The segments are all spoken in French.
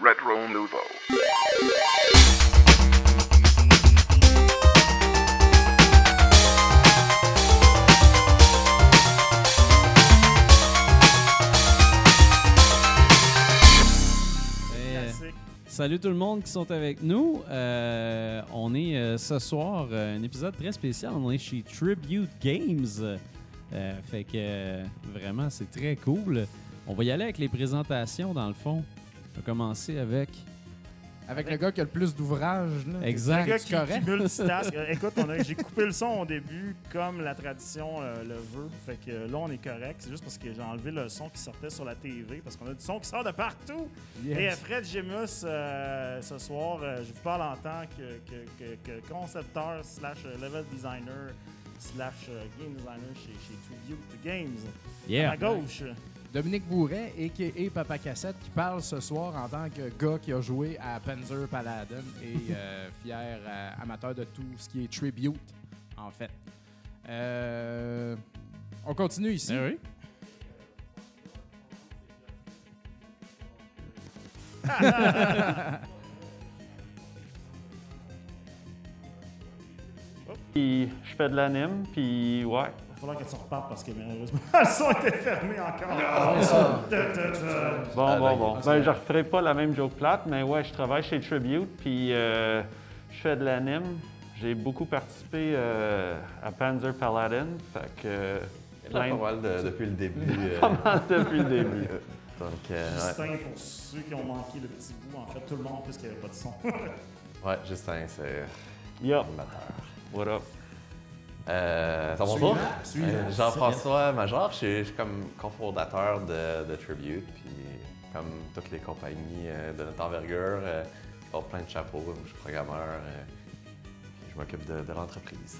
Retro Nouveau. Eh. Salut tout le monde qui sont avec nous. Euh, on est euh, ce soir euh, un épisode très spécial. On est chez Tribute Games. Euh, fait que euh, vraiment c'est très cool. On va y aller avec les présentations dans le fond. On va commencer avec. Avec le gars qui a le plus d'ouvrages. là. Exact. Un gars C'est qui, correct. qui multitask. Écoute, j'ai coupé le son au début comme la tradition euh, le veut. Fait que euh, là, on est correct. C'est juste parce que j'ai enlevé le son qui sortait sur la TV parce qu'on a du son qui sort de partout. Yes. Et Fred Gemus, euh, ce soir, euh, je vous parle en tant que, que- que- que concepteur slash level designer slash game designer chez, chez Tribute Games. À Yeah. ma gauche, Dominique Bourret, a.k.a. Papa Cassette, qui parle ce soir en tant que gars qui a joué à Panzer Paladin et euh, fier euh, amateur de tout ce qui est tribute, en fait. Euh, on continue ici. Eh oui. Puis je fais de l'anime, puis ouais. Il va falloir que tu repartes parce que malheureusement, le son était fermé encore. Bon, Ah, bon, ben, bon. ah, Ben, c'est je referai pas la même joke plate, mais ouais, je travaille chez Tribute, puis euh, je fais de l'anime. J'ai beaucoup participé euh, à Panzer Paladin, fait que euh, plein pas mal de- depuis le début. euh, pas mal depuis le début. donc, euh, Justin, pour ceux qui ont manqué le petit bout, en fait, tout le monde, puisqu'il n'y avait pas de son. ouais. Justin, c'est Yup, animateur. what up? Euh, c'est à mon Suivant, tour. suivant. Euh, Jean-François Major, je suis, je suis comme cofondateur de, de Tribute, puis comme toutes les compagnies euh, de notre envergure, euh, je porte plein de chapeaux, je suis programmeur, puis je m'occupe de, de l'entreprise.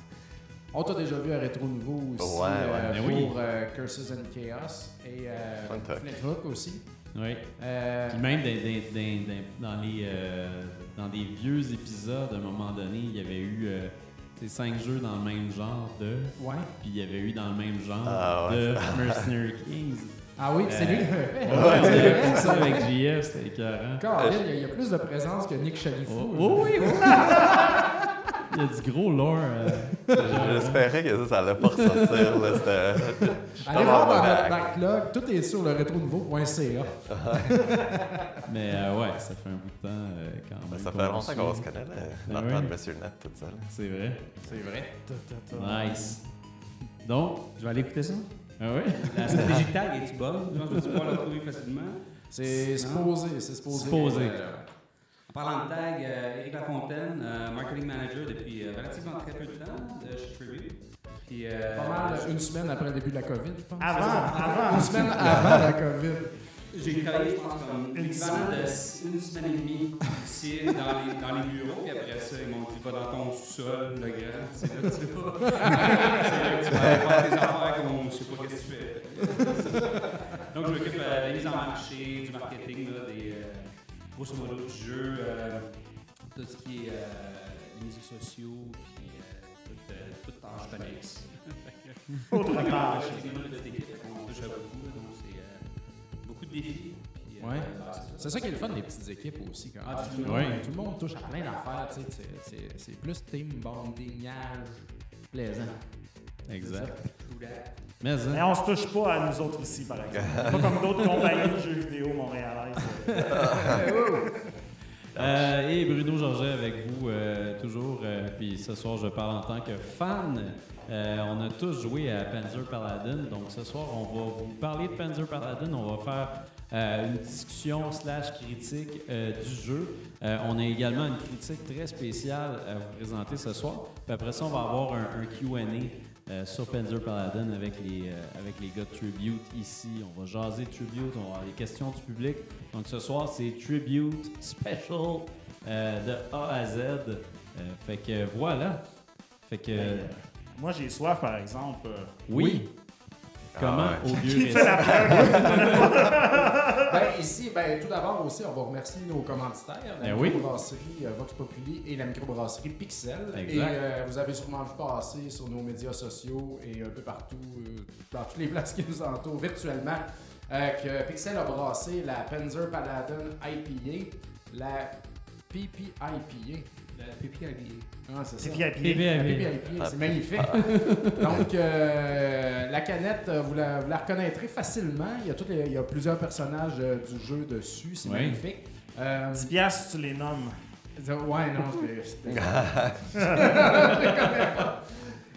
On t'a déjà vu à Rétro Nouveau aussi Ouais, ouais. euh, Ben pour oui. euh, Curses and Chaos et euh, Flint Hook. Aussi. Oui. Euh, Puis même dans, dans- dans- dans- dans les, euh, dans des vieux épisodes, à un moment donné, il y avait eu euh, cinq jeux dans le même genre de. ouais. Puis il y avait eu dans le même genre Ah, ouais. de Mercenary Kings. Ah oui, c'est Euh, lui qui l'a fait. Ouais, ça avec JF, c'était écœurant. Colin, il y a- plus de présence que Nick Chalifou. Oh, oh oui, oui! Il y a du gros lore. euh, J'espérais que ça, ça allait pas ressortir. là, c'était- Allez voir dans notre backlog, tout est sur le retronouveau.ca. mais euh, ouais, ça fait un bout de temps euh, quand même. Ça fait longtemps qu'on se connaît, là, dans le oui. temps de Monsieur Net, tout ça. C'est vrai. C'est vrai. Nice. Donc, je vais aller écouter ça. Ah oui? La stratégie de tag, es-tu bonne? Genre, peux-tu pouvoir la trouver facilement? C'est supposé, c'est supposé. Supposé. Euh, En parlant de tag, euh, Éric Lafontaine, euh, marketing manager depuis euh, relativement très peu de temps euh, chez Tribute. Puis, euh, pas mal une semaine après le début de la COVID, je pense. Avant, avant. Une semaine avant la COVID. J'ai travaillé, je pense, comme l'équivalent de une semaine et demie ici dans les, dans les bureaux. Puis après ça, ils m'ont dit va dans ton sous-sol, le grand. C'est là que tu vas. C'est là que tu vas faire tes affaires comme on ne sait pas qu'est-ce que tu fais. Donc, je m'occupe euh, de la mise en marché, du marketing, là, des, euh, grosso modo du jeu, euh, tout ce qui est euh, les réseaux sociaux, puis euh, tout, toute tâche connexe. Autre page. C'est une petite équipe, on touche à beaucoup, défis. euh, Ouais. c'est ça. Qui est le fun des petites équipes aussi. Quand Ah, tout, le ouais. monde, tout le monde touche à plein d'affaires. tu sais, c'est- plus team bondingage plaisant. Exact. Mais, hein, Mais on se touche pas à nous autres ici, par exemple. Pas comme d'autres compagnies de jeux vidéo montréalaises. Euh, et Bruno Georget avec vous euh, toujours. euh, puis ce soir, je parle en tant que fan. On a tous joué à Panzer Paladin. Donc ce soir, on va vous parler de Panzer Paladin. On va faire une discussion slash critique du jeu. On a également une critique très spéciale à vous présenter ce soir. Puis après ça, on va avoir un, Q&A sur Panzer Paladin avec les, avec les gars de Tribute ici. On va jaser Tribute, on va avoir les questions du public. Donc ce soir, c'est Tribute Special euh, de A à Z. Euh, fait que voilà. Fait que Ben, Moi, j'ai soif, par exemple. euh, oui. Comment Ah ouais. au vieux Qui fait la Ben, ici, ben, tout d'abord aussi, on va remercier nos commanditaires, la Ben oui. microbrasserie euh, Vox Populi et la microbrasserie Pixel. Exact. Et euh, vous avez sûrement vu passer sur nos médias sociaux et un peu partout, euh, dans toutes les places qui nous entourent virtuellement, euh, que Pixel a brassé la Panzer Paladin IPA, la PPIPA. La PPIBA. Ah, c'est ça. C'est PIPA. La PPIPA. PPIPA, c'est magnifique. Donc, euh, la canette, vous la, vous la reconnaîtrez facilement. Il y a, toutes les- il y a plusieurs personnages euh, du jeu dessus. C'est Oui. magnifique. Euh, 10 piastres, tu les nommes. Ouais, non, c'était- c'était. Je connais pas.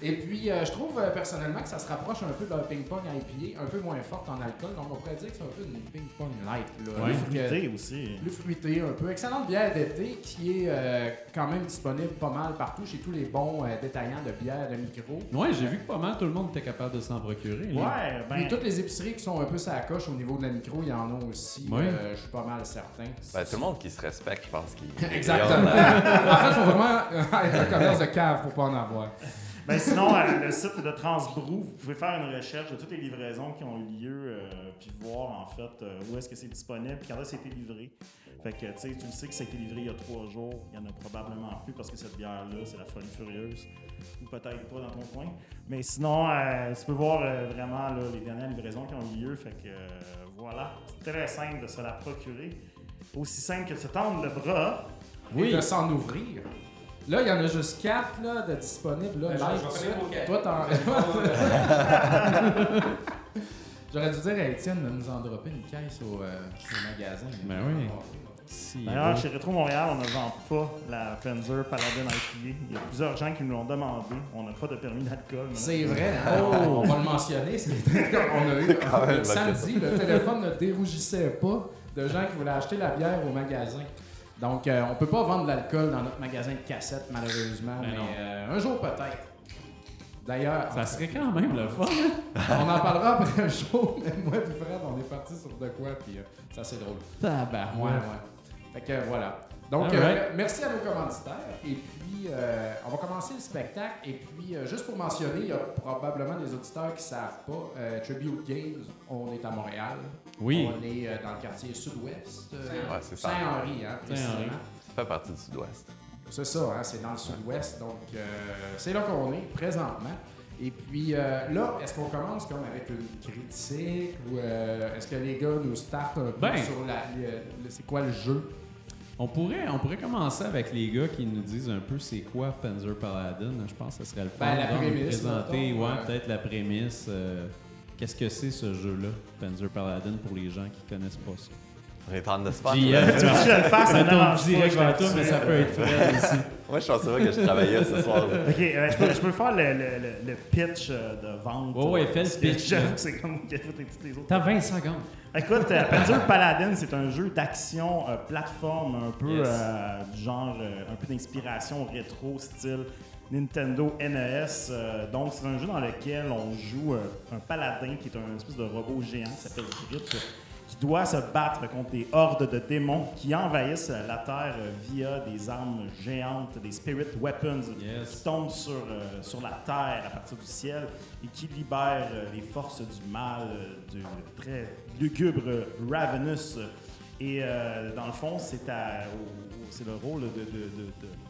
Et puis, euh, je trouve euh, personnellement que ça se rapproche un peu de la ping-pong IPA, un peu moins forte en alcool. Donc, on pourrait dire que c'est un peu une ping-pong light. Là, Ouais. Fruité aussi. plus fruité un peu. Excellente bière d'été qui est euh, quand même disponible pas mal partout chez tous les bons euh, détaillants de bière de micro. Ouais, j'ai vu que pas mal tout le monde était capable de s'en procurer. là. Ouais, ben. Puis toutes les épiceries qui sont un peu sa coche au niveau de la micro, il y en a aussi. Ouais. euh, je suis pas mal certain. Ben, tout le monde qui se respecte, je pense qu'il. Exactement. en fait, il faut vraiment être un commerce de cave pour pas en avoir. Ben sinon, euh, le site de Transbrou, vous pouvez faire une recherche de toutes les livraisons qui ont eu lieu, euh, puis voir en fait euh, où est-ce que c'est disponible, puis quand est-ce que été livré. Fait que tu sais, tu le sais que ça a été livré il y a trois jours, il y en a probablement plus parce que cette bière-là, c'est la folie furieuse, ou peut-être pas dans ton coin. Mais sinon, euh, tu peux voir euh, vraiment là, les dernières livraisons qui ont eu lieu. Fait que euh, voilà, c'est très simple de se la procurer. Aussi simple que de se tendre le bras. Oui. de s'en ouvrir. Là, il y en a juste quatre là, de disponibles. Là, Ben, live, je. Toi, t'en. J'aurais dû dire à Étienne de nous en dropper une caisse au, euh, au magasin. Ben oui. Si, D'ailleurs, bon. chez Retro Montréal, on ne vend pas la Panzer Paladin IPA. Il y a plusieurs gens qui nous l'ont demandé. On n'a pas de permis d'alcool. C'est vrai, hein? on va le mentionner. c'est- on a eu Quand même, samedi, le téléphone ne dérougissait pas de gens qui voulaient acheter la bière au magasin. Donc, euh, on peut pas vendre de l'alcool dans notre magasin de cassettes, malheureusement, Ben mais euh, un jour peut-être. D'ailleurs, Ça serait quand même le fun. on en parlera après le show, mais moi et Fred, on est parti sur de quoi, puis euh, ça c'est drôle. Tabarouette. Ouais, ouais. Fait que voilà. Donc, euh, merci à nos commanditaires. Et puis, on va commencer le spectacle. Et puis, juste pour mentionner, il y a probablement des auditeurs qui ne savent pas. Tribute Games, on est à Montréal. Oui. On est euh, dans le quartier sud-ouest. euh, Ouais, c'est ça. Saint-Henri, hein, précisément. Ça fait partie du sud-ouest. C'est ça, hein, c'est dans le sud-ouest. Donc, euh, c'est là qu'on est présentement. Et puis euh, là, est-ce qu'on commence comme avec une critique ou euh, est-ce que les gars nous startent un peu Ben. sur la, le- le- c'est quoi le jeu? On pourrait, on pourrait commencer avec les gars qui nous disent un peu c'est quoi Panzer Paladin. Je pense que ce serait le fun Ben, la de présenter, ouais, ouais. peut-être la prémisse. euh, Qu'est-ce que c'est ce jeu-là, Panzer Paladin, pour les gens qui connaissent pas ça? On est en de spot. JF, Tu veux que je le fasse? Direct vers toi, mais ça peut être Fred aussi. Moi, je pensais pas que je travaillais ce soir. Ok, euh, je, peux, je peux faire le, le- le- le pitch euh, de vente. Ouais, ouais, euh, fais le pitch, J'avoue là. que c'est comme qu'il a fait toutes les autres. T'as 20 secondes. Écoute, euh, Panzer Paladin, c'est un jeu d'action euh, plateforme un peu Yes. euh, du genre, euh, un peu d'inspiration rétro, style Nintendo NES. euh, donc, c'est un jeu dans lequel on joue euh, un paladin qui est un espèce de robot géant qui s'appelle Grit, qui doit se battre contre des hordes de démons qui envahissent euh, la Terre euh, via des armes géantes, des spirit weapons Yes. qui tombent sur, euh, sur la Terre à partir du ciel et qui libèrent euh, les forces du mal, euh, du très lugubre Ravenous. Et euh, dans le fond, c'est le rôle de, de, de, de-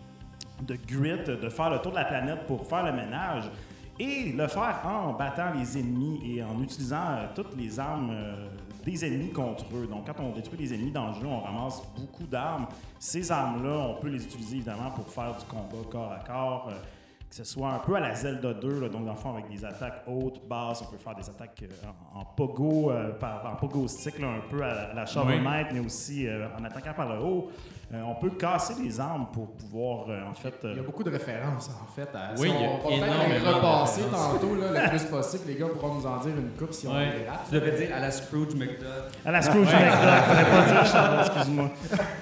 de Grit de faire le tour de la planète pour faire le ménage et le faire en battant les ennemis et en utilisant euh, toutes les armes euh, des ennemis contre eux. Donc, quand on détruit les ennemis dans le jeu, on ramasse beaucoup d'armes. Ces armes-là, on peut les utiliser évidemment pour faire du combat corps à corps. euh, que ce soit un peu à la Zelda 2, là, donc dans le fond avec des attaques hautes, basses, on peut faire des attaques en, en pogo, euh, par, en pogo stick, là, un peu à la, la Oui. Mais aussi euh, en attaquant par le haut. Euh, on peut casser les armes pour pouvoir, euh, en fait... euh, Il y a beaucoup de références, en fait. À, Oui, si il y a on va repasser tantôt là, le plus possible. Les gars pourront nous en dire une coupe si on les rate. Tu devais dire à la Scrooge McDuck. à la Scrooge McDuck, fallait pas dire excuse-moi.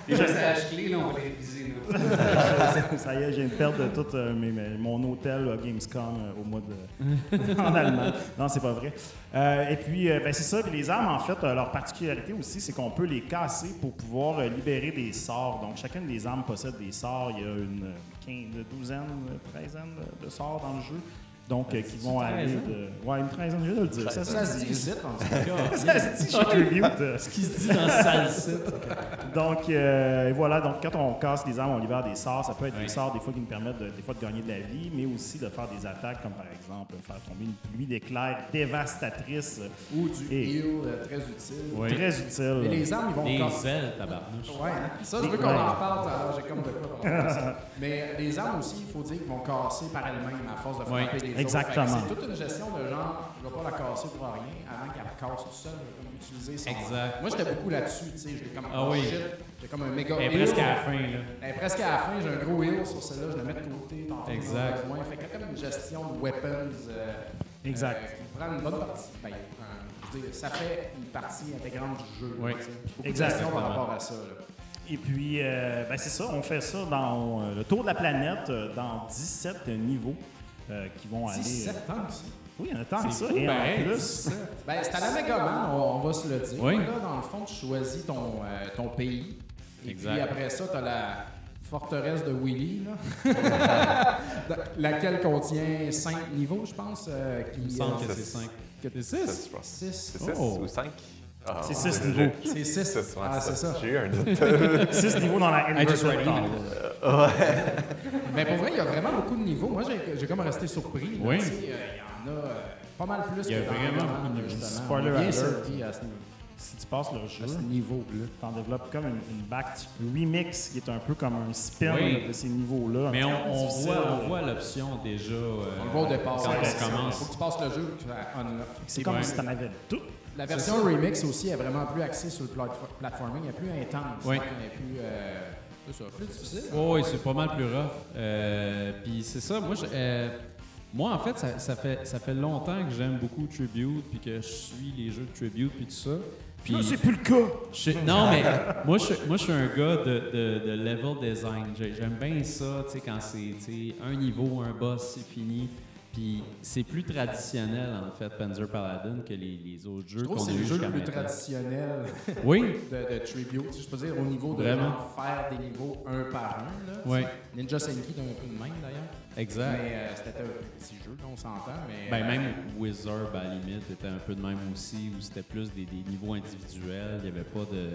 Les messages clés, là, on va les réviser. Ça y est, je viens de tout euh, mon hôtel à Gamescom euh, au mois de. en Allemagne. Non, c'est pas vrai. Euh, et puis, euh, ben, c'est ça. Les armes, en fait, euh, leur particularité aussi, c'est qu'on peut les casser pour pouvoir euh, libérer des sorts. Donc, chacune des armes possède des sorts. Il y a une euh, quinze, douzaine, euh, treizaine de sorts dans le jeu. Donc, euh, qui vont aller treize de. Ouais, une treizaine, je de le dire. Ça, Ça ça se se dit ici, on dit. Ça se dit chez Tribute. Ce qui se dit dans site. Donc, euh, voilà. Donc, quand on casse les armes, on libère des sorts. Ça peut être Ouais. des sorts, des fois, qui nous permettent de, des fois de gagner de la vie, mais aussi de faire des attaques, comme par exemple faire tomber une pluie d'éclairs dévastatrice, Ou du Et- heal euh, très utile. Oui. très utile. Mais les armes, ils vont Des casser. ailes, tabarnouche. Ouais, hein? ça, je veux qu'on en parle. alors J'ai comme de quoi en. Mais les armes aussi, il faut dire qu'ils vont casser par elles-mêmes à force de frapper les autres. Exactement. Que C'est toute une gestion de genre, je vais pas la casser pour rien avant qu'elle casse tout seul. Je vais utiliser son. Exact. Moi, j'étais beaucoup là-dessus, tu sais. J'étais comme, Ah oh oui. J'ai comme un méga Elle est presque à la fin, là. Elle est presque à la fin, j'ai un gros heal sur celle-là, je la mets de côté. tantôt, Exact. besoin. Fait a comme une gestion de weapons. euh, Exact. euh, qui prend une bonne partie. Ben, je veux dire, ça fait une partie intégrante du jeu. Oui. Exact. gestion par rapport à ça. là. Et puis, euh, ben, c'est ça, on fait ça dans euh, le tour de la planète, euh, dans 17 niveaux euh, qui vont aller. 17 ans, ça. Oui, il y en a tant que ça. fou, Et pareil. en plus, Ben, c'est à la Megaman, on, on va se le dire. Oui. Là, dans le fond, tu choisis ton, euh, ton pays. Et Exact. puis après ça, tu as la forteresse de Willy, là. laquelle contient 5 niveaux, je pense. euh, qui, Il me semble euh, que c'est 5. C'est Ça, 6? je pense. six. C'est 6 Oh. ou 5? C'est six niveaux. C'est 6. Six, ouais, Ah, c'est ça. J'ai eu un doute. 6 niveaux dans la I just Inverted read it. Tower. Mais pour vrai, il y a vraiment beaucoup de niveaux. Moi, j'ai comme resté surpris. là. Oui. Tu sais, euh, Il y en a euh, pas mal plus Il y a que vraiment beaucoup de niveaux. Spoiler alert. servi à ce, Si tu passes le jeu, à ce niveau-là. tu en développes comme une, une back remix qui est un peu comme un spin Oui. de ces niveaux-là. Mais on, voit, on voit l'option déjà euh, On le voit au départ. quand Ouais, on commence. Faut que tu passes le jeu, que tu unlock. C'est comme Ouais. si tu en avais tout. La version remix aussi est vraiment plus axée sur le plat- platforming, elle est plus intense, Oui. elle est plus, euh, c'est ça, plus difficile. Oh, oui, c'est pas mal plus rough. Euh, Puis c'est ça, moi, je- euh, moi en fait ça, ça fait, ça fait longtemps que j'aime beaucoup Tribute, puis que je suis les jeux de Tribute, puis tout ça. Puis, Là, c'est plus le cas. je- non, mais moi je, moi, je suis un gars de, de- de level design. J'ai- J'aime bien ça, tu sais, quand c'est un niveau, un boss, c'est fini. Puis c'est plus traditionnel, en fait, Panzer Paladin, que les, les autres jeux Je trouve qu'on que a c'est eu le jeu le plus traditionnel Oui, de, de Tribute, je peux dire, au niveau de Vraiment. genre faire des niveaux un par un. Là, oui, Ninja Senki est un peu de même d'ailleurs. exact. Mais euh, c'était un petit jeu, on s'entend. Mais, Ben, euh, même Wizard, à la limite, était un peu de même aussi, où c'était plus des, des niveaux individuels. Il n'y avait pas de.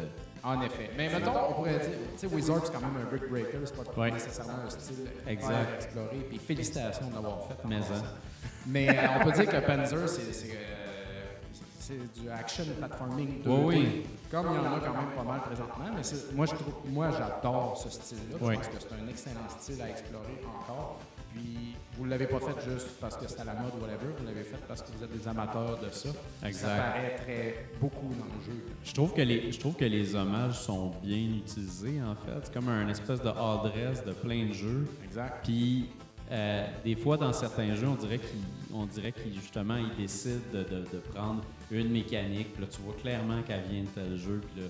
En effet. Mais mettons, on pourrait dire, tu sais, Wizard, c'est quand même un brick breaker, c'est pas Ouais. nécessairement un style Exact. hyper exploré. Puis félicitations de l'avoir fait. Mais, hein. Mais euh, on peut dire que Panzer, c'est c'est, euh, du action platforming 2D. Oui, oui. Comme il y en a quand même pas mal présentement. Mais moi, je trouve, moi, j'adore ce style-là. Oui. Je pense que c'est un excellent style à explorer encore. Puis, vous ne l'avez pas fait juste parce que c'est à la mode ou whatever. Vous l'avez fait parce que vous êtes des amateurs de ça. Exact. Ça paraît très beaucoup dans le jeu. Je trouve, que les, je trouve que les hommages sont bien utilisés, en fait. C'est comme un espèce de adresse de plein de jeux. Exact. Puis, euh, des fois, dans certains jeux, on dirait qu'ils on dirait qu'ils, justement, ils décident de, de- de prendre une mécanique. Puis là, tu vois clairement qu'elle vient de tel jeu. Puis là,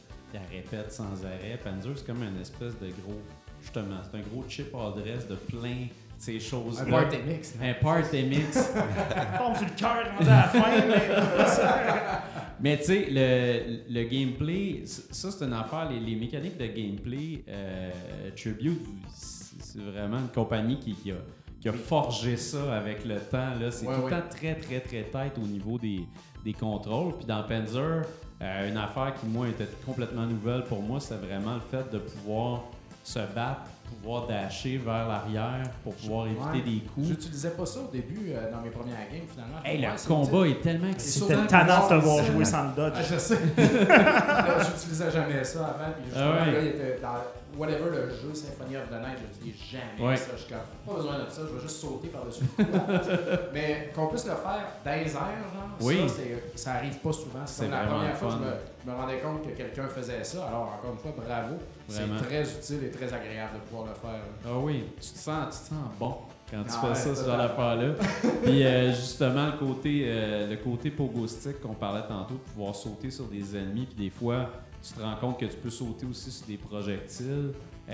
ils la sans arrêt. Panzer, c'est comme une espèce de gros... Justement, c'est un gros chip adresse de plein ces Un choses-là. party mix. Un party mix. tombe sur le cœur rendu à la fin. mais- tu sais, le, le gameplay, ça c'est une affaire, les, les mécaniques de gameplay, euh, Tribute, c'est c'est vraiment une compagnie qui, qui a, qui a forgé ça avec le temps. là. C'est Ouais, tout ouais. le temps très, très, très tête au niveau des, des contrôles. Puis dans Panzer, euh, une affaire qui, moi, était complètement nouvelle pour moi, c'était vraiment le fait de pouvoir se battre, pouvoir dasher vers l'arrière pour pouvoir éviter des coups. J'utilisais pas ça au début euh, dans mes premières games finalement. Hey, le combat est tellement excitant. C'était tannant de voir jouer sans le dodge. Ah, je sais. Là, J'utilisais jamais ça avant. Puis justement, Ah ouais. là, il était dans whatever le jeu Symphony of the Night, j'utilisais jamais Ouais. ça. Je suis comme, pas besoin de ça, je vais juste sauter par-dessus le. Mais qu'on puisse le faire dans les airs, genre, Oui. ça, ça arrive pas souvent. C'est la première fois que je me, je me rendais compte que quelqu'un faisait ça. Alors, encore une fois, bravo. C'est très utile et très agréable de pouvoir le faire. Ah oui, tu te sens, tu te sens bon quand tu Ah fais ça, ce genre d'affaires-là. Puis euh, justement, le côté, euh, le côté pogo stick qu'on parlait tantôt, de pouvoir sauter sur des ennemis, puis des fois, tu te rends compte que tu peux sauter aussi sur des projectiles. Euh,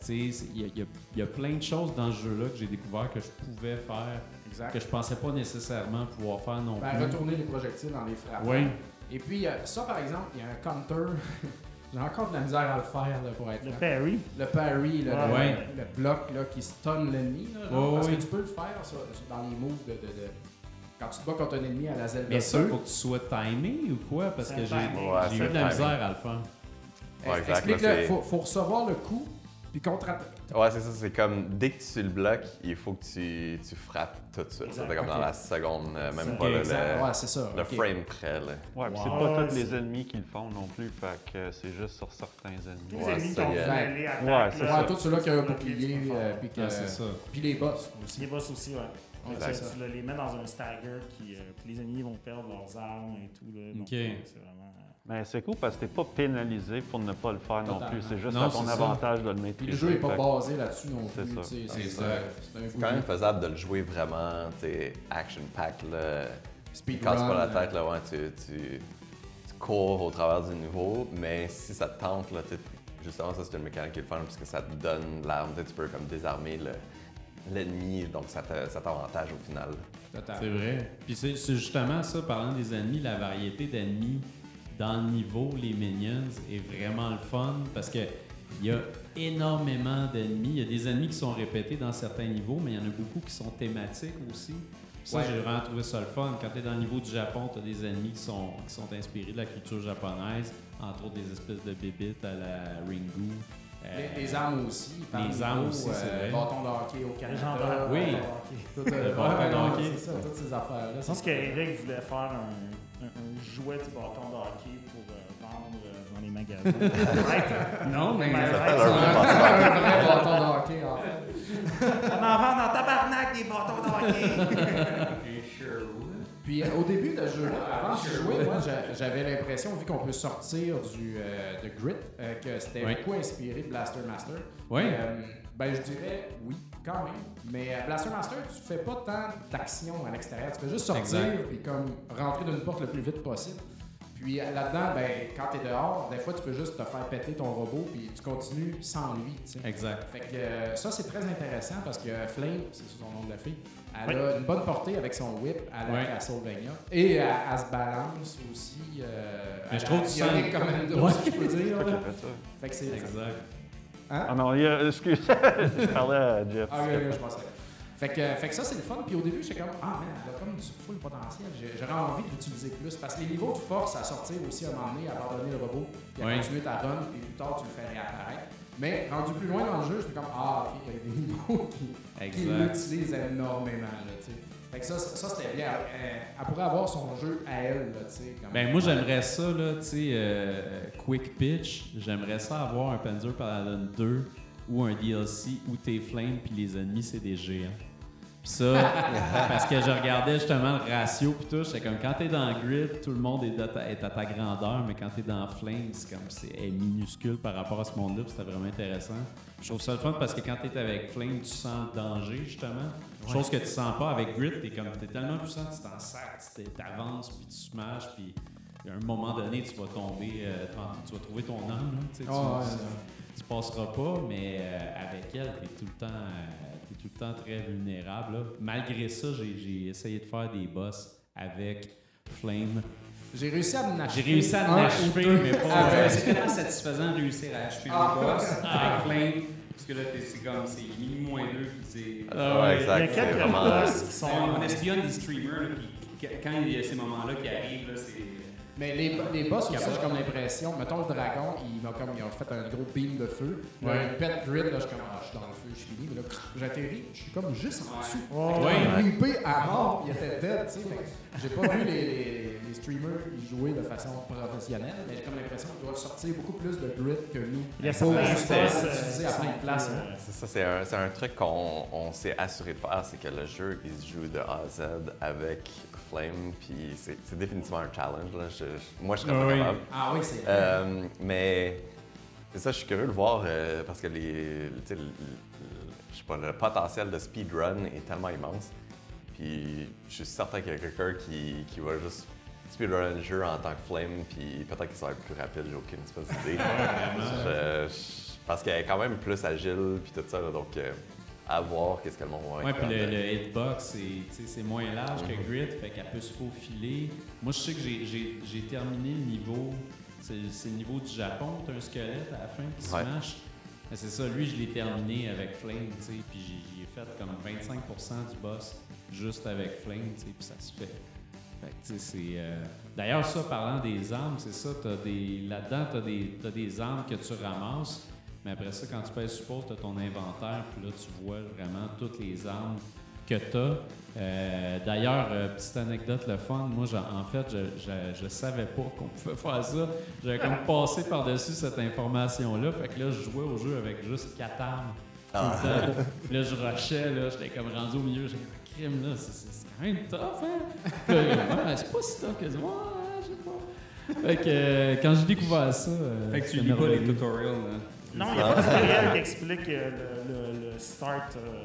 tu sais, il y, y a- il y a plein de choses dans ce jeu-là que j'ai découvert que je pouvais faire, Exact. que je pensais pas nécessairement pouvoir faire non Ben, plus. retourner les projectiles dans les frappes. Oui, Et puis, euh, ça, par exemple, il y a un counter. J'ai encore de la misère à le faire là, pour être Le parry. Le parry, là, Ouais. le, Ouais. le bloc là, qui stun l'ennemi. parce ouais. que tu peux le faire ça, dans les moves de, de- de- Quand tu te bats contre un ennemi à la Mais ça, 2. faut que tu sois timé ou quoi? Parce que j'ai. Ouais, eu de la misère à le faire. Ouais, Explique-le, faut, faut recevoir le coup, puis contre Ouais, c'est ça. C'est comme dès que tu le bloques, il faut que tu, tu frappes tout de suite. C'est comme dans la seconde, euh, même Ça, pas le, le, Ouais, ça. frame près. Là. Ouais, puis Wow. c'est pas Ouais, tous les ennemis qui le font non plus, fait que c'est juste sur certains ennemis. Les Ouais, ennemis qui ça ont mêlé attaque. Ouais, c'est Ouais, tout ceux-là qui a un bouclier, euh, ça. puis les boss aussi. Les boss aussi, ouais. Ouais, Tu- ça. les mets dans un stagger, qui, euh, puis les ennemis vont perdre leurs armes et tout. Là, donc, euh, c'est vraiment... euh, Mais c'est cool parce que t'es pas pénalisé pour ne pas le faire non plus. C'est juste Non, à ton ça. avantage de le maîtriser. le jeu n'est pas basé là-dessus non C'est plus. ça. C'est euh, c'est quand même faisable de le jouer vraiment action-pack. Speedrun, casses pas la tête, là, ouais, tu, tu, tu cours au travers du niveau, mais si ça te tente, là, justement, ça c'est une mécanique qui est le fun parce que ça te donne l'arme, tu peux comme désarmer le- l'ennemi, donc ça t'avantage au final. total. C'est vrai. Puis c'est c'est justement ça, parlant des ennemis, la variété d'ennemis dans le niveau, les minions, est vraiment le fun parce que il y a énormément d'ennemis. Il y a des ennemis qui sont répétés dans certains niveaux, mais il y en a beaucoup qui sont thématiques aussi. Ça, Ouais. j'ai vraiment trouvé ça le fun. Quand tu es dans le niveau du Japon, tu as des ennemis qui sont, qui sont inspirés de la culture japonaise, entre autres des espèces de bébites à la Ringu. Euh, Les, les armes aussi. par les niveau, armes aussi, euh, c'est vrai. Bâton de hockey au Canada. Oui. Tout, euh, Le bâton de non, hockey. C'est ça, toutes ces affaires-là. Je pense qu'Eric voulait faire un, un- un jouet du bâton de hockey pour euh, vendre euh, dans les magasins. Non, mais. C'est un bâton. vrai bâton de hockey, en fait. On en vend dans tabarnak des bâtons de hockey! Puis euh, au début de jeu, avant de jouer, moi j'a- j'avais l'impression, vu qu'on peut sortir du euh, de Grit, euh, que c'était Oui. beaucoup inspiré de Blaster Master. Oui. Ben je dirais oui, quand même. Mais Blaster Master, tu fais pas tant d'action à l'extérieur. Tu fais juste sortir puis comme rentrer d'une porte le plus vite possible. Puis là-dedans, ben, quand tu es dehors, des fois tu peux juste te faire péter ton robot puis tu continues sans lui. Exact. Fait que ça, c'est très intéressant parce que Flame, c'est son nom de la fille, elle Oui. a une bonne portée avec son whip à la Oui. Castlevania. Et elle, elle se balance aussi. Euh, Mais je trouve que sens- Commando, Ouais. je peux dire. Fait que c'est. Exact. Hein? Ah non, il y a, excuse, je parlais à Jeff. Ah, oui, oui, je pensais. Fait que, fait que ça, c'est le fun. Puis au début, j'étais comme, ah, man, elle a comme du full potentiel. J'aurais envie de l'utiliser plus. Parce que les niveaux de force à sortir aussi à un moment donné, à abandonner le robot, puis à Oui. continuer ta run, puis plus tard, tu le fais réapparaître. Mais rendu plus loin dans le jeu, j'étais comme, ah, ok, il y a des niveaux qui, l'utilisent énormément, là, tu sais. Fait que ça, ça, c'était bien. Elle, elle pourrait avoir son jeu à elle, là, tu sais. comme- Ben moi j'aimerais ça là, tu sais, euh, quick pitch. J'aimerais ça avoir un Panzer Paladin 2 ou un DLC où t'es flame puis les ennemis c'est des géants. Puis ça, parce que je regardais justement le ratio puis tout, c'est comme quand t'es dans grid, tout le monde est, à ta, est à ta grandeur, mais quand t'es dans flame, c'est comme c'est est minuscule par rapport à ce monde-là. puis C'était vraiment intéressant. Je trouve ça le fun parce que quand t'es avec flame, tu sens le danger justement. Chose que tu sens pas avec grid, t'es comme t'es tellement puissant, tu t'en tu t'avances puis tu smashes puis à un moment donné, tu vas tomber, euh, tu vas trouver ton âme. là, tu, sais, tu- Ah, ouais, tu- ouais. tu passeras pas, mais euh, avec elle, tu es tout le temps, euh, t'es tout le temps très vulnérable. là. Malgré ça, j'ai j'ai essayé de faire des boss avec Flame. J'ai réussi à me J'ai réussi à un ou l'achever, deux. mais pas. Ah, euh, ouais. C'est tellement satisfaisant de réussir à achever Ah. le boss avec Flame. Parce que là, t'es- c'est comme, c'est mini moins deux, puis c'est. Ah Ouais. Il y a exact. C'est quelques vraiment. boss qui sont... On espionne des streamers, là, puis quand il y a ces moments-là qui arrivent, là, c'est. Mais les, les boss aussi, j'ai comme l'impression, mettons le dragon, il m'a comme, il a fait un gros beam de feu. Ouais. Un pet grid, là, je suis comme, ah, je suis dans le feu, je suis fini. Mais là, j'atterris, je suis comme juste en dessous. Oh, Ouais. Creepé à mort, il était dead, tu sais. J'ai pas vu les, les, les streamers y jouer de façon professionnelle, mais j'ai comme l'impression qu'ils doivent sortir beaucoup plus de grid que nous. Il y a euh, l'utiliser à plein de places. hein. C'est ça, c'est un, c'est un truc qu'on on s'est assuré de faire, c'est que le jeu, il se joue de A à Z avec Flame, puis c'est définitivement un challenge. Là. Je- je- moi, je serais Ah pas capable. Ah oui, c'est Euh, mais c'est ça, je suis curieux de voir euh, parce que les, le, le- je sais pas, le potentiel de speedrun est tellement immense. Puis je suis certain qu'il y a quelqu'un qui, qui va juste speedrun le jeu en tant que Flame, puis peut-être qu'il sera plus rapide, j'ai aucune espèce d'idée. Parce qu'elle est quand même plus agile, puis tout ça, là, donc euh, à voir qu'est-ce que le monde va Ouais, puis le, hitbox, c'est moins large que Mhm. Grid, fait qu'elle peut se faufiler. Moi, je sais que j'ai- terminé le niveau C'est le niveau du Japon, t'as un squelette à la fin qui se mâche. Mais c'est ça, lui, je l'ai terminé avec Flame, tu sais, puis j'ai fait comme 25% du boss juste avec Flame, tu sais, puis ça se fait. Fait que, tu sais, c'est. euh, D'ailleurs, ça, parlant des armes, c'est ça, t'as des. Là-dedans, t'as des, t'as des armes que tu ramasses, mais après ça, quand tu pèses sur pause, t'as ton inventaire, puis là, tu vois vraiment toutes les armes que t'as. Euh, D'ailleurs, euh, petite anecdote, le fun, moi, j'en- en fait, je, je, je savais pas qu'on pouvait faire ça. J'avais comme passé par-dessus cette information-là, fait que là, je jouais au jeu avec juste quatre armes. tout le temps. Puis là, je rushais, là, j'étais comme rendu au milieu, j'ai dit, crime, là, c'est- quand même tough, hein? Puis là, ouais, c'est pas si tough que ça. Ouais, je sais pas. Fait que euh, quand j'ai découvert ça. euh, Fait que tu lis pas les tutorials. Là. Non, il n'y a pas de tutoriel qui explique euh, le, le- le start, euh,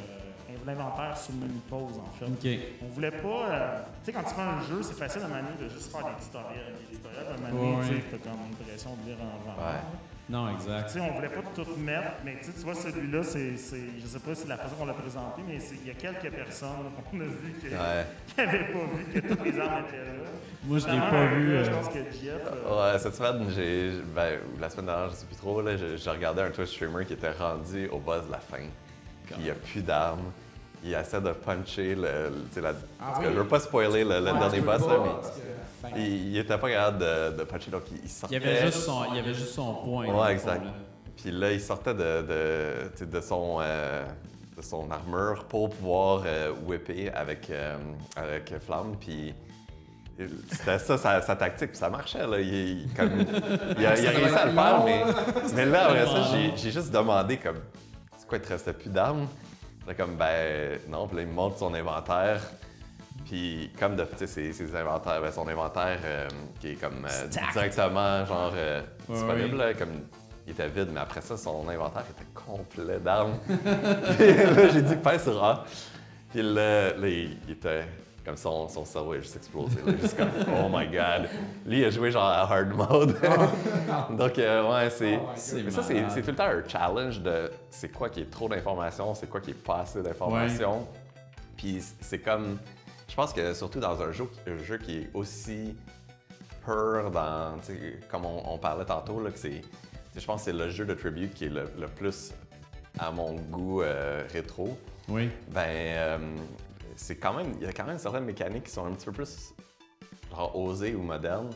l'inventaire sur menu pause, en fait. Ok. On voulait pas. euh, tu sais, quand tu fais un jeu, c'est facile à manier de juste faire des tutoriels. Des tutoriels, à manier, Ouais, tu t'as comme l'impression de lire un. Ouais. Non, exact. Tu sais, on voulait pas tout mettre, mais tu vois, celui-là, c'est, c'est, je sais pas si c'est la façon qu'on l'a présenté, mais c'est- il y a quelques personnes qu'on a vu qui Ouais. n'avaient pas vu que toutes les armes étaient là. Moi, je l'ai pas vu. euh, Je pense que Jeff. euh, Ouais, cette semaine, j'ai. Ben, ou la semaine dernière, je sais plus trop, là, j'ai j'ai regardé un Twitch streamer qui était rendu au boss de la fin. Puis il n'y a plus d'armes. Il essaie de puncher le. la, Ah que je veux pas spoiler le, le Ouais, dernier boss, là, mais. que, Il, il était pas capable de, de puncher, donc il, il Il sortait. y avait juste son, il y avait juste son point. Ouais, fond, exact. là. Puis là, il sortait de, de, tu sais, de son, euh, de son armure pour pouvoir euh, whipper avec, euh, avec Flamme. Puis il- c'était ça sa, sa tactique, puis ça marchait. Là. Il, il- comme, il a, il a réussi à le faire, mais, mais là, après ça, j'ai, j'ai juste demandé comme, c'est quoi, il te restait plus d'armes? Là, comme, ben non, puis là, il me montre son inventaire. Puis comme de fait, tu sais, ses, ses inventaires, ben, son inventaire euh, qui est comme euh, directement genre euh, disponible, là, comme il était vide, mais après ça, son inventaire était complet d'armes. Puis là, j'ai dit pèse sur A. Puis là, là, il, il était comme son, son cerveau a juste explosé. là, juste comme oh my god. Lui, il a joué genre à hard mode. Donc, euh, ouais, c'est. Oh ça, c'est tout le temps un challenge de c'est quoi qui est trop d'informations, c'est quoi qui est pas assez d'informations. Puis c'est comme. Je pense que surtout dans un jeu, un jeu qui est aussi pur dans. Comme on, on parlait tantôt, là, que c'est. Je pense que c'est le jeu de Tribute qui est le, le plus à mon goût euh, rétro. Oui. Ben, euh, c'est quand même. Il y a quand même certaines mécaniques qui sont un petit peu plus genre osées ou modernes.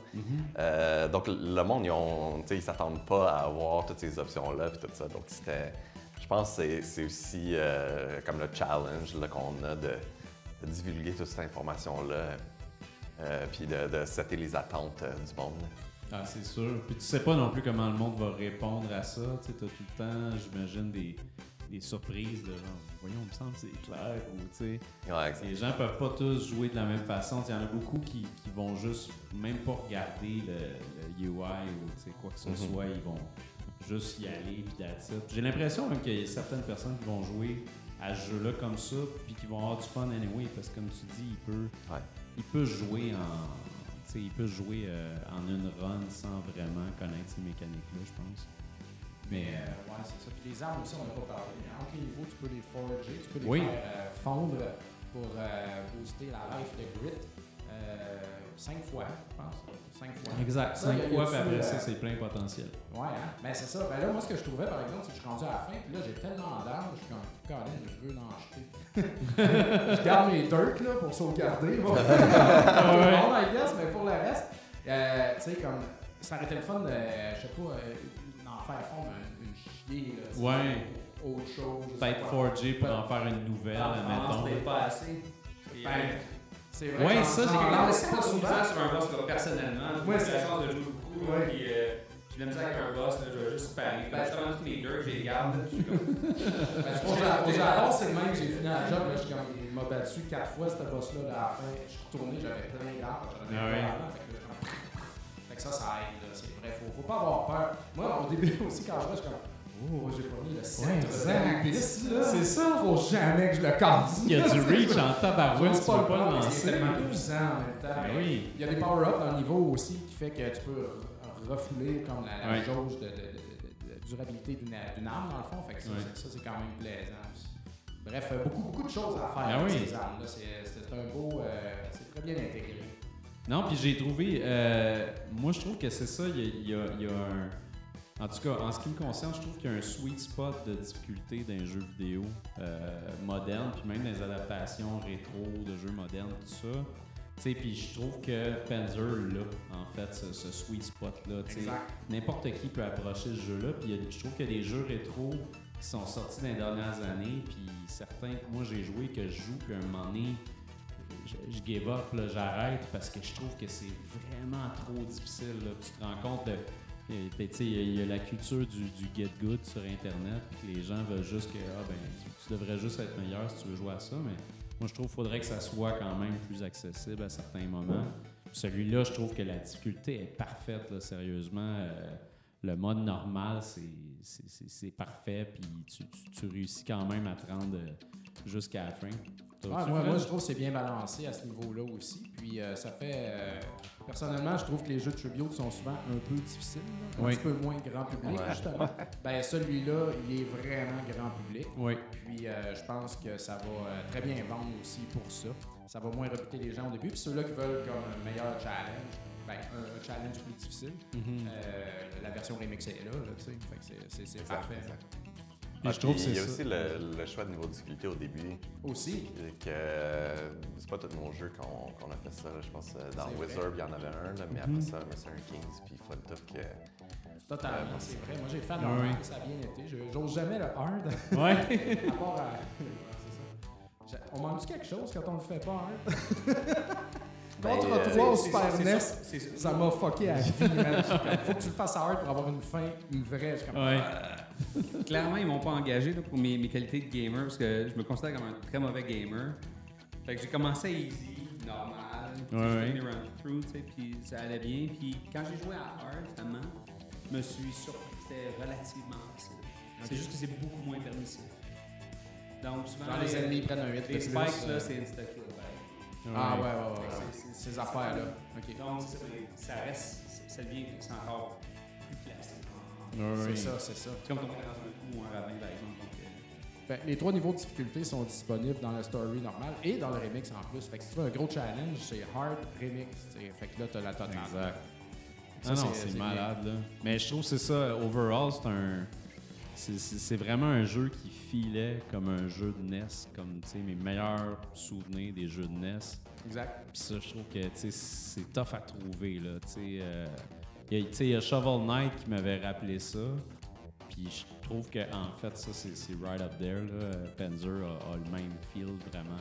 Euh, donc, le monde, ils ont, ils s'attendent pas à avoir toutes ces options-là puis tout ça. Donc, c'était. Je pense que c'est- aussi euh, comme le challenge qu'on a de, de divulguer toute cette information-là. euh, puis de, de setter les attentes euh, du monde. Ah, c'est sûr. Puis tu sais pas non plus comment le monde va répondre à ça. Tu t'as tout le temps, j'imagine, des, des surprises de genre, voyons, il me semble que c'est clair. Ou, tu sais, Ouais, les gens peuvent pas tous jouer de la même façon. Il y en a beaucoup qui, qui vont juste même pas regarder le, le UI ou quoi que ce Mhm. soit. Ils vont juste y aller puis. J'ai l'impression même qu'il y a certaines personnes qui vont jouer à ce jeu-là comme ça puis qui vont avoir du fun anyway parce que comme tu dis, il peut, Ouais. il peut jouer en... il peut jouer euh, en une run sans vraiment connaître ces mécaniques-là, je pense. Mais euh, ouais, c'est ça. Puis les armes aussi, on n'a pas parlé. À quel niveau tu peux les forger, tu peux les Oui. faire euh, fondre pour euh, booster la life de grit. Euh, cinq fois, je pense. Cinq fois. Exact. Ça, Cinq fois, puis après euh, ça, c'est plein potentiel. Ouais, hein? Ben c'est ça. Ben là, moi, ce que je trouvais, par exemple, c'est que je suis rendu à la fin, puis là, j'ai tellement d'armes, je suis comme, Colin, je veux en acheter. je garde mes dirt, là, pour sauvegarder. Bon. Mais pour le reste, euh, tu sais, comme, ça aurait été le fun je sais pas, euh, faire fondre une, une chier, là. Ouais. Autre chose. Peut-être forger pour en faire une nouvelle, Ah, admettons. peut-être pas assez. Ben, c'est vrai. Ouais, ça, j'ai C'est pas pas souvent. sur un boss personnellement. Ouais, j'ai c'est la chance de jouer beaucoup. Puis euh, j'ai de la misère avec un boss, là, je vais juste spammer. Ben, justement, tous les deux, je les garde. Ben, au Ja- au Japon, c'est le même que j'ai fini la job. Là, je suis comme, il m'a battu quatre fois, ce boss-là. là, à la fin, je suis retourné, j'avais plein d'armes. J'en avais Ah pas ouais. avant, fait que là, j'en- Fait que ça, ça aide. C'est vrai, faut, faut pas avoir peur. Moi, au début aussi, quand je vois, je suis comme, oh, j'ai pas mis le centre de là. C'est ça. Faut jamais que je le casse. Il y a du reach en tabarouette, C'est tu peux pas le lancer. est tellement puissant en même temps. Ben oui. Il y a des power-ups dans le niveau aussi qui fait que tu peux re- refouler comme la, jauge de, de- de- de- de durabilité d'une arme dans le fond. Fait que ça, c'est- ça, c'est quand même plaisant. aussi. Bref, euh, beaucoup, beaucoup de choses à faire Ah avec oui. ces. C'est c'est un beau. euh, c'est très bien intégré. Non, puis j'ai trouvé. euh, moi, je trouve que c'est ça. Il y a, y y un. En tout cas, en ce qui me concerne, je trouve qu'il y a un sweet spot de difficulté dans les jeux vidéo euh, modernes, puis même les adaptations rétro de jeux modernes, tout ça. Tu sais, puis je trouve que Panzer, là, en fait, ce, ce sweet spot-là, tu sais, n'importe qui peut approcher ce jeu-là. Puis je trouve qu'il y a des jeux rétro qui sont sortis dans les dernières années, puis certains que moi j'ai joué, que je joue, puis à un moment donné, je, je give up, là, j'arrête parce que je trouve que c'est vraiment trop difficile. Tu te rends compte de. tu sais, Il y, a- la culture du, get good sur Internet, puis les gens veulent juste que ah, ben, tu, devrais juste être meilleur si tu veux jouer à ça, mais moi je trouve qu'il faudrait que ça soit quand même plus accessible à certains moments. Celui-là, je trouve que la difficulté est parfaite, sérieusement. Euh, le mode normal, c'est- parfait, puis tu réussis quand même à te rendre euh, jusqu'à la fin. Moi, je trouve que c'est bien balancé à ce niveau-là aussi. Puis euh, ça fait. euh, personnellement, je trouve que les jeux de tribute sont souvent un peu difficiles, là, un Oui. petit peu moins grand public, Ouais. justement. Ben, celui-là, il est vraiment grand public. Oui. Puis euh, je pense que ça va très bien vendre aussi pour ça. Ça va moins rebuter les gens au début. Puis ceux-là qui veulent comme un meilleur challenge, ben, un, un challenge plus difficile, Mhm. euh, la version remix est là, là tu sais. Fait que c'est- parfait. Je trouve il y a ça. aussi le, le choix de niveau de difficulté au début. Aussi. Que euh, c'est pas tous nos jeux qu'on qu'on a fait ça. Je pense que dans C'est vrai. Wizard, il y en avait un, là, mais après ça, Mr. Kings, puis Fun Top, que Totalement, Ouais, c'est vrai. Moi, j'ai fait Oui, normal, oui. ça a bien été. J'ose jamais le hard. Ouais. À part à- ça. On manque quelque chose quand on le fait pas, hein? Contre Ben, euh, toi au Super NES, ça, m'a fucké à la vie, Faut que tu le fasses hard pour avoir une fin, une vraie. Je. Clairement, ils m'ont pas engagé là, pour mes, mes qualités de gamer parce que je me considère comme un très mauvais gamer. Fait que j'ai commencé à easy, normal. Ouais, je ouais. faisais mes run through, tu sais, puis ça allait bien. Puis quand j'ai joué à hard, finalement, je me suis surpris que c'était relativement facile. C'est juste que c'est beaucoup moins permissif. Donc souvent, Genre, les ennemis prennent un les spikes, euh, là, c'est insta-kill. ben. Ah ouais, ouais, ouais. Ces affaires-là. Donc, ça reste, ça devient, c'est encore C'est ça, c'est ça. C'est comme ton dans un coup ou un ravin, par exemple. Donc, euh, Ben, les trois niveaux de difficulté sont disponibles dans le story normal et dans le remix en plus. Fait que si tu veux un gros challenge, c'est hard remix. t'sais. Fait que là, t'as la totale. Exact. Ça, Ah non, c'est- malade, là. Mais je trouve que c'est ça, overall, c'est un. c'est- vraiment un jeu qui filait comme un jeu de NES, comme tu sais, mes meilleurs souvenirs des jeux de NES. Exact. Puis ça, je trouve que tu sais, c'est tough à trouver. Là, tu sais, euh, tu sais, il y a Shovel Knight qui m'avait rappelé ça. Puis je trouve que en fait, ça, c'est right up there. Là. Panzer a, a le même feel vraiment.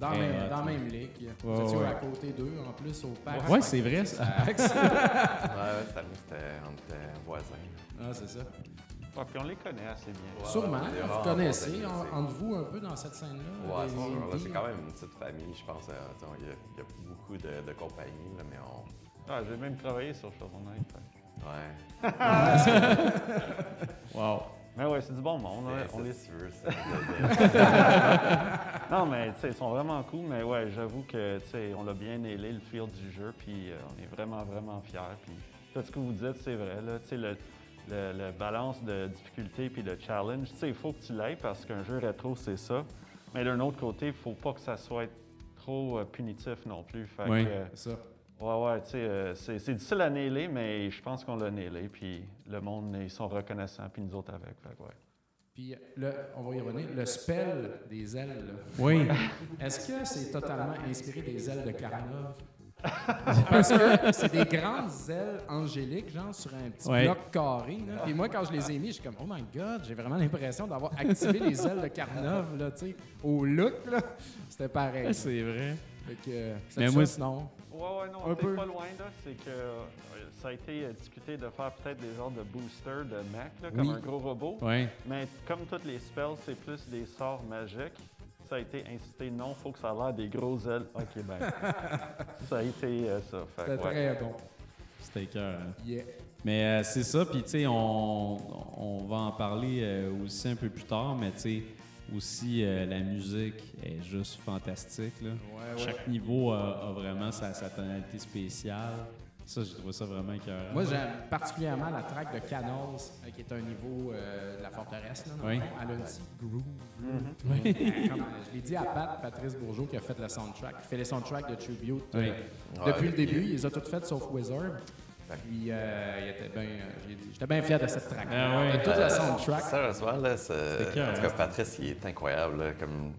Dans, Très même, dans même ligue. Vous Ouais, étiez ouais. à côté d'eux, en plus, au parc. Ouais, c'est vrai, ça. ouais, ouais, c'était, on était voisins. Ah, c'est ça. Ah, puis on les connaît assez bien. Ouais, Sûrement, vous connaissez en- entre vous un peu dans cette scène-là. Ouais, c'est quand même une petite famille, je pense. euh, tu sais, Il y, a- il y a beaucoup de, de compagnies, là, mais on. Ah, j'ai même travaillé sur Shovel. Ouais. Wow. Mais ouais, c'est du bon monde. hein, C'est- on les... c'est- Non, mais tu sais, ils sont vraiment cool. Mais ouais, j'avoue que tu sais, on a bien ailé le feel du jeu. Puis euh, on est vraiment, vraiment fiers. Puis tout ce que vous dites, c'est vrai. Là, tu sais, le, le, le balance de difficulté puis le challenge, tu sais, il faut que tu l'aies parce qu'un jeu rétro, c'est ça. Mais d'un autre côté, il faut pas que ça soit trop euh, punitif non plus. Fait Oui. que, euh, ça. Ouais, ouais, tu sais, euh, c'est c'est difficile à nailer, mais je pense qu'on l'a nailé, puis le monde, ils sont reconnaissants, puis nous autres avec, fait que ouais. Puis, le, on va y revenir. Le spell des ailes, là. Oui. Est-ce que c'est totalement inspiré des ailes de Carnov? Parce que c'est des grandes ailes angéliques, genre sur un petit Ouais. bloc carré. Là. Et moi, quand je les ai mis, je suis comme, oh my god, j'ai vraiment l'impression d'avoir activé les ailes de Carnov, là, tu sais. Au look, là, c'était pareil. c'est vrai. Fait que, euh, Mais moi, chose, non? Ouais, ouais, non, Un peu? pas loin, là, c'est que euh, ça a été euh, discuté de faire peut-être des genres de boosters de là, comme Oui. un gros robot, mais comme tous les spells, c'est plus des sorts magiques. Ça a été incité, non, faut que ça a l'air des grosses ailes. Ok, ben, ça a été euh, ça. Fait, C'était ouais. très bon. C'était cœur. hein. Yeah. Mais euh, c'est ça, puis tu sais, on, on va en parler euh, aussi un peu plus tard, mais tu sais, aussi euh, la musique est juste fantastique. Là. Ouais, ouais. Chaque niveau a, a vraiment sa, sa tonalité spéciale. Ça, j'ai trouvé ça vraiment écœurant. Moi, j'aime particulièrement la track de Canals, euh, qui est un niveau euh, de la forteresse. Là, Oui. Elle a un petit groove. Oui. Comme, euh, je l'ai dit à Pat, Patrice Bourgeot, qui a fait le soundtrack, qui fait les soundtracks de Tribute euh, Oui. depuis Ouais. le début. Il les a toutes faites sauf Wizard. Puis euh, il était bien, j'ai dit- j'étais bien fier de cette track. Ah ouais. de tout le soundtrack. Sérieusement, là, c'est- en tout cas, hein. Patrice, il est incroyable. là, comme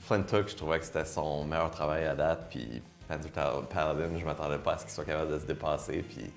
Flint Hook, je trouvais que c'était son meilleur travail à date. Puis Paladin, je m'attendais pas à ce qu'il soit capable de se dépasser. Puis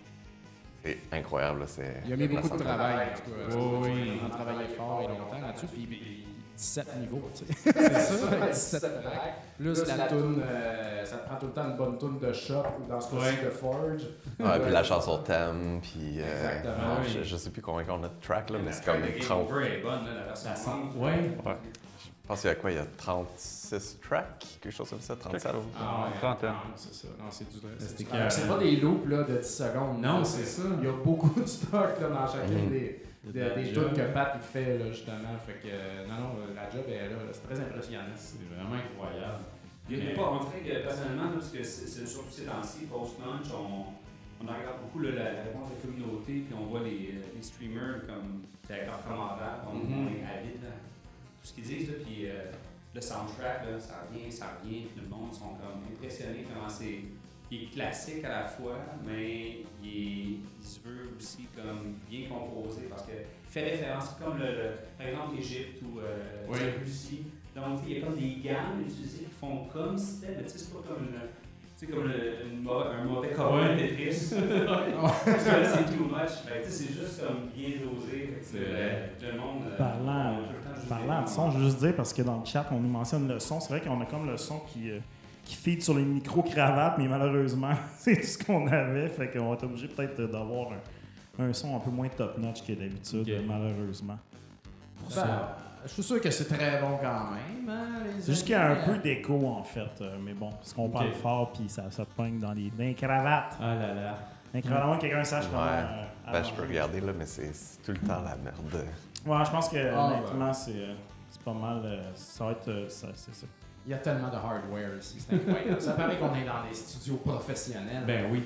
c'est incroyable. là, Il a mis beaucoup de travail. En tout cas, Oh, oui. Il a travaillé fort et longtemps là-dessus. Puis, puis 17 niveaux, tu sais. c'est ça, avec 17 tracks. Plus la toune, euh, ça te prend tout le temps une bonne toune de shop ou dans ce cas-ci Ouais. de Forge. Ouais, puis la chanson thème, puis euh, Exactement, ouais, oui. je, je sais plus combien on a de tracks, là, mais c'est La comme Game 30. Over est bonne, là, la version simple. Oui. Ouais. Je pense qu'il y a quoi? Il y a 36 tracks, quelque chose comme ça, 37. Ah ouais, Trentaine. non, c'est ça. Non, c'est du c'est. C'est pas des loops là, de 10 secondes. Non, c'est ça. Il y a beaucoup de stock là, dans chacune Mhm. des, de des tunes que Pat il fait là, justement. Fait que euh, non, non, la job est là. C'est très impressionnant. C'est vraiment incroyable. Il a pas, on dirait que personnellement, parce que c'est c'est surtout ces temps-ci, post-lunch, on, on regarde beaucoup là, la, la réponse de la communauté, puis on voit les, euh, les streamers comme directeurs commentaires, on, Mhm. on est avide de tout ce qu'ils disent, là, puis euh, le soundtrack, là, ça revient, ça revient, puis le monde sont comme impressionnés comment c'est. Il est classique à la fois, mais il, est- aussi comme bien composé parce que fait référence comme le, le- par exemple l'Égypte ou euh, Oui. la Russie. Donc, il y a comme des gammes utilisées qui font comme si c'était, mais tu sais, c'est pas comme, une- tu sais, comme le- un mauvais de Tetris. Parce que là, c'est too much. Sais, c'est juste comme bien dosé. C'est vrai. euh, Le monde. euh, Parlant, juste Parlant de son, je veux juste dire, parce que dans le chat, on nous mentionne le son. C'est vrai qu'on a comme le son qui, euh, qui feed sur les micro-cravates, mais malheureusement, c'est tout ce qu'on avait. Fait qu'on va être obligé peut-être d'avoir un, un son un peu moins top-notch que d'habitude, malheureusement. Ben, je suis sûr que c'est très bon quand même. hein, C'est juste qu'il y a un peu d'écho, en fait. euh, mais bon, parce qu'on parle fort, puis ça, ça pogne dans les, dans les cravates. Ah là là. Moins que quelqu'un sache Ouais. comment. euh, Ben, je peux regarder, là, mais c'est tout le temps la merde. Ouais, je pense que, Ah, honnêtement, c'est euh, c'est pas mal. euh, ça va être. euh, ça, c'est ça. Il y a tellement de hardware ici, c'est incroyable. ça paraît qu'on est dans des studios professionnels. Ben oui.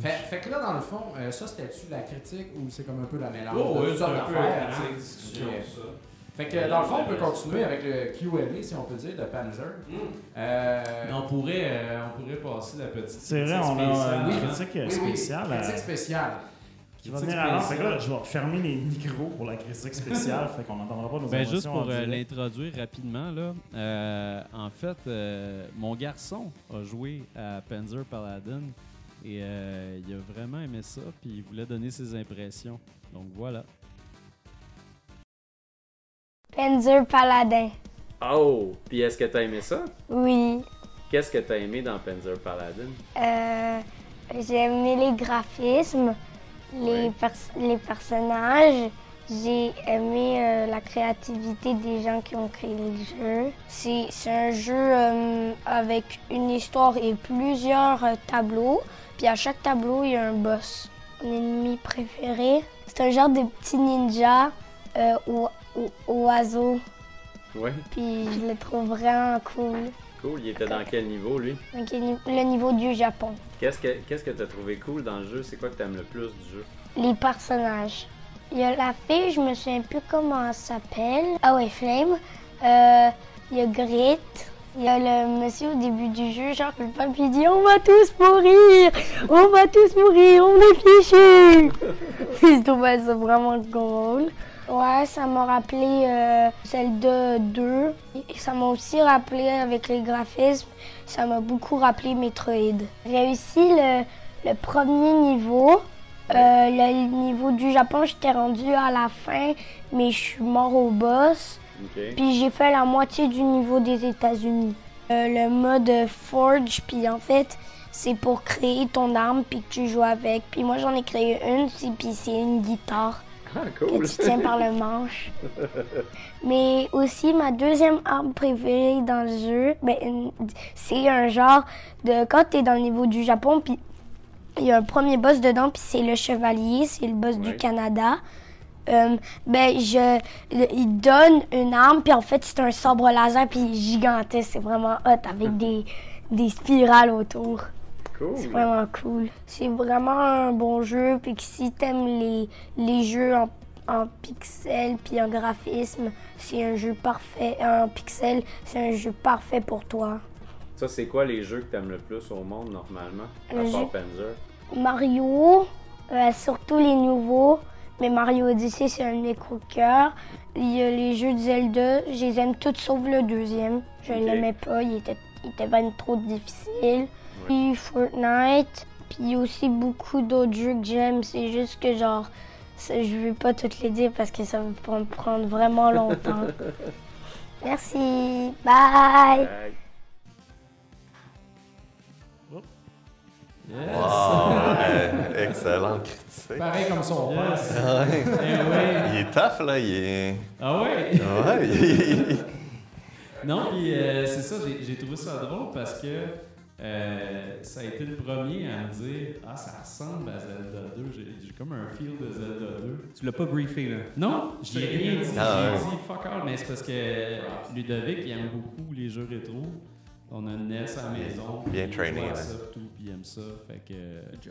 Fait, fait que là, dans le fond, euh, ça c'était-tu la critique ou c'est comme un peu la mélange Oh, de oui, c'est un peu critique, hein? ça. Fait que dans le fond, on peut continuer avec le Q&A, si on peut dire, de Panzer. Euh, Mais on pourrait, euh, on pourrait passer la petite. C'est vrai, critique on a spéciale, une hein? critique oui, oui, spéciale. à- critique spéciale. Qui va critique venir avant. Fait que spéciale. là, je vais fermer les micros pour la critique spéciale, fait qu'on n'entendra pas nos Ben, émotions juste pour euh, l'introduire rapidement, là, euh, en fait, euh, mon garçon a joué à Panzer Paladin et euh, il a vraiment aimé ça, puis il voulait donner ses impressions. Donc voilà. Panzer Paladin. Oh! Puis est-ce que t'as aimé ça? Oui. Qu'est-ce que t'as aimé dans Panzer Paladin? Euh, j'ai aimé les graphismes, les, pers- les personnages. J'ai aimé euh, la créativité des gens qui ont créé le jeu. C'est un jeu euh, avec une histoire et plusieurs euh, tableaux. Puis à chaque tableau, il y a un boss. Mon ennemi préféré, c'est un genre de petit ninja au, au- oiseau. Oui, Puis je le trouve vraiment cool. cool. Il était dans quel niveau, lui? Le niveau du Japon. Qu'est-ce que qu'est-ce que trouvé cool dans le jeu? C'est quoi que t'aimes le plus du jeu? Les personnages. Il y a la fille, je me souviens plus comment elle s'appelle. Ah ouais, Flame. Euh, il y a Grit. Il y a le monsieur au début du jeu, genre le pape il dit On va tous mourir On va tous mourir, on est fichus Je trouvais ça vraiment drôle. Ouais, ça m'a rappelé euh, celle de 2. Et ça m'a aussi rappelé avec les graphismes, ça m'a beaucoup rappelé Metroid. J'ai réussi le, le premier niveau. Euh, le niveau du Japon, j'étais rendu à la fin, mais je suis mort au boss. Puis j'ai fait la moitié du niveau des États-Unis. Euh, le mode Forge, puis en fait, c'est pour créer ton arme, puis que tu joues avec. Puis moi, j'en ai créé une, puis c'est une guitare Ah, que cool! tu tiens par le manche. Mais aussi, ma deuxième arme préférée dans le jeu, ben, c'est un genre de... Quand tu es dans le niveau du Japon, puis il y a un premier boss dedans, puis c'est le chevalier, c'est le boss Ouais. du Canada. Euh, ben, je, il donne une arme, puis en fait, c'est un sabre laser, puis gigantesque. C'est vraiment hot, avec des, des spirales autour. C'est vraiment cool. C'est vraiment un bon jeu. Puis que si t'aimes les, les jeux en, en pixels puis en graphisme, c'est un jeu parfait. En pixels, c'est un jeu parfait pour toi. Ça, c'est quoi les jeux que t'aimes le plus au monde, normalement, à Le part jeu- Panzer? Mario, euh, surtout les nouveaux, mais Mario Odyssey, c'est un de mes coups de cœur. Il y a les jeux de Zelda, je les aime tous sauf le deuxième. Je Ok. l'aimais pas, il était, il était vraiment trop difficile. Puis Fortnite, puis il y a aussi beaucoup d'autres jeux que j'aime, c'est juste que genre, ça, je vais pas toutes les dire parce que ça va me prendre vraiment longtemps. Merci, bye! Bye. Yes! Wow, excellente critique. Pareil comme son père. Yes! Ouais. Eh oui! Il est tough, là. Il est. Ah ouais! Ouais, Non, puis euh, c'est ça, j'ai- j'ai trouvé ça drôle parce que euh, ça a été le premier à me dire Ah, ça ressemble à Zelda 2. J'ai- comme un feel de Zelda 2. Tu l'as pas briefé, là? Non, j'ai rien dit. Ah j'ai dit fuck all, mais c'est parce que Ludovic, il aime beaucoup les jeux rétro. On a une NES à la maison. Bien puis il trainé, ouais. ça, tout, puis il aime ça. Fait que.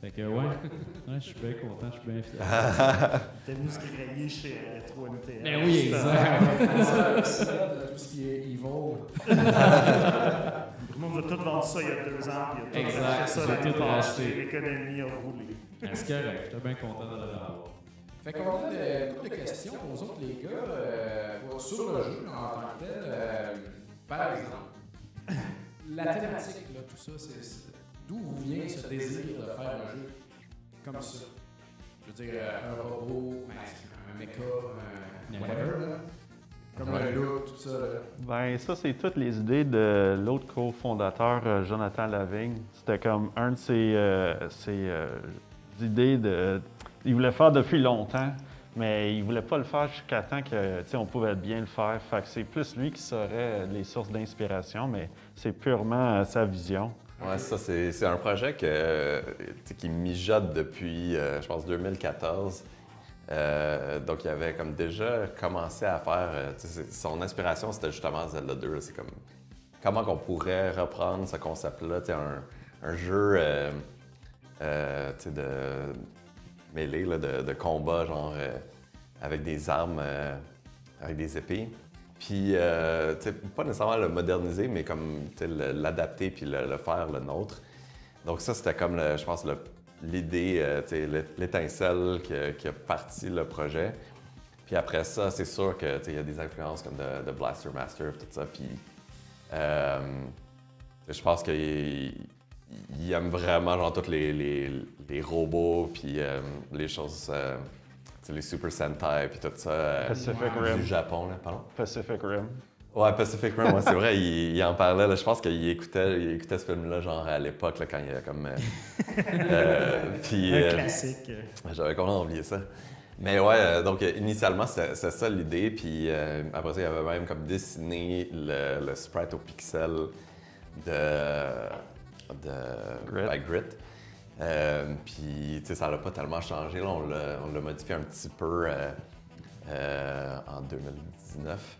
Fait que, ouais. ouais je suis bien content, je suis bien fier. T'es venu se créer chez Retro MTL. Ben oui, exact. Tout ce qui est. Bruno nous a tout vendu ça il y a deux ans. puis Il a tout Exact, ça j'ai l'année tout passée. L'économie a roulé. C'est correct, j'étais bien content de l'avoir. Fait qu'on a des- beaucoup de questions aux autres, les gars, euh, sur le jeu en tant que tel. euh, par exemple, la thématique, là, tout ça, c'est c'est- d'où vous vient ce désir de faire un jeu? comme ça? Je veux dire, euh, un robot, ben, un mecha, un whatever, là. Comme le look, tout ça. Là. Ben, ça, c'est toutes les idées de l'autre cofondateur, euh, Jonathan Lavigne. C'était comme un de ses, euh, ses, euh, idées de. Il voulait faire depuis longtemps, mais il voulait pas le faire jusqu'à temps que, tu sais, on pouvait bien le faire. Fait que c'est plus lui qui saurait les sources d'inspiration, mais c'est purement euh, sa vision. Ouais, ça, c'est un projet qui mijote depuis, euh, je pense, 2014. Euh, donc, il avait comme déjà commencé à faire. euh, son inspiration, c'était justement Zelda 2. là. C'est comme comment qu'on pourrait reprendre ce concept-là, un, un jeu de mêlé, là, de, de combat, genre avec des armes, avec des épées. Puis, euh, pas nécessairement le moderniser, mais comme l'adapter puis le, faire le nôtre. Donc, ça, c'était comme, je pense, l'idée, euh, l'étincelle qui, a- parti le projet. Puis après ça, c'est sûr que tu sais, il y a des influences comme de, Blaster Master, tout ça. Puis, euh, je pense qu'il il aime vraiment genre tous les, robots puis les choses, les Super Sentai puis tout ça euh, Pacific du Rim. Japon, là, pardon. Pacific Rim. Ouais, Pacific Rim, ouais, c'est vrai, il, il en parlait. là. Je pense qu'il écoutait, il écoutait ce film-là, genre à l'époque, là, quand il y a comme. euh, euh, puis, Un euh, classique. j'avais complètement oublié ça. Mais ouais, euh, donc initialement, c'était c'était ça l'idée. Puis euh, après ça, il avait même comme dessiné le, le sprite au pixel de, de Grit. by Grit. Euh, puis, tu sais, ça l'a pas tellement changé. là. On l'a on l'a modifié un petit peu euh, euh, en 2019.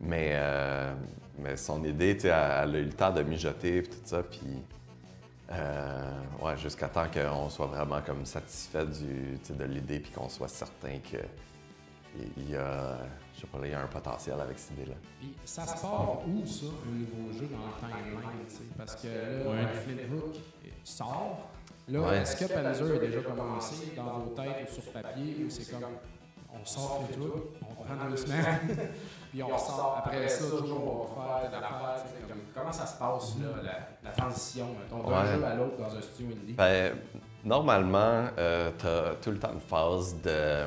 Mais, euh, mais son idée, tu sais, elle, elle a eu le temps de mijoter puis tout ça. Puis, euh, ouais, jusqu'à temps qu'on soit vraiment comme satisfait du, de l'idée puis qu'on soit certain que il y a, je sais pas, il y a un potentiel avec cette idée-là. Puis ça se part où, ça, un nouveau jeu dans le timeline? Parce que là, Ouais. Flint Hook sort. Là, Ouais. est-ce que Panzer a déjà commencé dans vos têtes ou sur papier, ou c'est comme on sort Flint Hook, on prend deux semaines, puis on sort après ça, toujours on va faire telle affaire, tu comme- comment ça se passe, là, la, la transition, mettons, d'un Ouais. jeu à l'autre dans un studio indie? Ben, normalement, euh, t'as tout le temps une phase de.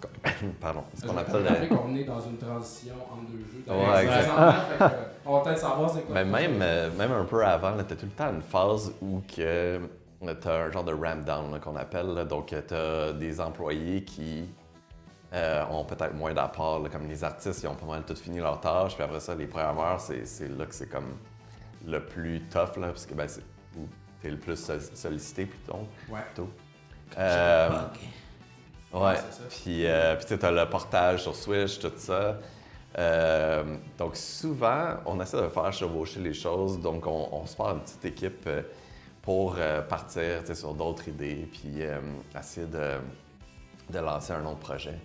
Pardon, ce qu'on appelle. de- qu'on est dans une transition entre deux jeux. Ouais, exact. On va peut-être savoir c'est quoi. Ben, même, euh, même un peu avant, tu as tout le temps une phase où que tu as un genre de ramp down qu'on appelle. là. Donc, tu as des employés qui euh, ont peut-être moins d'apport, comme les artistes, ils ont pas mal tout fini leur tâche. Puis après ça, les programmeurs, c'est là que c'est comme le plus tough, là, parce que ben, c'est où tu es le plus sol- sollicité plutôt. Ouais. plutôt. Euh, ouais. c'est ça. Puis, euh, puis tu as le portage sur Switch, tout ça. Euh, donc, souvent, on essaie de faire chevaucher les choses. Donc, on, on se part une petite équipe euh, pour euh, partir sur d'autres idées, puis euh, essayer de, de lancer un autre projet.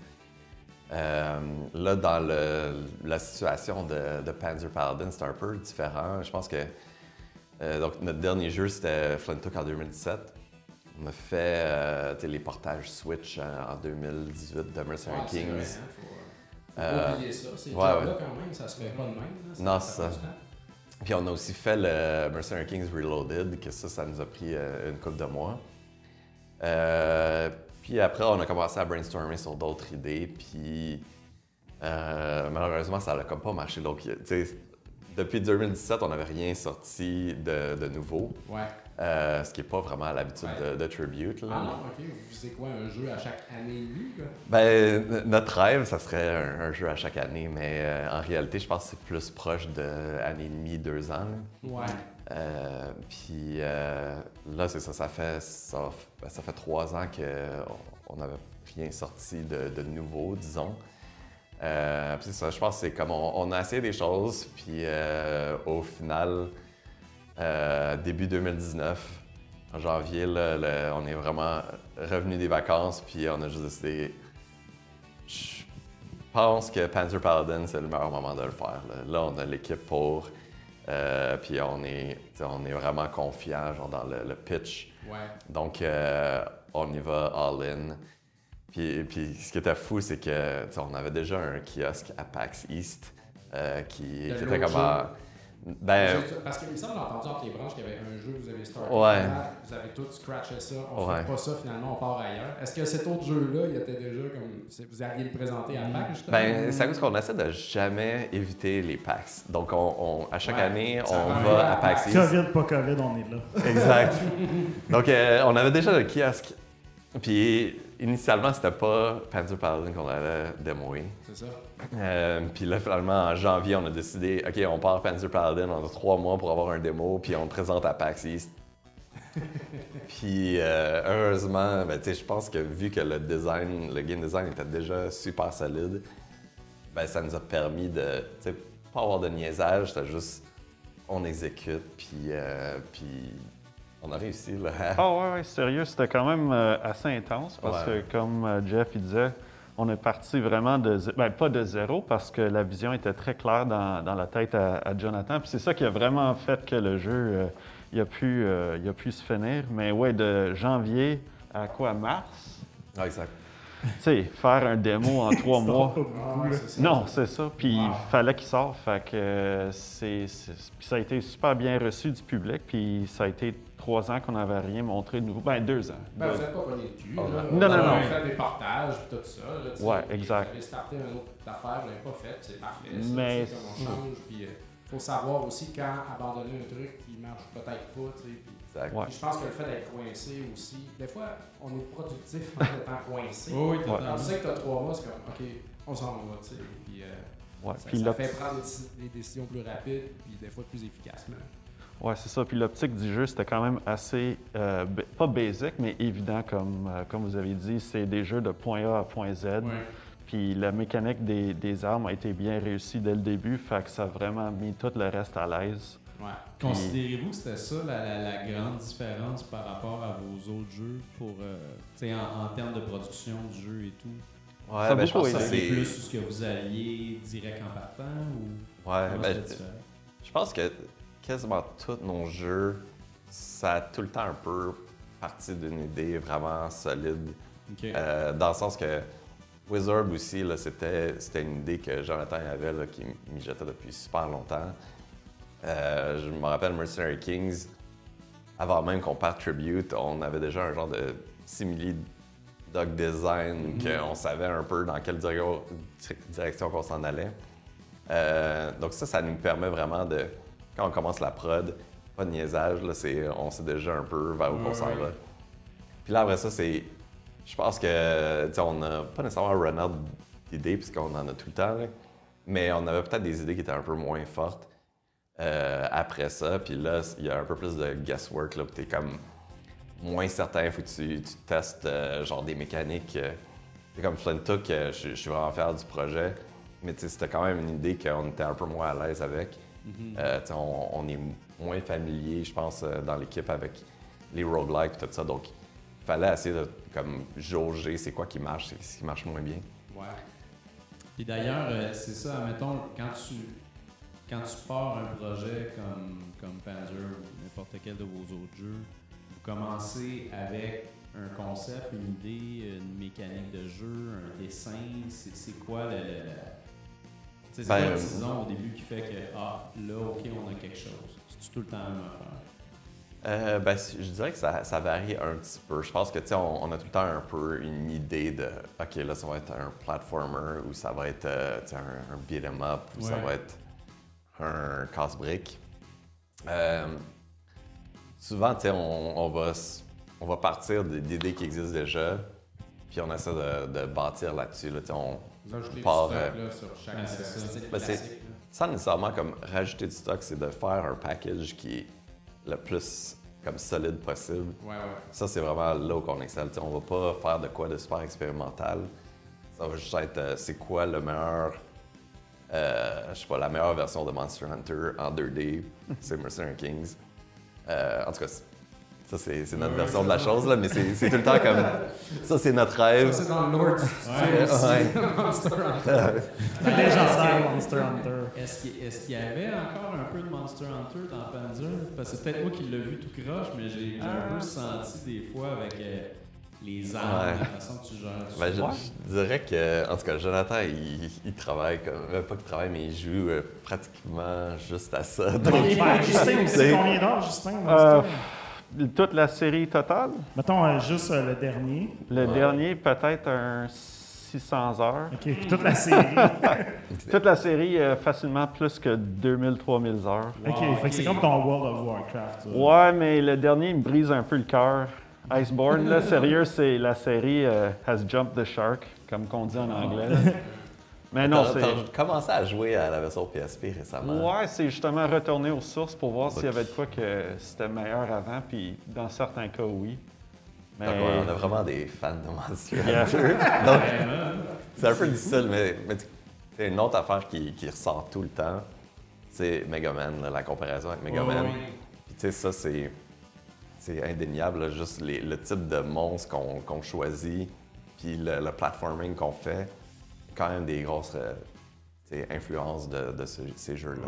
Euh, là, dans le- la situation de, de Panzer Paladin, c'est un peu différent. Je pense que donc, notre dernier jeu, c'était Flintook en 2017. On a fait les portages Switch en 2018 de Mercenary c'est Kings. vrai, hein, faut, oublier ça. Ces ouais, ouais. quand même, ça se fait pas de même. là. Non, c'est ça. Puis on a aussi fait le Mercenary Kings Reloaded, que ça, ça nous a pris euh, une couple de mois. Euh, puis après, on a commencé à brainstormer sur d'autres idées, puis euh, malheureusement, ça n'a comme pas marché. Donc, depuis 2017, on n'avait rien sorti de, de nouveau, Ouais. Euh, ce qui n'est pas vraiment l'habitude Ouais. de, de Tribute. là. Ah non, ok. Visez quoi, un jeu à chaque année et demie? Ben, notre rêve, ça serait un, un jeu à chaque année, mais euh, en réalité, je pense que c'est plus proche de année et demie, deux ans. là. Ouais. Euh, puis là, c'est ça, ça fait, ça, ben, ça fait trois ans qu'on n'avait rien sorti de, de nouveau, disons. Puis c'est ça, je pense que c'est comme on, on a essayé des choses, puis au final, euh, début 2019, en janvier, là, on est vraiment revenu des vacances, puis on a juste décidé. Je pense que Panzer Paladin, c'est le meilleur moment de le faire. Là, Là, on a l'équipe pour. Euh, puis on est, on est vraiment confiant genre, dans le, le pitch. Ouais. Donc, euh, on y va all-in. Puis, puis ce qui était fou, c'est que on avait déjà un kiosque à PAX East euh, qui, qui était comme en- Ben, Juste- Parce qu'il me semble, j'ai entendu entre les branches qu'il y avait un jeu, vous avez starté, Ouais. vous avez tout scratché ça, on Ouais. fait pas ça, finalement, on part ailleurs. Est-ce que cet autre jeu-là, il était déjà comme. Vous aviez le présenté à PAX, justement? ben c'est à cause qu'on essaie de jamais éviter les PAX. Donc, on, on- à chaque Ouais, année, ça on va à PAX East. COVID, pas COVID, on est là. Exact. Donc, euh, on avait déjà le kiosque. Puis, initialement, c'était pas Panzer Paladin qu'on allait démoer. C'est ça. Euh, puis là, finalement, en janvier, on a décidé, OK, on part Panzer Paladin, on a trois mois pour avoir un démo, puis on le présente à PAX East. puis, euh, heureusement, ben, je pense que vu que le design, le game design était déjà super solide, ben, ça nous a permis de, pas avoir de niaisage, c'était juste, on exécute, puis, euh, puis on a réussi, là. Ah ouais, ouais, sérieux, c'était quand même euh, assez intense parce Ouais. que, comme Jeff il disait, on est parti vraiment de... Ben, pas de zéro parce que la vision était très claire dans, dans la tête à, à Jonathan. Puis c'est ça qui a vraiment fait que le jeu, euh, il, a pu, euh, il a pu se finir. Mais ouais, de janvier à quoi, mars? Ah, exact. Tu sais, faire un démo en trois mois. Ah, c'est ça. Non, c'est ça. Puis Wow. il fallait qu'il sorte. Fait que euh, c'est, c'est- puis ça a été super bien reçu du public. Puis ça a été trois ans qu'on n'avait rien montré de nouveau. Ben, deux ans. Ben, vous n'êtes pas pogné le cul. Oh, là. non, non, Vous non. avez fait des partages et tout ça. Là, sais, Ouais, exact. Vous avez starté une autre affaire, vous l'avez pas faite, c'est parfait. ça, Mais- tu sais, comme on change. Puis il faut savoir aussi quand abandonner un truc qui marche peut-être pas. tu sais, puis- exact. Ouais. puis je pense que le fait d'être coincé aussi, des fois, on est productif en étant coincé. Oui, oui, tu sais que tu as trois mois, c'est comme, OK, on s'en va, tu sais. Puis, euh, Ouais, ça, puis ça fait prendre des décisions plus rapides, puis des fois plus efficacement. Ouais, c'est ça. Puis l'optique du jeu, c'était quand même assez, euh, pas basic, mais évident, comme, euh, comme vous avez dit. C'est des jeux de point A à point Z. Puis la mécanique des, des armes a été bien réussie dès le début, fait que ça a vraiment mis tout le reste à l'aise. Ouais. Considérez-vous que c'était ça la, la- la grande différence par rapport à vos autres jeux pour, euh, tu sais, en, en termes de production du jeu et tout? Ouais, Ça a ben, je beaucoup pense que c'est plus ce que vous alliez direct en partant ou Ouais, ben, c'était différent? Je pense que quasiment tous nos jeux, ça a tout le temps un peu parti d'une idée vraiment solide. Euh, dans le sens que Wizard aussi, c'était, une idée que Jonathan avait là, qui mijotait depuis super longtemps. Euh, je me rappelle Mercenary Kings, avant même qu'on parte Tribute, on avait déjà un genre de simili dog design, qu'on savait un peu dans quelle dire- direction qu'on s'en allait. Euh, donc ça, ça nous permet vraiment de, quand on commence la prod, pas de niaisage, là, on sait déjà un peu vers où on s'en va. Puis là, après ça, c'est. Je pense que, tu sais, on n'a pas nécessairement run out d'idées, puisqu'on en a tout le temps, là. mais on avait peut-être des idées qui étaient un peu moins fortes euh, après ça. Puis là, il y a un peu plus de guesswork, là, tu es comme moins certain, il faut que tu, tu testes euh, genre des mécaniques. euh. C'est comme Flintook, euh, je je suis vraiment fier du projet, mais tu sais, c'était quand même une idée qu'on était un peu moins à l'aise avec. Euh, on, on est moins familier, je pense, euh, dans l'équipe avec les roguelikes et tout ça. Donc, fallait essayer de comme, jauger c'est quoi qui marche, c'est ce qui marche moins bien. Ouais. Puis d'ailleurs, euh, c'est ça, mettons, quand tu, quand tu pars un projet comme, comme Panzer ou n'importe quel de vos autres jeux, vous commencez avec un concept, une idée, une mécanique de jeu, un dessin. C'est quoi le. C'est Ben, quoi, euh, disons, au début qui fait que, ah, là, OK, on a quelque chose. C'est tout le temps la même affaire. Euh, ben, je dirais que ça, ça varie un petit peu. Je pense que tu sais, on, on a tout le temps un peu une idée de OK, là, ça va être un platformer ou ça va être euh, un, un beat 'em up ou ça va être un casse-brique. Euh, souvent, tu sais, on, on va, on va partir d'idées qui existent déjà, puis on essaie de, de bâtir là-dessus. Là, on, Du stock là, sur chaque Ouais, euh, ça. sans nécessairement comme rajouter du stock, c'est de faire un package qui est le plus comme solide possible. Ouais, ouais. Ça, c'est vraiment là où on excelle. T'sais, on va pas faire de quoi de super expérimental. Ça va juste être euh, c'est quoi le meilleur, euh, je sais pas, la meilleure version de Monster Hunter en 2D, c'est Mercenary Kings. Euh, en tout cas, c'est- ça, c'est notre version de la chose, là, mais c'est tout le temps comme. Ça, c'est notre rêve. Ça, c'est dans le aussi, Monster Hunter. Légendaire Monster Hunter? Est-ce qu'il y avait encore un peu de Monster Hunter dans Panzer? Parce que c'est peut-être moi qui l'ai vu tout croche, mais j'ai un peu senti des fois avec euh, les armes, Ouais. la façon que tu gères. Ben, je, ça. je dirais que, en tout cas, Jonathan, il, il travaille comme. euh, Pas qu'il travaille, mais il joue euh, pratiquement juste à ça. Donc, Ben, Justin C'est- combien d'heures, Justin? Euh? Toute la série totale? Mettons euh, juste euh, le dernier. Le dernier, peut-être un 600 heures. OK, puis toute la série. Toute la série, euh, facilement plus que 2000-3000 heures. OK, fait que c'est comme ton World of Warcraft. ça. Ouais, mais le dernier il me brise un peu le cœur. Iceborne, là, sérieux, c'est la série euh, Has Jumped the Shark, comme qu'on dit en anglais. Mais non, c'est. Commencé à jouer à la version PSP récemment. Ouais, c'est justement retourner aux sources pour voir s'il y avait de quoi que c'était meilleur avant, puis dans certains cas, oui. Mais Donc, ouais, on a vraiment des fans de Monster Yeah. Donc, c'est un peu difficile, mais, mais une autre affaire qui, qui ressort tout le temps. C'est Megaman, là, la comparaison avec Megaman. Ouais. Puis tu sais, ça, c'est, c'est indéniable, là, juste les- le type de monstre qu'on, choisit, puis le, le platforming qu'on fait, quand même des grosses euh, influences de, de ce- ces jeux-là.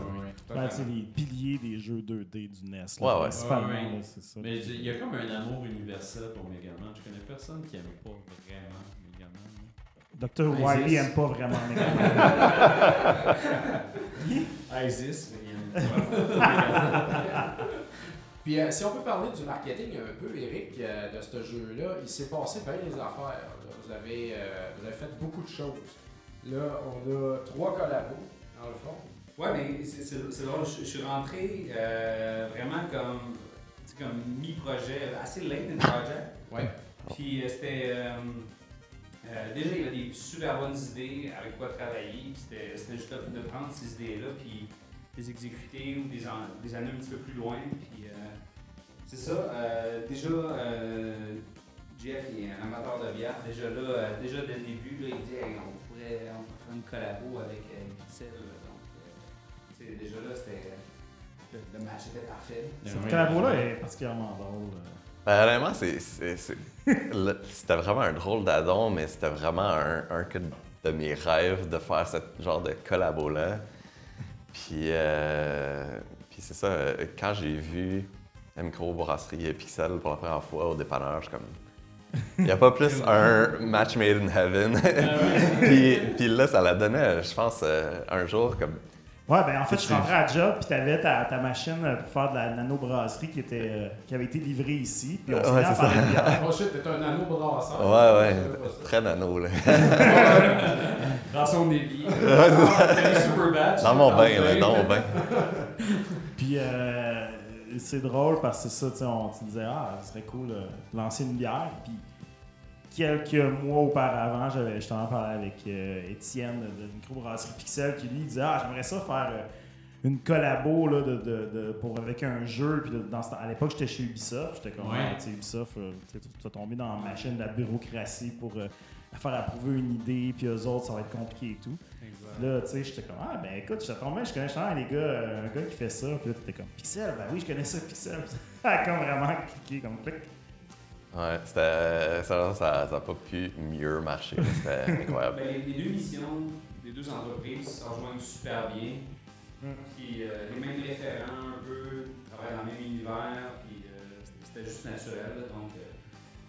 Ben, c'est les piliers des jeux 2D du NES. Ouais, ouais. Ouais, ouais. là, c'est ça. Mais il y a comme un amour universel pour Megaman. Je connais personne qui aime pas vraiment Megaman. Dr. Isis. Wily aime pas vraiment Megaman. Isis, mais il aime pas. Puis euh, si on peut parler du marketing un peu, Eric, euh, de ce jeu-là, il s'est passé bien les affaires. là. Vous, avez, euh, vous avez fait beaucoup de choses. Là, on a trois collabos, dans le fond. Ouais, mais c'est- drôle. Je, je suis rentré euh, vraiment comme, comme mi-projet, assez late in project. Ouais. Puis euh, c'était. euh, euh, déjà, il y avait des super bonnes idées avec quoi travailler. Puis C'était c'était juste de, prendre ces idées-là, puis les exécuter ou des, en- des années un petit peu plus loin. Puis euh, c'est ça. euh, déjà, euh, Jeff il est un amateur de bière. Déjà là, euh, déjà dès le début, là, il dit Hey, on, pourrait, on pourrait faire une collabo avec euh, Pixel. Donc, euh, tu sais, déjà là, c'était. Le, le match était parfait. Cette collabo-là est particulièrement drôle. euh. Ben, c'est, c'est- c'est- le- c'était vraiment un drôle d'addon, mais c'était vraiment un, un de mes rêves de faire ce genre de collabo-là. Puis, euh, puis c'est ça, euh, quand j'ai vu la microbrasserie Pixel pour la première fois au dépanneur, je suis comme. Il n'y a pas plus un match made in heaven. puis, puis là, ça la donnait, je pense, euh, un jour, comme. Ouais, ben en fait, je suis rentré à job, puis t'avais ta, ta machine euh, pour faire de la nano-brasserie qui, était, euh, qui avait été livrée ici. Puis on s'est Ouais, mis à c'est parler ça. Oh shit, t'es un anneau brasseur. Ouais, ouais, très nano, là. Dans son évier. Ouais, super bad. Dans mon bain, là, dans mon bain. Puis euh, c'est drôle parce que c'est ça, on se disait, ah, ce serait cool euh, de lancer une bière. Puis quelques mois auparavant, j'avais justement parlé avec euh, Étienne de, de Microbrasserie Pixel qui lui disait, ah, j'aimerais ça faire euh, une collabo là, de, de- de- pour, avec un jeu. Puis de- dans ce temps- à l'époque, j'étais chez Ubisoft. J'étais comme, Ouais. Ah, tu sais, Ubisoft, tu vas tomber dans la machine de la bureaucratie pour faire approuver une idée. Puis eux autres, ça va être compliqué et tout. Puis Là, tu sais, j'étais comme, ah, ben écoute, je tombé, je connais justement les gars, euh, un gars qui fait ça. Puis là, t'étais comme, Pixel, ben oui, je connais ça, Pixel. Ça a comme vraiment cliqué, comme clic. Ouais, c'était. Ça n'a ça, a pas pu mieux marcher. C'était incroyable. Ben, les, deux missions des deux entreprises se rejoignent super bien. Mm. Puis euh, les mêmes référents, un peu, travaillent dans le même univers, puis euh, c'était- juste naturel. donc, euh,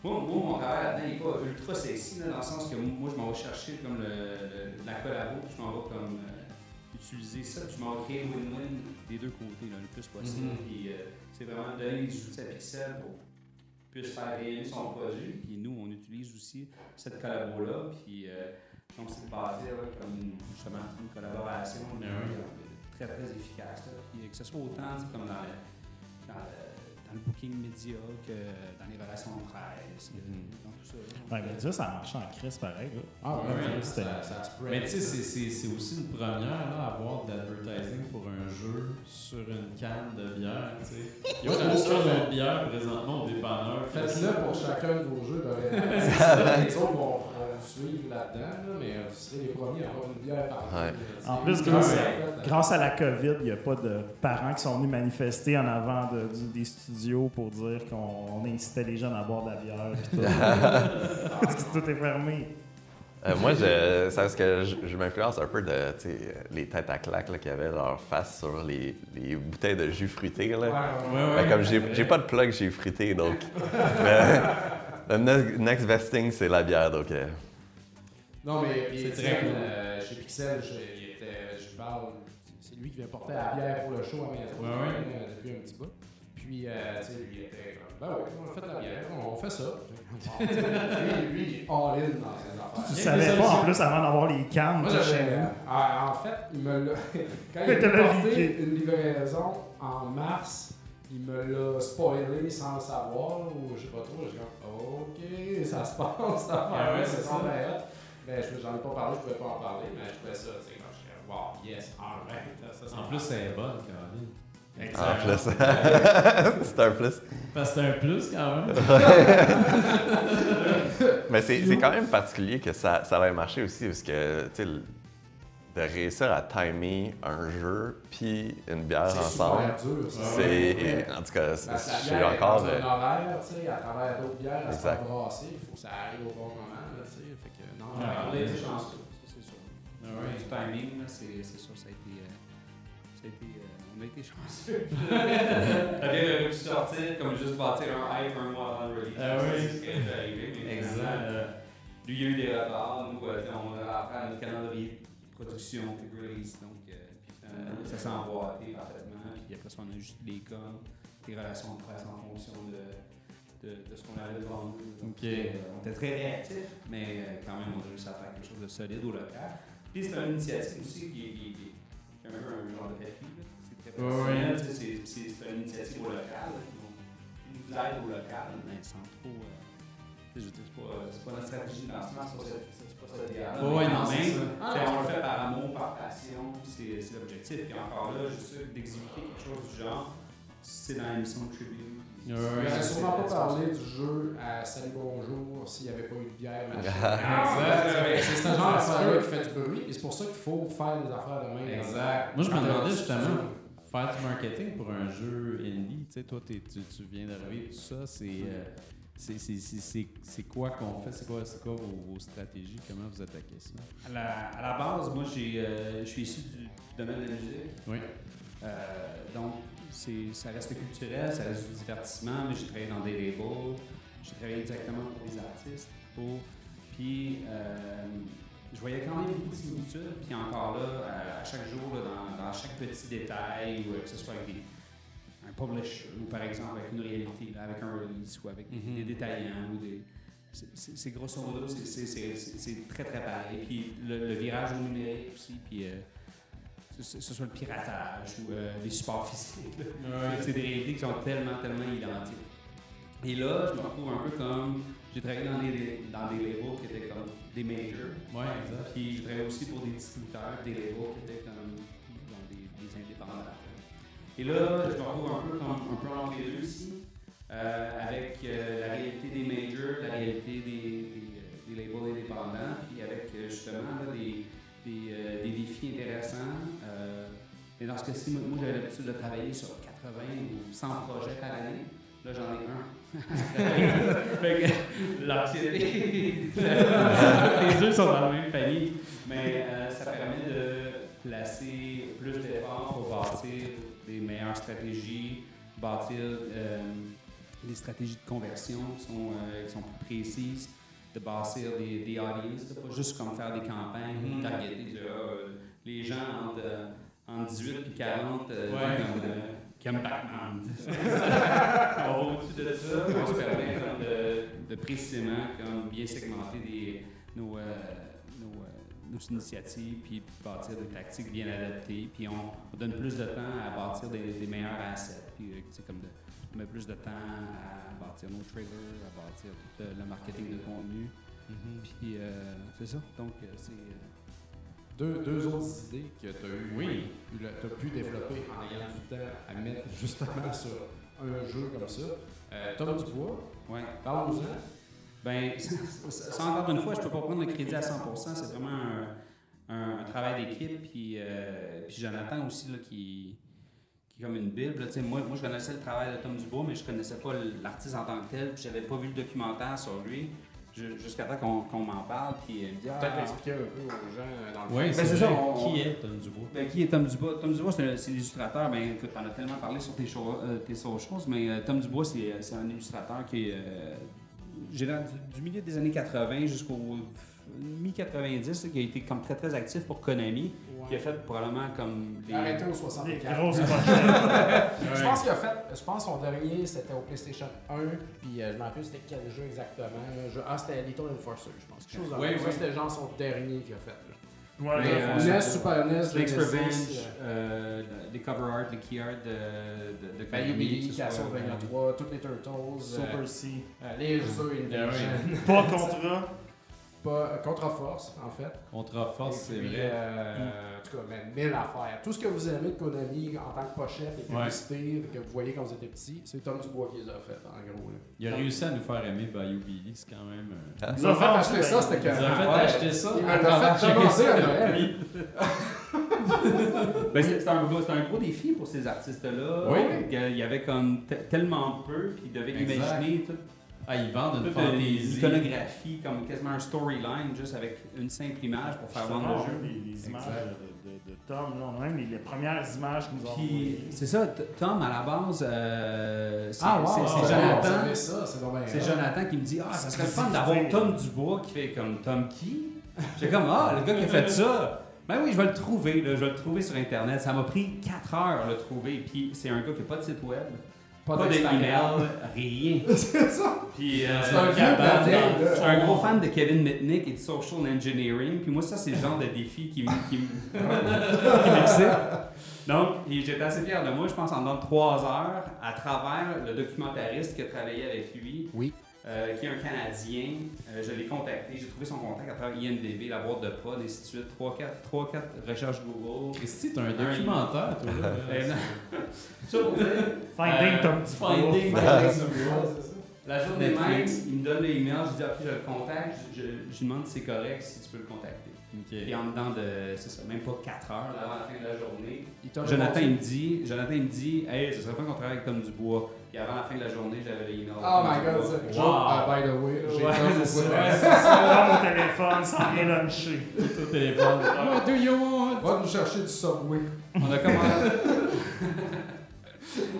moi, moi, mon travail là-dedans n'est pas ultra sexy, là, dans le sens que moi, je m'en vais chercher comme le, le- la collabo, puis je m'en vais comme euh, utiliser ça, puis je m'en vais créer win-win des deux côtés là, le plus possible. Mhm. Puis euh, c'est vraiment donner des outils à Pixel pour qu'il puisse faire rayonner son projet. Puis nous, on utilise aussi cette collabo-là. Puis euh, donc, c'est basé là, comme justement une collaboration euh, très très efficace. là. Puis que ce soit autant comme dans le, dans le, dans le booking média que dans les relations de presse, euh, tout ça. Ouais, mais déjà, ça a marché en crise pareil. Là. Ah ouais, Ouais, ça, ça spread. Mais tu sais, c'est- c'est c'est aussi une première là, à avoir de l'advertising pour un jeu sur une canne de bière. tu sais. Il y a aucun autre bière présentement au dépanneur. Faites-le pour chacun de vos jeux dorénavant. les autres vont, vont suivre là-dedans, là, mais euh, vous serez les premiers à avoir une bière par Ouais. En plus, grâce Ouais, à- ouais. Grâce à la COVID, il n'y a pas de parents qui sont venus manifester en avant de- du- des studios pour dire qu'on on incitait les jeunes à boire de la bière. tout. Parce que tout est fermé. Euh, moi, je, c'est parce que je, je m'influence un peu de les têtes à claques là, qui avaient leur face sur les, les bouteilles de jus fruité. Là. Ouais, ouais, Ouais, Ben, ouais. comme j'ai j'ai pas de plug jus fruité, donc. Mais, le ne- next best thing, c'est la bière, donc. euh, Non, mais C'est c'est très cool. chez Pixel, je, il était, je parle, c'est lui qui vient porter la bière pour le show à Maison Ouais, ouais. euh, depuis un petit bout. Puis, euh, tu sais, lui il était comme, ben ouais, on fait la bière, on fait ça. Bon, tu sais, lui, lui, il est all in dans ses affaires. Tu Il y a savais pas en solutions. plus avant d'avoir les cannes. Moi, tu sais, j'avais. chez nous. Ah, en fait, il me l'a. Quand il Il te porté une livraison en mars, il me l'a spoilé sans le savoir, ou je sais pas trop. J'ai comme, OK, ça se passe, cette Ah affaire ouais, ça c'est ça. Mais je- j'en ai pas parlé, je pouvais pas en parler, mais je trouvais ça, tu sais, quand je suis wow, yes, alright. Ça, ça, En plus, c'est bonne, Caroline. En plus. c'est un plus. Parce que c'est un plus quand même. Mais c'est c'est quand même particulier que ça, ça ait marché aussi, parce que, tu sais, le- de réussir à timer un jeu puis une bière c'est ensemble, super dur, ça. c'est. En tout cas, la je suis encore. dans euh, un horaire, tu sais, à travers d'autres bières, à se Exact. faire brasser, il faut que ça arrive au bon moment, tu sais. Fait que, non, Ouais, on a ouais, c'est sûr. Ouais. Du timing, là, c'est c'est sûr, ça a été chanceux. T'avais réussi à sortir comme juste bâtir un hype un mois avant le release. Ah oui. C'est ce qui est arrivé. mais Exact. euh, Lui, il y a eu des retards. Nous, euh, on a après notre calendrier de production de release. Donc, euh, puis finalement, ça s'est emboîté parfaitement. Puis après ça, on a juste les coms, les relations de presse en fonction de, de, de ce qu'on avait devant nous. Donc, on était très réactifs, mais euh, quand même, on a réussi à faire quelque chose de solide au local. Puis c'est une initiative aussi qui est, qui est- qui est un peu un genre de défi. Là. C'est personnel. une initiative au local. qui nous- au local, mais sans trop. euh, dire, c'est pas, c'est pas notre stratégie de lancement, c'est pas ça- c'est pas ça l'idéal. Ouais, ouais, non, mais c'est ça. tu sais, on le fait par amour, par passion, c'est c'est l'objectif. Puis encore là, je sais d'exécuter quelque chose du genre, c'est dans la mission de Tribune. Ouais, n'aurait c'est- sûrement pas parlé du jeu à Salut Bonjour s'il n'y avait pas eu de bière. machin. Exact. C'est ce genre d'affaire-là qui fait du bruit et c'est pour ça qu'il faut faire des affaires de même. Exact. Moi, je me demandais justement, faire du marketing pour un jeu indie, tu sais, toi, tu, tu viens d'arriver, tout ça, c'est. euh, c'est- c'est- c'est- c'est c'est quoi qu'on fait? C'est quoi, vos, vos stratégies? Comment vous attaquez ça? À la, à la base, moi, j'ai, euh, je suis issu du domaine de la musique. Oui. Euh, donc, c'est, ça reste culturel, ça reste du divertissement, mais j'ai travaillé dans des labels, j'ai travaillé directement pour des artistes, pour... Puis, euh, je voyais quand même beaucoup de similitudes, puis encore là, à, chaque jour, là, dans, dans chaque petit détail, ou euh, que ce soit avec des, un publisher, ou par exemple avec une réalité, là, avec un release, ou avec des- Mhm. des détaillants, ou des... C'est, grosso modo, c'est, très très pareil. Puis le, le virage au numérique aussi, puis euh, que ce, ce soit le piratage ou euh, les supports physiques. C'est des réalités qui sont tellement, tellement identiques. Et là, je me retrouve un peu comme. J'ai travaillé dans des, dans des labels qui étaient comme des majors. Ouais, exact. Puis je travaillais aussi pour des distributeurs, des labels qui étaient comme dans des, des indépendants. Et là, je me retrouve un peu, comme, un peu entre les deux ici, euh, avec euh, la réalité des majors, la réalité des, des, euh, des labels indépendants, puis avec justement là, des, des, défis intéressants. Euh, et dans ce cas-ci, moi, moi, j'avais l'habitude de travailler sur 80 ou 100 projets par année. Là, j'en ai un. L'anxiété. les deux sont dans la même famille. Mais euh, ça permet de placer plus d'efforts pour bâtir des meilleures stratégies, bâtir euh, des stratégies de conversion qui sont, euh, qui sont plus précises, de bâtir des, des audiences, pas juste comme faire des campagnes, targeter ah, euh, les gens entre, euh, entre 18 et 40 euh, comme, euh, qui aiment Batman. on va au-dessus de ça, puis on se permet comme de, de précisément comme bien segmenter des, nos, euh, nos, euh, nos initiatives, puis bâtir des tactiques bien adaptées, puis on, on donne plus de temps à bâtir des, des meilleurs assets, puis euh, comme de, on met plus de temps à bâtir nos trailers, à bâtir tout euh, le marketing de contenu, puis euh, c'est ça. Donc c'est Deux, deux autres idées que tu as eu, oui. tu as pu développer en ayant du temps à mettre justement sur un jeu comme ça. Euh, Tom Dubois, ouais. parle-nous-en. Ben, encore une fois, je peux pas prendre le crédit à 100%. C'est vraiment un, un- un travail d'équipe. Puis, euh, puis Jonathan aussi, là, qui, qui est comme une bible. là. Moi, moi, je connaissais le travail de Tom Dubois, mais je connaissais pas l'artiste en tant que tel. Puis j'avais pas vu le documentaire sur lui jusqu'à temps qu'on m'en parle. Puis il me dit, Peut-être ah, expliquer un peu aux gens euh, dans le Oui, c'est ça. on- Qui est Tom Dubois? ben, qui est Tom Dubois? Tom Dubois, c'est l'illustrateur. Ben, écoute, t'en as tellement parlé sur tes, show- euh, tes socials, mais euh, Tom Dubois, c'est c'est un illustrateur qui est euh, du milieu des années 80 jusqu'au mi-90, qui a été comme très très actif pour Konami, qui a fait probablement comme Il les... arrêté au Des 64. grosses pochettes. Je pense qu'il a fait, je pense son dernier c'était au PlayStation 1, puis euh, je me rappelle c'était quel jeu exactement. jeu- ah, c'était Little Enforcer, je pense. Quelque chose Oui, ça, c'était genre son dernier qu'il a fait. là. Ouais, Mais, là, euh, NES, Super NES, Snake's Revenge, euh, euh, les cover art, les key art de, de, de Konami, Castlevania euh, 3, toutes les Turtles, Super euh, C. euh, les jeux Invasion, Pas contre. Pas Contre-Force en fait. Contre Force, Et c'est vrai. euh, En tout cas, mais mille affaires. Tout ce que vous aimez de Konami en tant que pochette et Ouais. publicité que vous voyez quand vous étiez petit, c'est Tom Dubois qui les a fait en gros. là. Il a réussi à nous faire aimer Bayou Billy, c'est quand même. euh, Il nous a fait acheter ça, c'était Il nous a que. fait acheter ça. Il m'a fait commencer à Noël. Ben, c'est un, un gros défi pour ces artistes-là. Oui. Il y avait comme te- tellement peu, puis ils devaient Exact. imaginer tout, Ah, ils vendent une fantaisie. l'iconographie, comme quasiment un storyline, juste avec une simple image pour faire vendre le jeu. Les, les images de, de, de Tom, là, on a même les, les premières images qu'ils nous ont Puis, envoyées. c'est ça, Tom, à la base, euh, c'est Ah, wow, wow, Jonathan. c'est. Jonathan qui me dit Ah, ça serait le fun d'avoir. Tom Dubois qui fait comme Tom qui? J'ai comme Ah, le gars qui a fait ça. Ben oui, je vais le trouver, là, je vais le trouver sur Internet. Ça m'a pris 4 heures à le trouver. Puis c'est un gars qui n'a pas de site web, pas, d'Instagram. d'email, rien. C'est ça. Puis euh, C'est un gros fan de Kevin Mitnick et de social engineering. Puis moi, ça, c'est le genre de défi qui, qui, qui m'excite. Donc, et j'étais assez fier de moi. Je pense en dans trois heures, à travers le documentariste qui a travaillé avec lui, Oui. euh, qui est un Canadien. Euh, je l'ai contacté. J'ai trouvé son contact à travers IMDB, la boîte de prod, et ainsi de suite. 3-4 recherches Google. Christy, t'as un documentaire, toi, là. Finding Tom. Finding Tom La journée même, il me donne le email, je dis ok, je le contacte, je, je, je lui demande si c'est correct, si tu peux le contacter. Puis Ok. en dedans de, c'est ça, même pas 4 heures là, avant la fin de la journée, Il Jonathan il me dit, Jonathan il me dit, hey, ce serait fun qu'on travaille avec Tom Dubois. Puis avant la fin de la journée, j'avais le email. de Oh Tom my god, c'est ah, by the way, j'ai Ouais, c'est ça. mon téléphone sans rien luncher. Au téléphone. What do you want? Va nous chercher du Subway. On a commencé.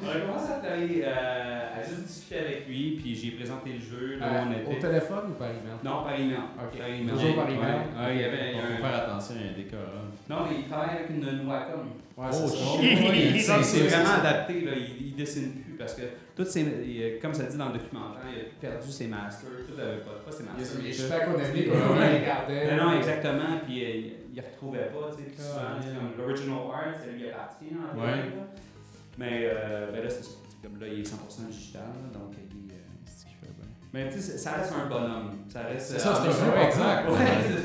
on a commencé à travailler, euh, à juste discuter avec lui, puis j'ai présenté le jeu. Là, où on Euh, Au était. téléphone ou par email? Non, par email. Ok. Par email. Toujours par Ouais. email? Ouais, il y avait il y a Il un- faut faire attention à un décor. hein. Non, mais il travaille avec une Wacom. Ouais, Oh, c'est. Il- il- vraiment adapté, là. Il, il dessine plus parce que toutes ces, il- comme ça dit dans le documentaire, il a perdu ses masters, tout avait pas, pas ses Il y a masters. des tout. super Konami, Ouais. on les regardait. Non, non, exactement. Puis euh, il, il retrouvait pas, tu sais. L'original art, ça lui appartient en Ouais. Mais euh, ben là, c'est comme là, il est 100% digital, donc Mais tu sais, ça reste un bonhomme. Ça reste. C'est ça, c'est un euh, ouais, exact. Ouais,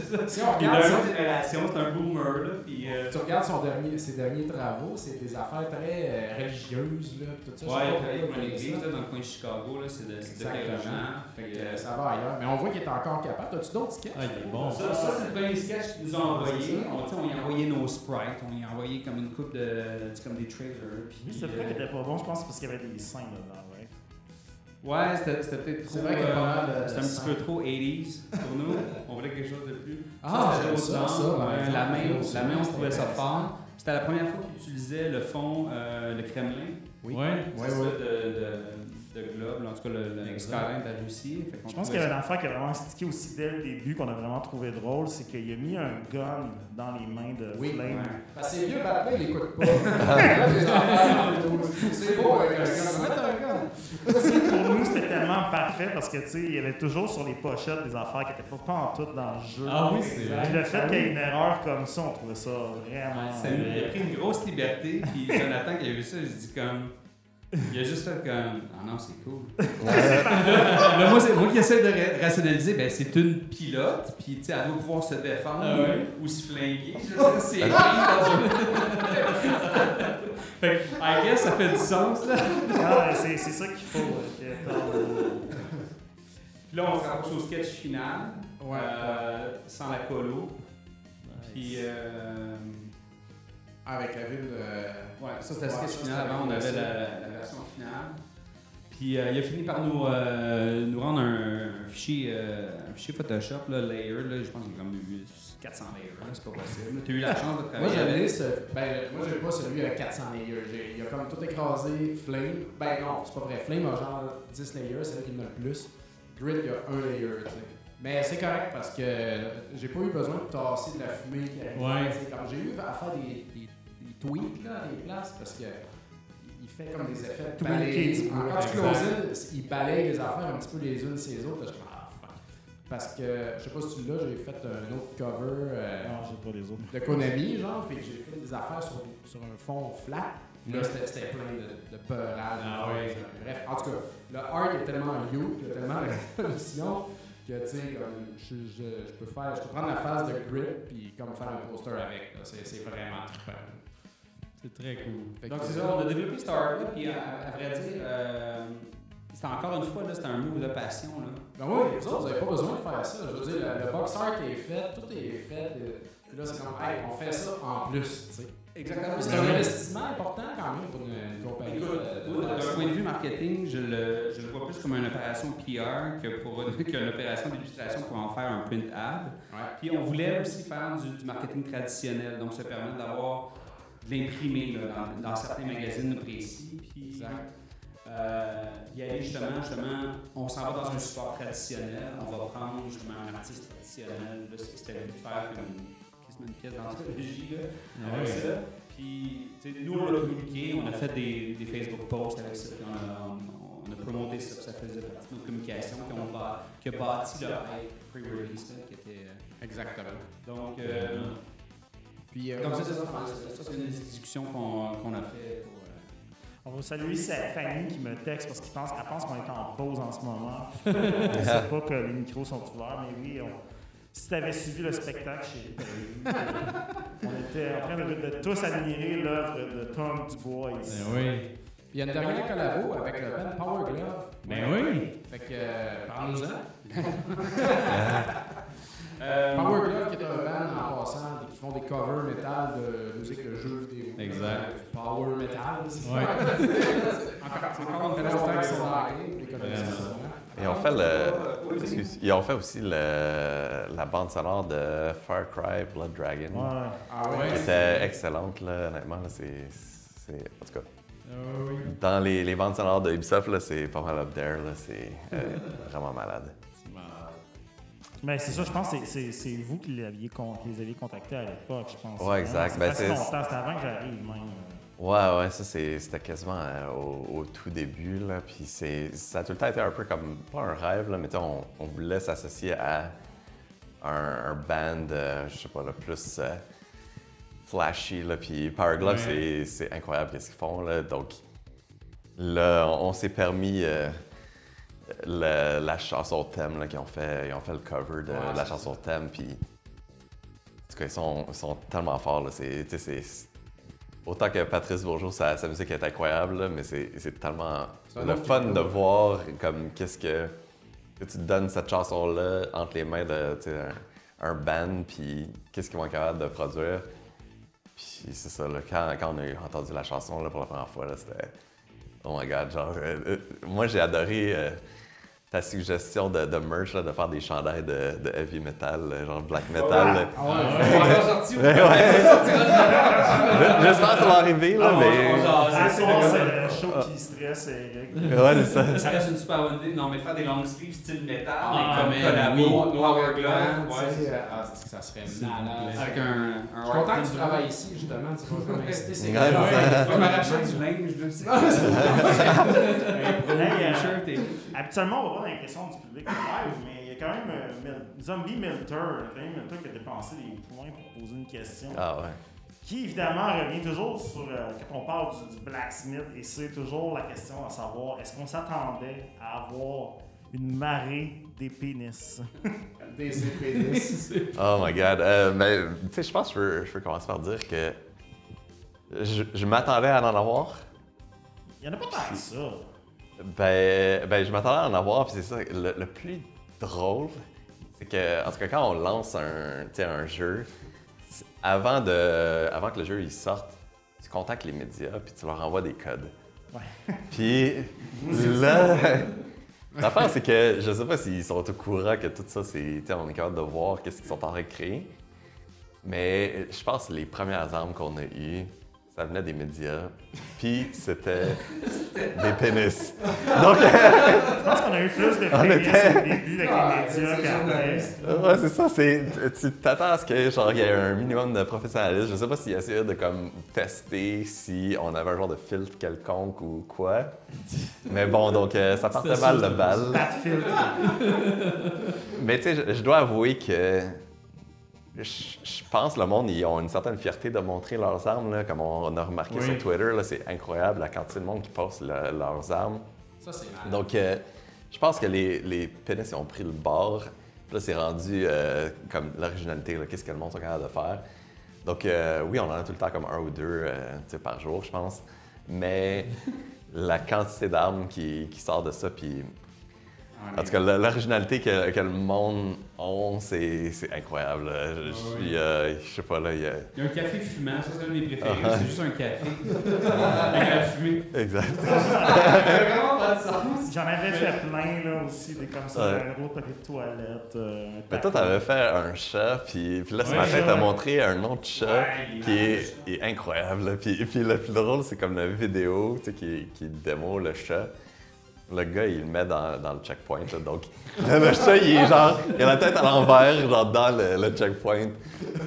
c'est ça. Si on regarde génération, c'est un boomer, là. Puis. euh, tu regardes son dernier, ses derniers travaux, c'est des affaires très euh, religieuses, là, tout ça. Ouais, il travaille pour l'église, là, dans le coin de Chicago, là, c'est de, Exactement. Euh, Ça va ailleurs. Mais on voit qu'il est encore capable. T'as-tu d'autres sketchs? Ah, il est bon. ça, ça, c'est le premier sketch qu'ils nous ont envoyé. On, y a envoyé nos sprites, on y a envoyé comme une coupe de. tu sais, comme des trailers. Puis, c'est euh, vrai qu'il était pas bon, je pense, parce qu'il y avait des seins dedans, ouais. C'était peut-être trop. C'est vrai qu'il y a pas mal de- euh, C'était un petit sang. peu trop 80s pour nous. On voulait quelque chose de plus. Ah, j'aime ça, Ouais, la main, Aussi, la main, on c'était trouvait ça fort. C'était la première fois qu'on utilisait le fond, euh, le Kremlin. Oui. Ouais. ça, de, globe, en tout cas le, skyline de Russie. Je pense qu'il y avait un enfant qui a vraiment stické aussi dès le début, qu'on a vraiment trouvé drôle, c'est qu'il a mis un gun dans les mains de Oui. Flame. Ouais. Parce que les vieux Batman, ils l'écoutent pas. C'est beau avec un gun. Mettre un gun. Tu sais, pour nous, c'était tellement parfait parce que, tu sais, il y avait toujours sur les pochettes des affaires qui étaient pas, en tout dans le jeu. Ah oui, c'est vrai. Puis le fait qu'il y ait une erreur comme ça, on trouvait ça vraiment. Ça lui a pris une grosse liberté, puis Jonathan qui a vu ça, je dis comme. Il a juste fait comme. Ah non, c'est cool. Là, moi, c'est moi qui essaie de ra- rationaliser, ben c'est une pilote, puis tu sais, elle doit pouvoir se défendre Ah ouais? ou se flinguer. Je sais pas, C'est écrit dans un- Fait que, I guess, ça fait du sens, là. Ah, c'est c'est ça qu'il faut. euh, que t'en- Puis là, on se rapproche au sketch final, Ouais. euh, sans la colo. Puis. Euh, Avec la ville de. Ouais, ça c'était le sketch final. Avant, on avec avait la, la version finale. Puis euh, il a fini par nous, euh, nous rendre un, un fichier, euh, un fichier Photoshop, là, layer. Là, je pense qu'il y a comme eu 400 layers. C'est pas possible. Tu as eu la chance de Moi, travailler j'avais avec. ce. Ben, moi, j'ai pas celui avec 400 layers. Il a comme tout écrasé. Flame. Ben, non, c'est pas vrai. Flame a genre 10 layers, c'est là qu'il en a le plus. Grid, il y a un layer, tu sais. Mais c'est correct parce que j'ai pas eu besoin de tasser de la fumée qui arrive. Ouais. Comme j'ai eu à faire des, tweaks là, à des places parce que il fait comme des effets de balayer. Quand tu closes, il balaye les affaires un petit peu les unes autres. là, je suis comme, ah. Parce que, je sais pas si tu l'as, j'ai fait un autre cover. euh, Non, j'ai pas les autres. de Konami, genre, fait que j'ai fait des affaires sur, sur un fond flat. Là, c'était plein de, de peurage. Ah ouais. Bref, en tout cas, le art est tellement you, il y a tellement de résolution que, tu sais, comme, je, je, je peux faire, je peux prendre la phase de grip puis comme faire un poster avec. c'est vraiment trippant. C'est très cool. Donc c'est ça, on a développé art-là. Puis à, à vrai dire, euh, c'était encore une fois, c'était un move de passion. Là. Ben oui, les autres, vous n'avez pas besoin de faire ça. Je veux dire, le, le box art est fait, tout est fait. euh, Puis là, c'est comme, hey, on fait ça en plus, tu sais. Exactement. C'est un investissement important quand même pour une, compagnie. Euh, d'un point de vue marketing, je le, je le vois plus comme une opération PR que pour qu'une opération d'illustration pour en faire un print ad. Ouais. Puis on voulait aussi faire du, du marketing traditionnel, donc se permettre d'avoir l'imprimer dans, dans certains magazines précis. Puis euh, y aller justement, justement, on s'en va dans un support traditionnel, on va prendre justement un artiste traditionnel. Là, c'était de faire comme une pièce d'anthologie là, avec ça. Puis, nous, on l'a communiqué, on a fait des, des Facebook posts avec ça, puis on a, on, on a promoté ça, puis ça faisait partie de notre communication, puis on a, qui a bâti le hype pre-release, qui était... euh, Exactement. donc, euh, Puis, euh, donc ça, c'est ça, ça, c'est une des discussions qu'on a fait pour... euh, On va saluer sa famille qui me texte parce qu'elle pense, pense qu'on est en pause en ce moment. Elle sait pas que les micros sont ouverts, mais oui, on- si tu avais suivi le spectacle chez on était en train de, de tous admirer l'œuvre de Tom Dubois ici. Ben oui. il y a une dernière collabo avec le band Power Glove. Ben oui. Fait que, euh, parlons-en. Euh, Power Glove, qui est un band en passant, qui font des covers métal de musique de jeux vidéo. Exact. Power metal. c'est Ouais. Encore, c'est encore une longtemps qu'ils sont dans. Ils ont fait le. excuse, ils ont fait aussi le, la bande sonore de Far Cry Blood Dragon. Ouais. Ah Qui ouais? était excellente, là, honnêtement. là, c'est, c'est- en tout cas, Ah dans les, les bandes sonores de Ubisoft, là, c'est pas mal up there. Là, c'est euh, vraiment malade. Mais c'est ça, je pense que c'est- c'est c'est vous qui, l'aviez con- qui les aviez contactés à l'époque, je pense. Ouais, exact. C'est Ben, c'est- longtemps, c'était avant que j'arrive même. Ouais, ouais, ça, c'est- c'était quasiment euh, au, au tout début. Là, puis c'est, ça a tout le temps été un peu comme, pas un rêve, là, mais tu sais, on, on voulait s'associer à un, un band, euh, je sais pas, là, plus euh, flashy. Là, puis Power Glove, c'est, c'est incroyable ce qu'ils font. Là, donc là, on, on s'est permis euh, le- la chanson thème là, qu'ils ont fait. Ils ont fait le cover de Ouais, la chanson thème. Puis, en tout cas, ils sont, ils sont tellement forts. Là, c'est, Autant que Patrice Bourgeot, sa, sa musique est incroyable, là, mais c'est c'est tellement le fun de voir comme qu'est-ce que, que tu donnes cette chanson-là entre les mains de un, un band, puis qu'est-ce qu'ils vont être capables de produire. Puis c'est ça, là, quand, quand on a entendu la chanson là, pour la première fois, là, c'était Oh my god, genre, euh, euh, moi j'ai adoré euh, ta suggestion de, de merch, là, de faire des chandails de, de heavy metal, euh, genre black metal. là. Ah ouais, On va sortir ou Ouais, J'espère que ça va arriver, là, Ah, mais. Ce c'est soir, le gars. show qui stresse, Eric. Ouais, c'est ça. Ça reste une super bonne idée. Non, mais faire des long sleeves style métal, Ah, comme mais collabo, oui. noir et blanc. Ouais. sais, ah, c'est que ça serait malade. Avec un. Je suis content que tu travailles ici, justement. Tu vas comme inciter ces ça. Tu vas m'arracher du linge, euh, T-shirt et- Habituellement, on va voir dans les questions du public live, mais il y a quand même euh, Zombie Milter, quand même qui a dépensé des points pour poser une question. Ah ouais. Qui évidemment revient toujours sur euh, quand on parle du, du blacksmith et c'est toujours la question à savoir est-ce qu'on s'attendait à avoir une marée des pénis? Des pénis. Oh my god. Euh, ben, tu sais, je pense que je peux, commencer par dire que je, je m'attendais à en avoir. Il y en a pas tant que ça. Ben, ben je m'attendais à en avoir, puis c'est ça. Le, le plus drôle, c'est que, en tout cas, quand on lance un, un jeu, avant, de, avant que le jeu il sorte, tu contactes les médias, puis tu leur envoies des codes. Ouais. Puis là, l'affaire, c'est que je sais pas s'ils sont au courant que tout ça, c'est, on est capable de voir qu'est-ce qu'ils sont en train de créer. Mais je pense que les premières armes qu'on a eues, ça venait des médias, puis c'était des pénis. Donc, Je pense qu'on a eu plus de On pénis était- au début avec Ah, les médias c'est qu'après. ouais, c'est ça, c'est, tu t'attends à ce que, genre, il y ait un minimum de professionnalisme. Je sais pas s'ils essayaient de, comme, tester si on avait un genre de filtre quelconque ou quoi. Mais bon, donc, euh, ça partait mal le bal. Pas de filtre. Mais tu sais, je, je dois avouer que je, pense que le monde, ils ont une certaine fierté de montrer leurs armes, là, comme on a remarqué Oui. sur Twitter. C'est incroyable la quantité de monde qui poste le- leurs armes. Ça, c'est. Donc, euh, je pense que les, les pénis ils ont pris le bord. Là, c'est rendu euh, comme l'originalité, qu'est-ce que le monde sont capable de faire. Donc, euh, oui, on en a tout le temps comme un ou deux par jour, je pense. Mais la quantité d'armes qui, qui sort de ça, puis en tout cas, l'originalité que, que le monde a, c'est c'est incroyable. Je, je suis, euh, je sais pas, là, il y a... Il y a un café fumant, ça c'est un de mes préférés. Ah. C'est juste un café. Avec la fumée. Exact. vraiment pas de sens. J'en avais fait plein là aussi, des comme ça, Ouais. un gros papier de toilette. euh, Mais toi, t'avais fait un chat, puis, puis là, ce Ouais, matin, t'as montré un autre chat qui est, est incroyable. Puis, puis le plus drôle, c'est comme la vidéo tu sais, qui, qui démo le chat. Le gars, il le met dans, dans le checkpoint. là. Donc, le chat, il est genre, il a la tête à l'envers, genre dans le, le checkpoint.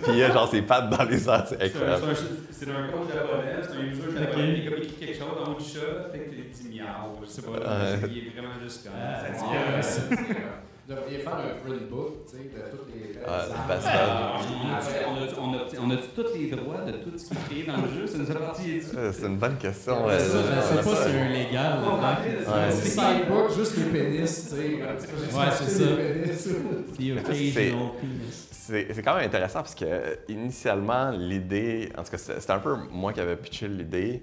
Puis il a genre ses pattes dans les airs, c'est incroyable. c'est un- code japonais, c'est un user japonais, il a écrit quelque chose dans le chat, fait que il dit miaou, je sais pas, il est vraiment juste comme Ah, ça. c'est dit. Vous devriez faire un print book, tu sais, de toutes les. Ah, of. on a- tous les droits de tout ce qui est créé dans le jeu, ça nous fait partie dessus. Euh, C'est une bonne question. Ça, euh, je sais pas si c'est un légal. C'est sidebook, juste les pénis, tu sais. Ouais, c'est ça. The C'est-. C'est c'est quand même intéressant parce que euh, initialement, l'idée, en tout cas, c'était c'était un peu moi qui avais pitché l'idée.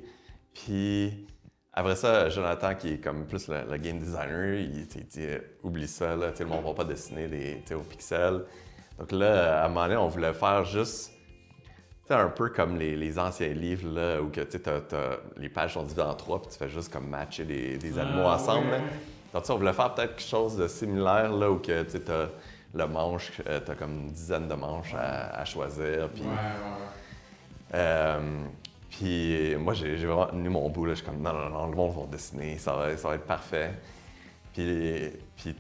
Puis après ça, Jonathan, qui est comme plus le, le game designer, il, dit euh, oublie ça, là, le monde va pas dessiner des, au pixel. Donc là, à un moment donné, on voulait faire juste tu sais, un peu comme les, les anciens livres là, où que, les pages sont divisées en trois, puis tu fais juste comme matcher des, des animaux Ah, ensemble. ouais. Donc, on voulait faire peut-être quelque chose de similaire, là, où que, tu as le manche, tu as comme une dizaine de manches à, à choisir. Puis, ouais, ouais. euh, puis moi, j'ai vraiment tenu mon bout. Là. Je suis comme, non, non, non, le monde va dessiner, ça va, ça va être parfait. Puis, puis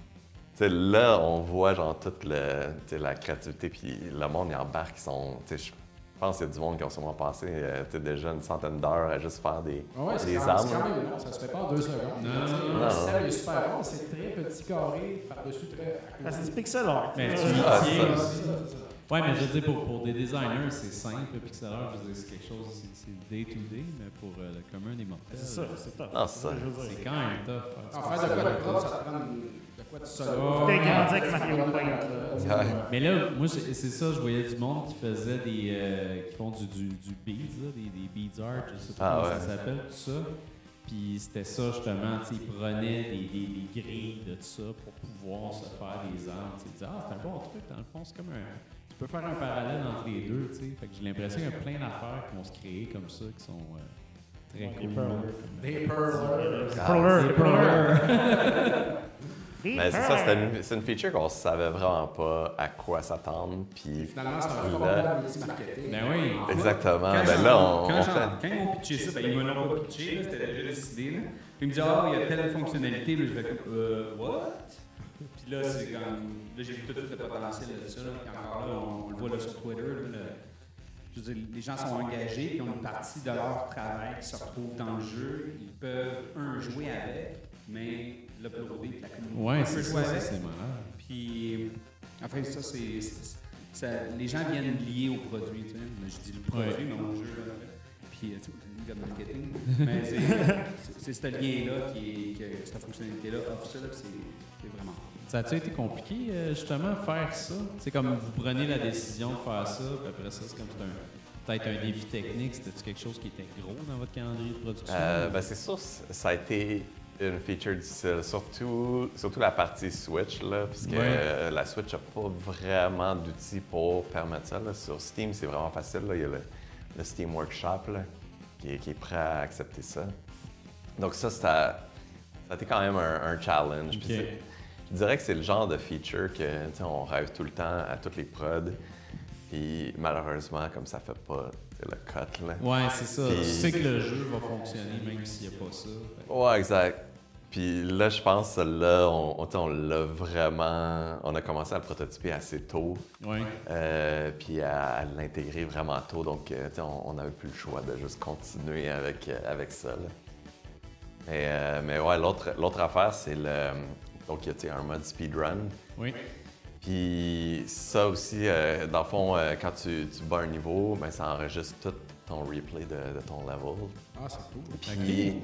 là, on voit genre toute le, la créativité, puis le monde, il embarque, ils sont, je pense qu'il y a du monde qui ont sûrement passé euh, déjà une centaine d'heures à juste faire des, Ah ouais, des armes. c'est quand même long, ça se fait pas en deux secondes. Non, non, non, Le non. ciel est super bon, c'est très petit carré, par-dessus très. Ah, c'est du pixel art. Mais Euh, tu Ah. Ouais, mais je veux dire, pour, pour des designers, c'est simple. Pixel art, je veux dire, c'est quelque chose, c'est- c'est day to day, mais pour euh, le commun des mortels, C'est ça, c'est top. Ah, ça. Veux dire. c'est quand même faire En ça. fait, de quoi de propre, ça te prend de quoi de solide. Ouais. T'es grandi avec Mario Ouais. Paint, Ouais. Mais là, moi, c'est c'est ça, je voyais du monde qui faisait des. euh, qui font du, du, du beads, là, des, des beads art, je sais pas Ah comment ouais. ça s'appelle, tout ça. Puis c'était ça, justement, ils prenaient des, des, des grilles de tout ça pour pouvoir se faire des armes. Ils disaient, ah, c'est un bon truc, dans le fond, c'est comme un. Peux faire un parallèle entre les deux, tu sais. Fait que j'ai l'impression qu'il y a plein d'affaires qui vont se créer comme ça, qui sont. euh, Très Des cool. Des pearlers. Ah, Pearlers, Des pearlers. Mais c'est ça, une, c'est une feature qu'on savait vraiment pas à quoi s'attendre. Puis Finalement, c'est un marketing. Ben oui. exactement. Quand Ben là, on, quand on fait. Quand ils m'ont pitché ça, ben, ils me l'ont pas pitché, c'était déjà décidé. Là. Puis ils me disent Ah, il y a telle fonctionnalité. Là, je fais Euh, what? Là, c'est comme. Là, j'ai vu tout de suite le potentiel de ça. Là. Puis encore là, on, on le voit là, sur Twitter. Là, le- je veux dire, les gens sont engagés, puis ont une partie de leur travail qui se retrouve dans le jeu. Ils peuvent, un, jouer avec, mais l'uploader, puis la communauté Ouais, c'est ça, c'est malade. Puis, enfin, ça, c'est. ça- les gens viennent liés au produit, tu sais. Je dis le produit, Ouais. mais au jeu. Puis, euh, tu sais, le marketing. mais c'est- ce lien-là, qui est, que cette fonctionnalité-là offre ça, là, puis c'est c'est vraiment. Ça a-tu été compliqué, euh, justement, faire ça? C'est comme vous prenez la décision de faire ça, puis après ça, c'est comme peut-être un défi technique. C'était-tu quelque chose qui était gros dans votre calendrier de production? Euh, ben c'est sûr, ça a été une feature difficile, surtout, surtout la partie Switch, là, parce que Ouais. euh, la Switch n'a pas vraiment d'outils pour permettre ça. là. Sur Steam, c'est vraiment facile. là. Il y a le, le Steam Workshop là, qui, est, qui est prêt à accepter ça. Donc ça, ça a, ça a été quand même un, un challenge. Je dirais que c'est le genre de feature que on rêve tout le temps à toutes les prods. Puis malheureusement, comme ça fait pas le cut, là. Ouais, c'est ça. Puis- Tu sais que le jeu va fonctionner même s'il n'y a pas ça. Fait- Ouais, exact. Puis là, je pense que là, on, l'a vraiment. On a commencé à le prototyper assez tôt, Ouais. euh, puis à, à l'intégrer vraiment tôt. Donc, euh, on n'avait plus le choix de juste continuer avec, euh, avec ça. là. Mais, euh, mais ouais, l'autre affaire, c'est le. Donc, il y a un mode speedrun. Oui. Puis ça aussi, euh, dans le fond, euh, quand tu, tu bats un niveau, ben, ça enregistre tout ton replay de, de ton level. Ah, c'est cool. Puis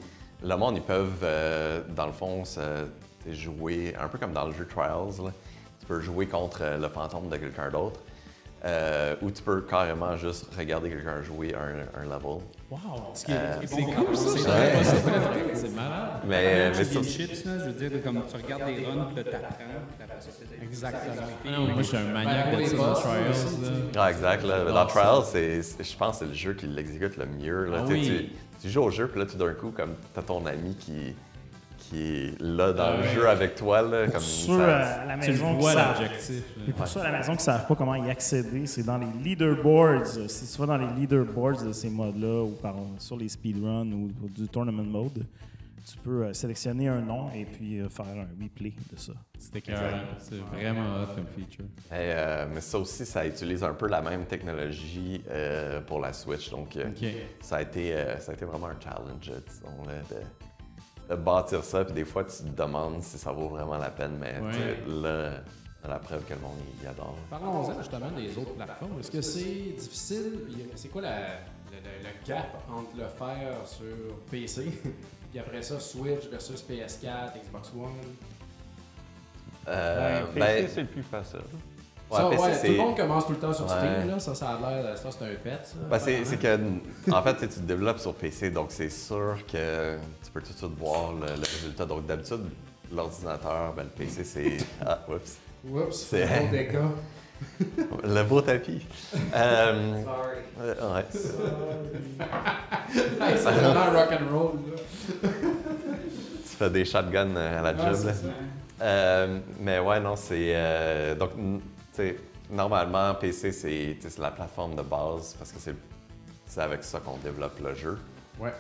le monde, ils peuvent, euh, dans le fond, se, jouer un peu comme dans le jeu Trials. là. Tu peux jouer contre le fantôme de quelqu'un d'autre. Euh, ou tu peux carrément juste regarder quelqu'un jouer un, un level. Wow! Euh, C'est cool, ça! C'est malade. Mais, mais Tu ça- des chips, là, je veux dire, comme tu regardes des runs, puis là, t'apprends, puis après ça, c'est Exactement. Ah non, moi, je suis un maniaque de ça, boss, Trials. Ah, exact. Là. Dans. Trials, je pense que c'est le jeu qui l'exécute le mieux. Là. Ah oui. tu joues au jeu, puis là, tout d'un coup, comme t'as ton ami qui, qui est là dans Ah le ouais. jeu avec toi. Là, Pour comme ceux ça- euh, à la maison qui vois, savent- l'objectif. Et pour ceux à la maison qui ne savent pas comment y accéder, c'est dans les leaderboards. Si tu vas dans les leaderboards de ces modes-là ou par, sur les speedruns ou, ou du tournament mode, tu peux euh, sélectionner un nom et puis euh, faire un replay de ça. C'était. C'est vraiment hot comme feature. Et, euh, mais ça aussi, ça utilise un peu la même technologie euh, pour la Switch. Donc, ça, a été, euh, ça a été vraiment un challenge, disons, là, de, de bâtir ça. Puis des fois, tu te demandes si ça vaut vraiment la peine. Mais Ouais. là, la preuve que le monde y adore. Parlons-en justement des autres plateformes. Est-ce que c'est difficile? puis C'est quoi la- le, le- le gap entre le faire sur PC puis après ça Switch versus PS4, Xbox One? Euh, PC, ben, c'est le plus facile. ouais, ça, PC, ouais, c'est- tout le monde commence tout le temps sur Ouais. Steam. Là. Ça, ça a l'air, ça c'est un fait. Ben, c'est que, en fait, tu tu développes sur PC, donc c'est sûr que peux tout de suite voir le, le résultat. Donc, d'habitude, l'ordinateur, ben, le PC, c'est. Ah, oups. Oups, C'est-. Le beau tapis. Euh, euh, ouais. Hey, c'est vraiment rock'n'roll. là. Tu fais des shotguns à la job. là. Euh, mais ouais, non, c'est. euh, donc, tu sais, normalement, PC, c'est la plateforme de base parce que c'est c'est avec ça qu'on développe le jeu. Ouais.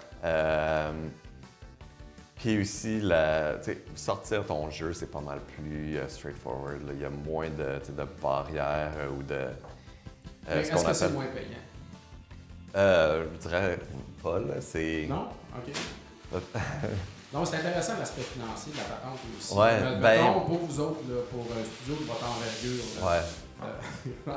Puis aussi, la, sortir ton jeu, c'est pas mal plus euh, straightforward. là. Il y a moins de, de barrières euh, ou de. euh, Est-ce que c'est moins payant? Euh, je dirais pas, là. C'est. Non? OK. Non, c'est intéressant l'aspect financier de la patente aussi. Ouais, ben- mettons, pour vous autres, là, pour un studio de votre envergure, là, Ouais, euh,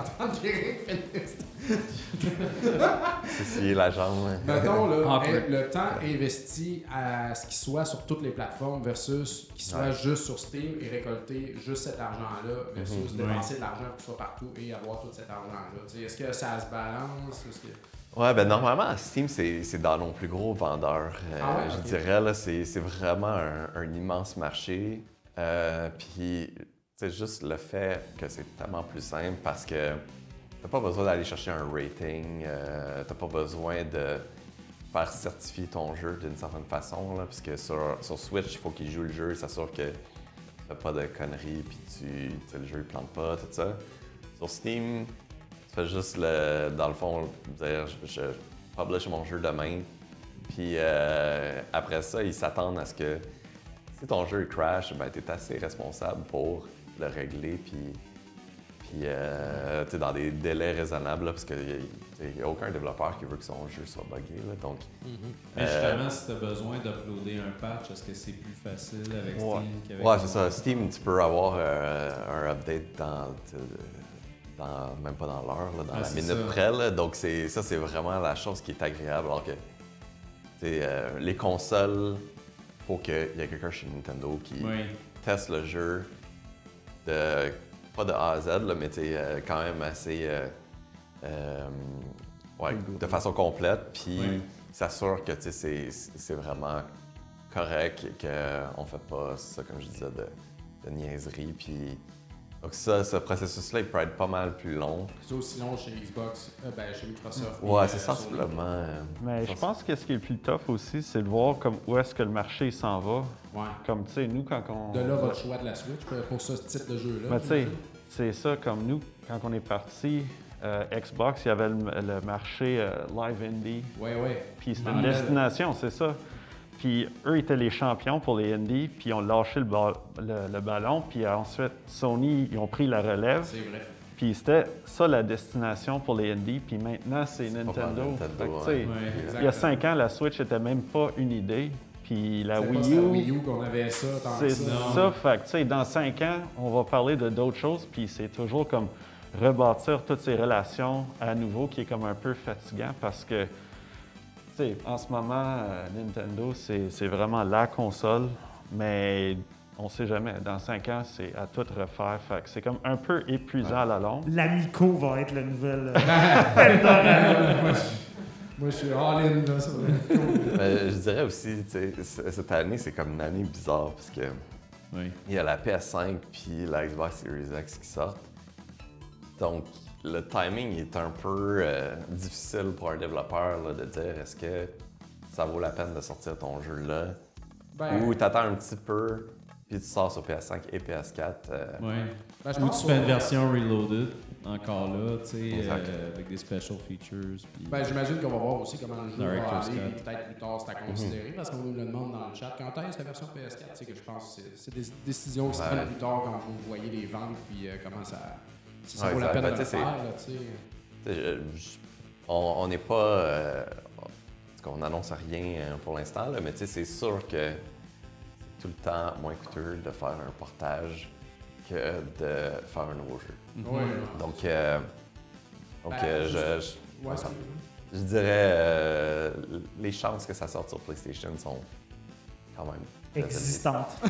c'est la jambe. Mettons là, hein, le temps investi à ce qu'il soit sur toutes les plateformes versus qu'il soit Ouais. juste sur Steam et récolter juste cet argent-là versus Mhm. dépenser de l'argent pour qu'il soit partout et avoir tout cet argent-là. Est-ce que ça se balance? Est-ce que... Ouais, ben normalement, Steam, c'est c'est dans nos plus gros vendeurs. euh, Ah ouais, je dirais, là, c'est c'est vraiment un, un immense marché. Euh, Puis, c'est juste le fait que c'est tellement plus simple parce que t'as pas besoin d'aller chercher un rating, euh, t'as pas besoin de, faire certifier ton jeu d'une certaine façon, là, parce que sur, sur Switch, il faut qu'il joue le jeu, s'assure que tu fais pas de conneries, puis tu, le jeu ne plante pas, tout ça. Sur Steam, tu fais juste le, dans le fond, dire je, je publish mon jeu demain, puis euh, après ça, ils s'attendent à ce que si ton jeu crash, ben, tu es assez responsable pour le régler, puis, puis euh, tu sais, dans des délais raisonnables, là, parce qu'il n'y a, aucun développeur qui veut que son jeu soit buggé. là. donc, Mais Euh, justement, si tu as besoin d'uploader un patch, est-ce que c'est plus facile avec Ouais. Steam qu'avec Ouais, c'est ça. Steam, tu peux avoir euh, un update dans, dans- même pas dans l'heure, dans Ah, la minute ça. près. là. Donc, c'est, ça, c'est vraiment la chose qui est agréable. Alors que tu sais, euh, les consoles, faut qu'il y ait quelqu'un chez Nintendo qui Oui. teste le jeu, de, pas de A à Z, là, mais euh, quand même assez. euh, euh, ouais, de façon complète, puis Oui. s'assure que c'est, vraiment correct et qu'on fait pas ça, comme je disais, de, de niaiserie. Puis, donc ça, ce processus-là, il peut être pas mal plus long. C'est aussi long chez Xbox, euh, ben, chez Microsoft. Ouais, c'est euh, sensiblement. Mais je pense que ce qui est le plus tough aussi, c'est de voir comme où est-ce que le marché s'en va. Ouais. Comme, tu sais, nous, quand on... De là, votre choix de la Switch pour- ce type de jeu-là. Mais tu sais, c'est ça, comme nous, quand on est parti, euh, Xbox, il y avait le, le marché euh, Live Indie, Ouais, ouais. puis c'était une destination, c'est ça. Puis eux étaient les champions pour les Indies, puis ils ont lâché le, ba- le- le ballon, puis ensuite Sony, ils ont pris la relève, C'est vrai. puis c'était ça la destination pour les Indies, puis maintenant c'est Nintendo. Ouais. Ouais. Il y a cinq ans, la Switch était même pas une idée, puis la Wii la U, Wii U qu'on avait ça c'est ça. Fait tu sais, dans cinq ans, on va parler de d'autres choses, puis c'est toujours comme rebâtir toutes ces relations à nouveau qui est comme un peu fatigant parce que, tu sais, en ce moment, euh, Nintendo, c'est c'est vraiment la console, mais on sait jamais. Dans cinq ans, c'est à tout refaire. Fait c'est comme un peu épuisant à la longue. L'Amico va être le nouvel. moi, je, suis all-in là, sur le Mais je dirais aussi, tu sais, c- cette année, c'est comme une année bizarre parce que Oui. il y a la PS5 puis la Xbox Series X qui sortent. Donc, le timing est un peu euh, difficile pour un développeur là, de dire est-ce que ça vaut la peine de sortir ton jeu là? Ben, ou t'attends un petit peu puis tu sors sur PS5 et PS4. euh, Ouais. ben, je Ou pense tu fais une qu'on- version reloaded, encore là, tu sais, euh, avec des special features. puis- Ben, j'imagine qu'on va voir aussi comment le jeu va aller, peut-être plus tard c'est à considérer, parce qu'on nous le demande dans le chat. Quand est-ce la version PS4? C'est que je pense que c'est- des décisions qui se prennent plus tard quand vous voyez les ventes, puis euh, comment ça, si ça Ouais, vaut la peine Ben, de le faire, là, tu sais. On n'est pas. euh, on n'annonce rien pour l'instant, mais tu sais, c'est sûr que tout le temps moins coûteux de faire un portage que de faire un nouveau jeu. Ouais, Donc, euh, donc Ben, je, je- ouais, c'est- je dirais euh, les chances que ça sorte sur PlayStation sont quand même. très élevées. existante.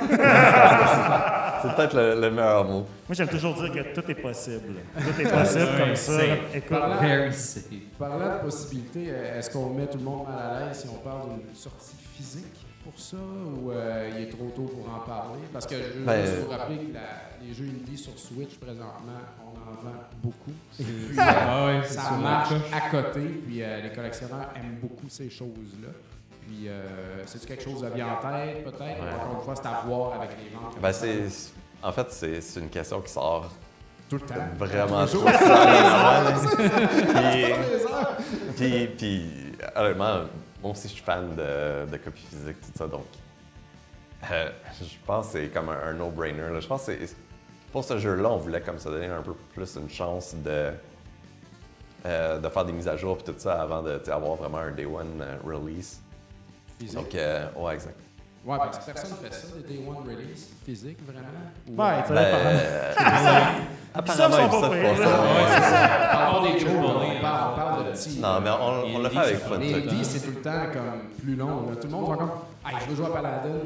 C'est peut-être le, le meilleur mot. Moi, j'aime toujours dire que tout est possible. Tout est possible comme ça. Écoute, Parlant- Very safe. Parlant de possibilités, euh, est-ce qu'on met tout le monde mal à l'aise si on parle d'une sortie physique? Pour ça ou euh, il est trop tôt pour en parler? Parce que je veux Ben, juste vous rappeler que la- les jeux indie sur Switch présentement, on en vend beaucoup. Puis, euh, Ah ouais, ça marche à côté, puis euh, les collectionneurs aiment beaucoup ces choses-là. Puis, euh, c'est-tu quelque chose de bien en tête, peut-être? Ouais. Encore une fois, c'est à voir avec les ventes. comme Ben, c'est, en fait, c'est, c'est une question qui sort tout le temps. vraiment jours. souvent. puis, puis, puis, honnêtement, moi aussi, je suis fan de, de copies physiques, tout ça. Donc, euh, je pense que c'est comme un, un no-brainer. Je pense que c'est- pour ce jeu-là, on voulait comme ça donner un peu plus une chance de, euh, de faire des mises à jour puis tout ça avant de tu sais, avoir vraiment un day one euh, release. Physique? Donc, euh, ouais, exact. Ouais, parce que personne ne fait ça, des Day One Release physique, vraiment. Ou, Ouais, ça Ben, dépend. euh, Ubisoft sont Ubisoft pas ça, on parle des A, on parle, de petits. Non, mais on, on le fait avec Flint Les indies, c'est tout le temps comme plus long. Tout le monde va comme Hey, je veux jouer à Paladin.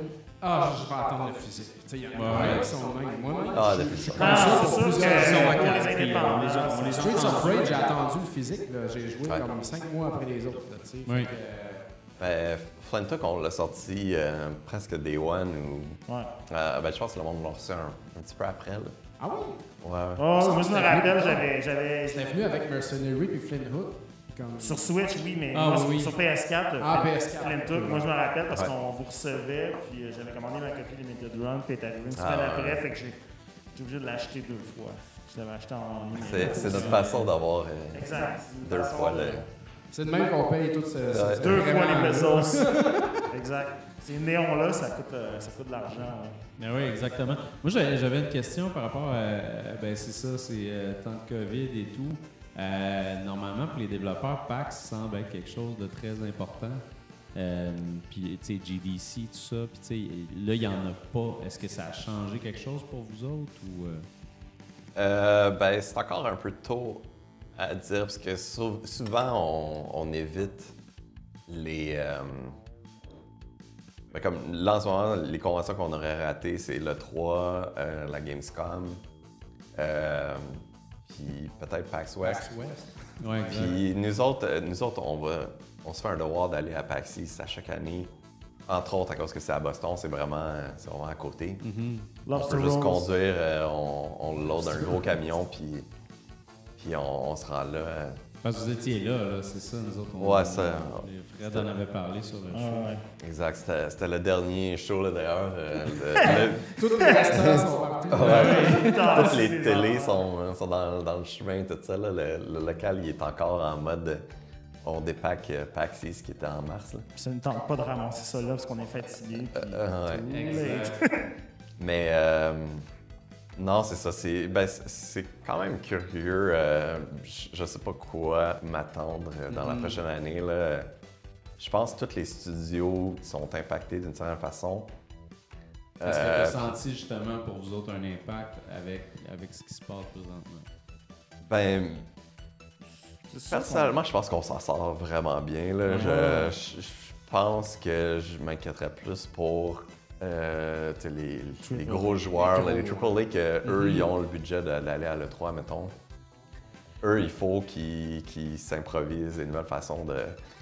Ah, je vais attendre le physique. Tu sais, il y en a qui sont même. Moi-même, Ah, je- depuis je suis ça. comme Ah, ça pour plusieurs raisons. à les quatre. les les Streets of Rage, j'ai attendu le physique. J'ai joué comme cinq mois après les autres. là, tu sais. Oui. Fait on l'a sorti euh, presque day one ou. Ouais. euh, ben, je pense que le monde l'a reçu un, un petit peu après. Là. Ah oui? Ouais. Oh, moi, je me rappelle, j'avais. j'avais C'était venu avec Mercenary puis Flint Hook. comme- Sur Switch, oui, mais Ah, moi, oui, sur, oui. sur PS4, Ah, Flint- PS4. Flint Hook, moi je me rappelle parce Ouais. qu'on vous recevait, puis euh, j'avais commandé ma copie Limited Run, puis elle est arrivée une Ah, semaine ouais. après, fait que j'ai j'ai obligé de l'acheter deux fois. Je l'avais acheté en ligne. C'est c'est notre façon d'avoir euh, Exact. Deux fois de- le. C'est de même qu'on paye tout ce. Ouais. Deux fois les pesos. exact. Ces néons-là, ça coûte, euh, ça coûte de l'argent. hein. Ben oui, exactement. Moi, j'avais j'avais une question par rapport à. Ben, c'est ça, c'est euh, temps de COVID et tout. Euh, normalement, pour les développeurs, PAX semble être quelque chose de très important. Euh, puis, tu sais, GDC, tout ça. Puis, tu sais, là, il n'y en a pas. Est-ce que ça a changé quelque chose pour vous autres ou. euh? Euh, ben, c'est encore un peu tôt à dire parce que sou- souvent on, on évite les. euh, ben, comme là en ce moment, les conventions qu'on aurait ratées, c'est le 3, euh, la Gamescom, euh, puis peut-être PAX West. PAX West. Ouais. Puis nous autres, nous autres on, va, on se fait un devoir d'aller à PAX East à chaque année. Entre autres, à cause que c'est à Boston, c'est vraiment, c'est vraiment à côté. Mhm. On peut juste conduire, euh, on, on load un gros camion, puis, puis on, on se rend là. euh. Parce que vous étiez là, là c'est ça, nous autres. on- Ouais, ça- Fred en avait parlé sur le Ah, show. ouais. Exact, c'était le dernier show, là, d'ailleurs. euh, le- Tous les restaurants sont partis. Ouais. Toutes les télés sont, euh, sont dans, dans le chemin, tout ça. là. Le, le local, il est encore en mode... euh, On dépack euh, PAX East qui était en mars. Là. Puis ça ne tente pas de ramasser ça là parce qu'on est fatigué. puis Euh, ouais. Exact. Mais euh, non, c'est ça. C'est ben, quand même curieux. euh, je- je sais pas quoi m'attendre euh, dans la prochaine année. Là. Je pense que tous les studios sont impactés d'une certaine façon. Est-ce que tu as senti justement pour vous autres un impact avec, avec ce qui se passe présentement? ben, personnellement, je pense qu'on s'en sort vraiment bien. Là. Je, je- je pense que je m'inquiéterais plus pour euh, les, les Triple- gros joueurs, les AAA, que eux, Mhm. ils ont le budget d'aller à l'E3, mettons. Eux, il faut qu'ils s'improvisent des nouvelles façons de.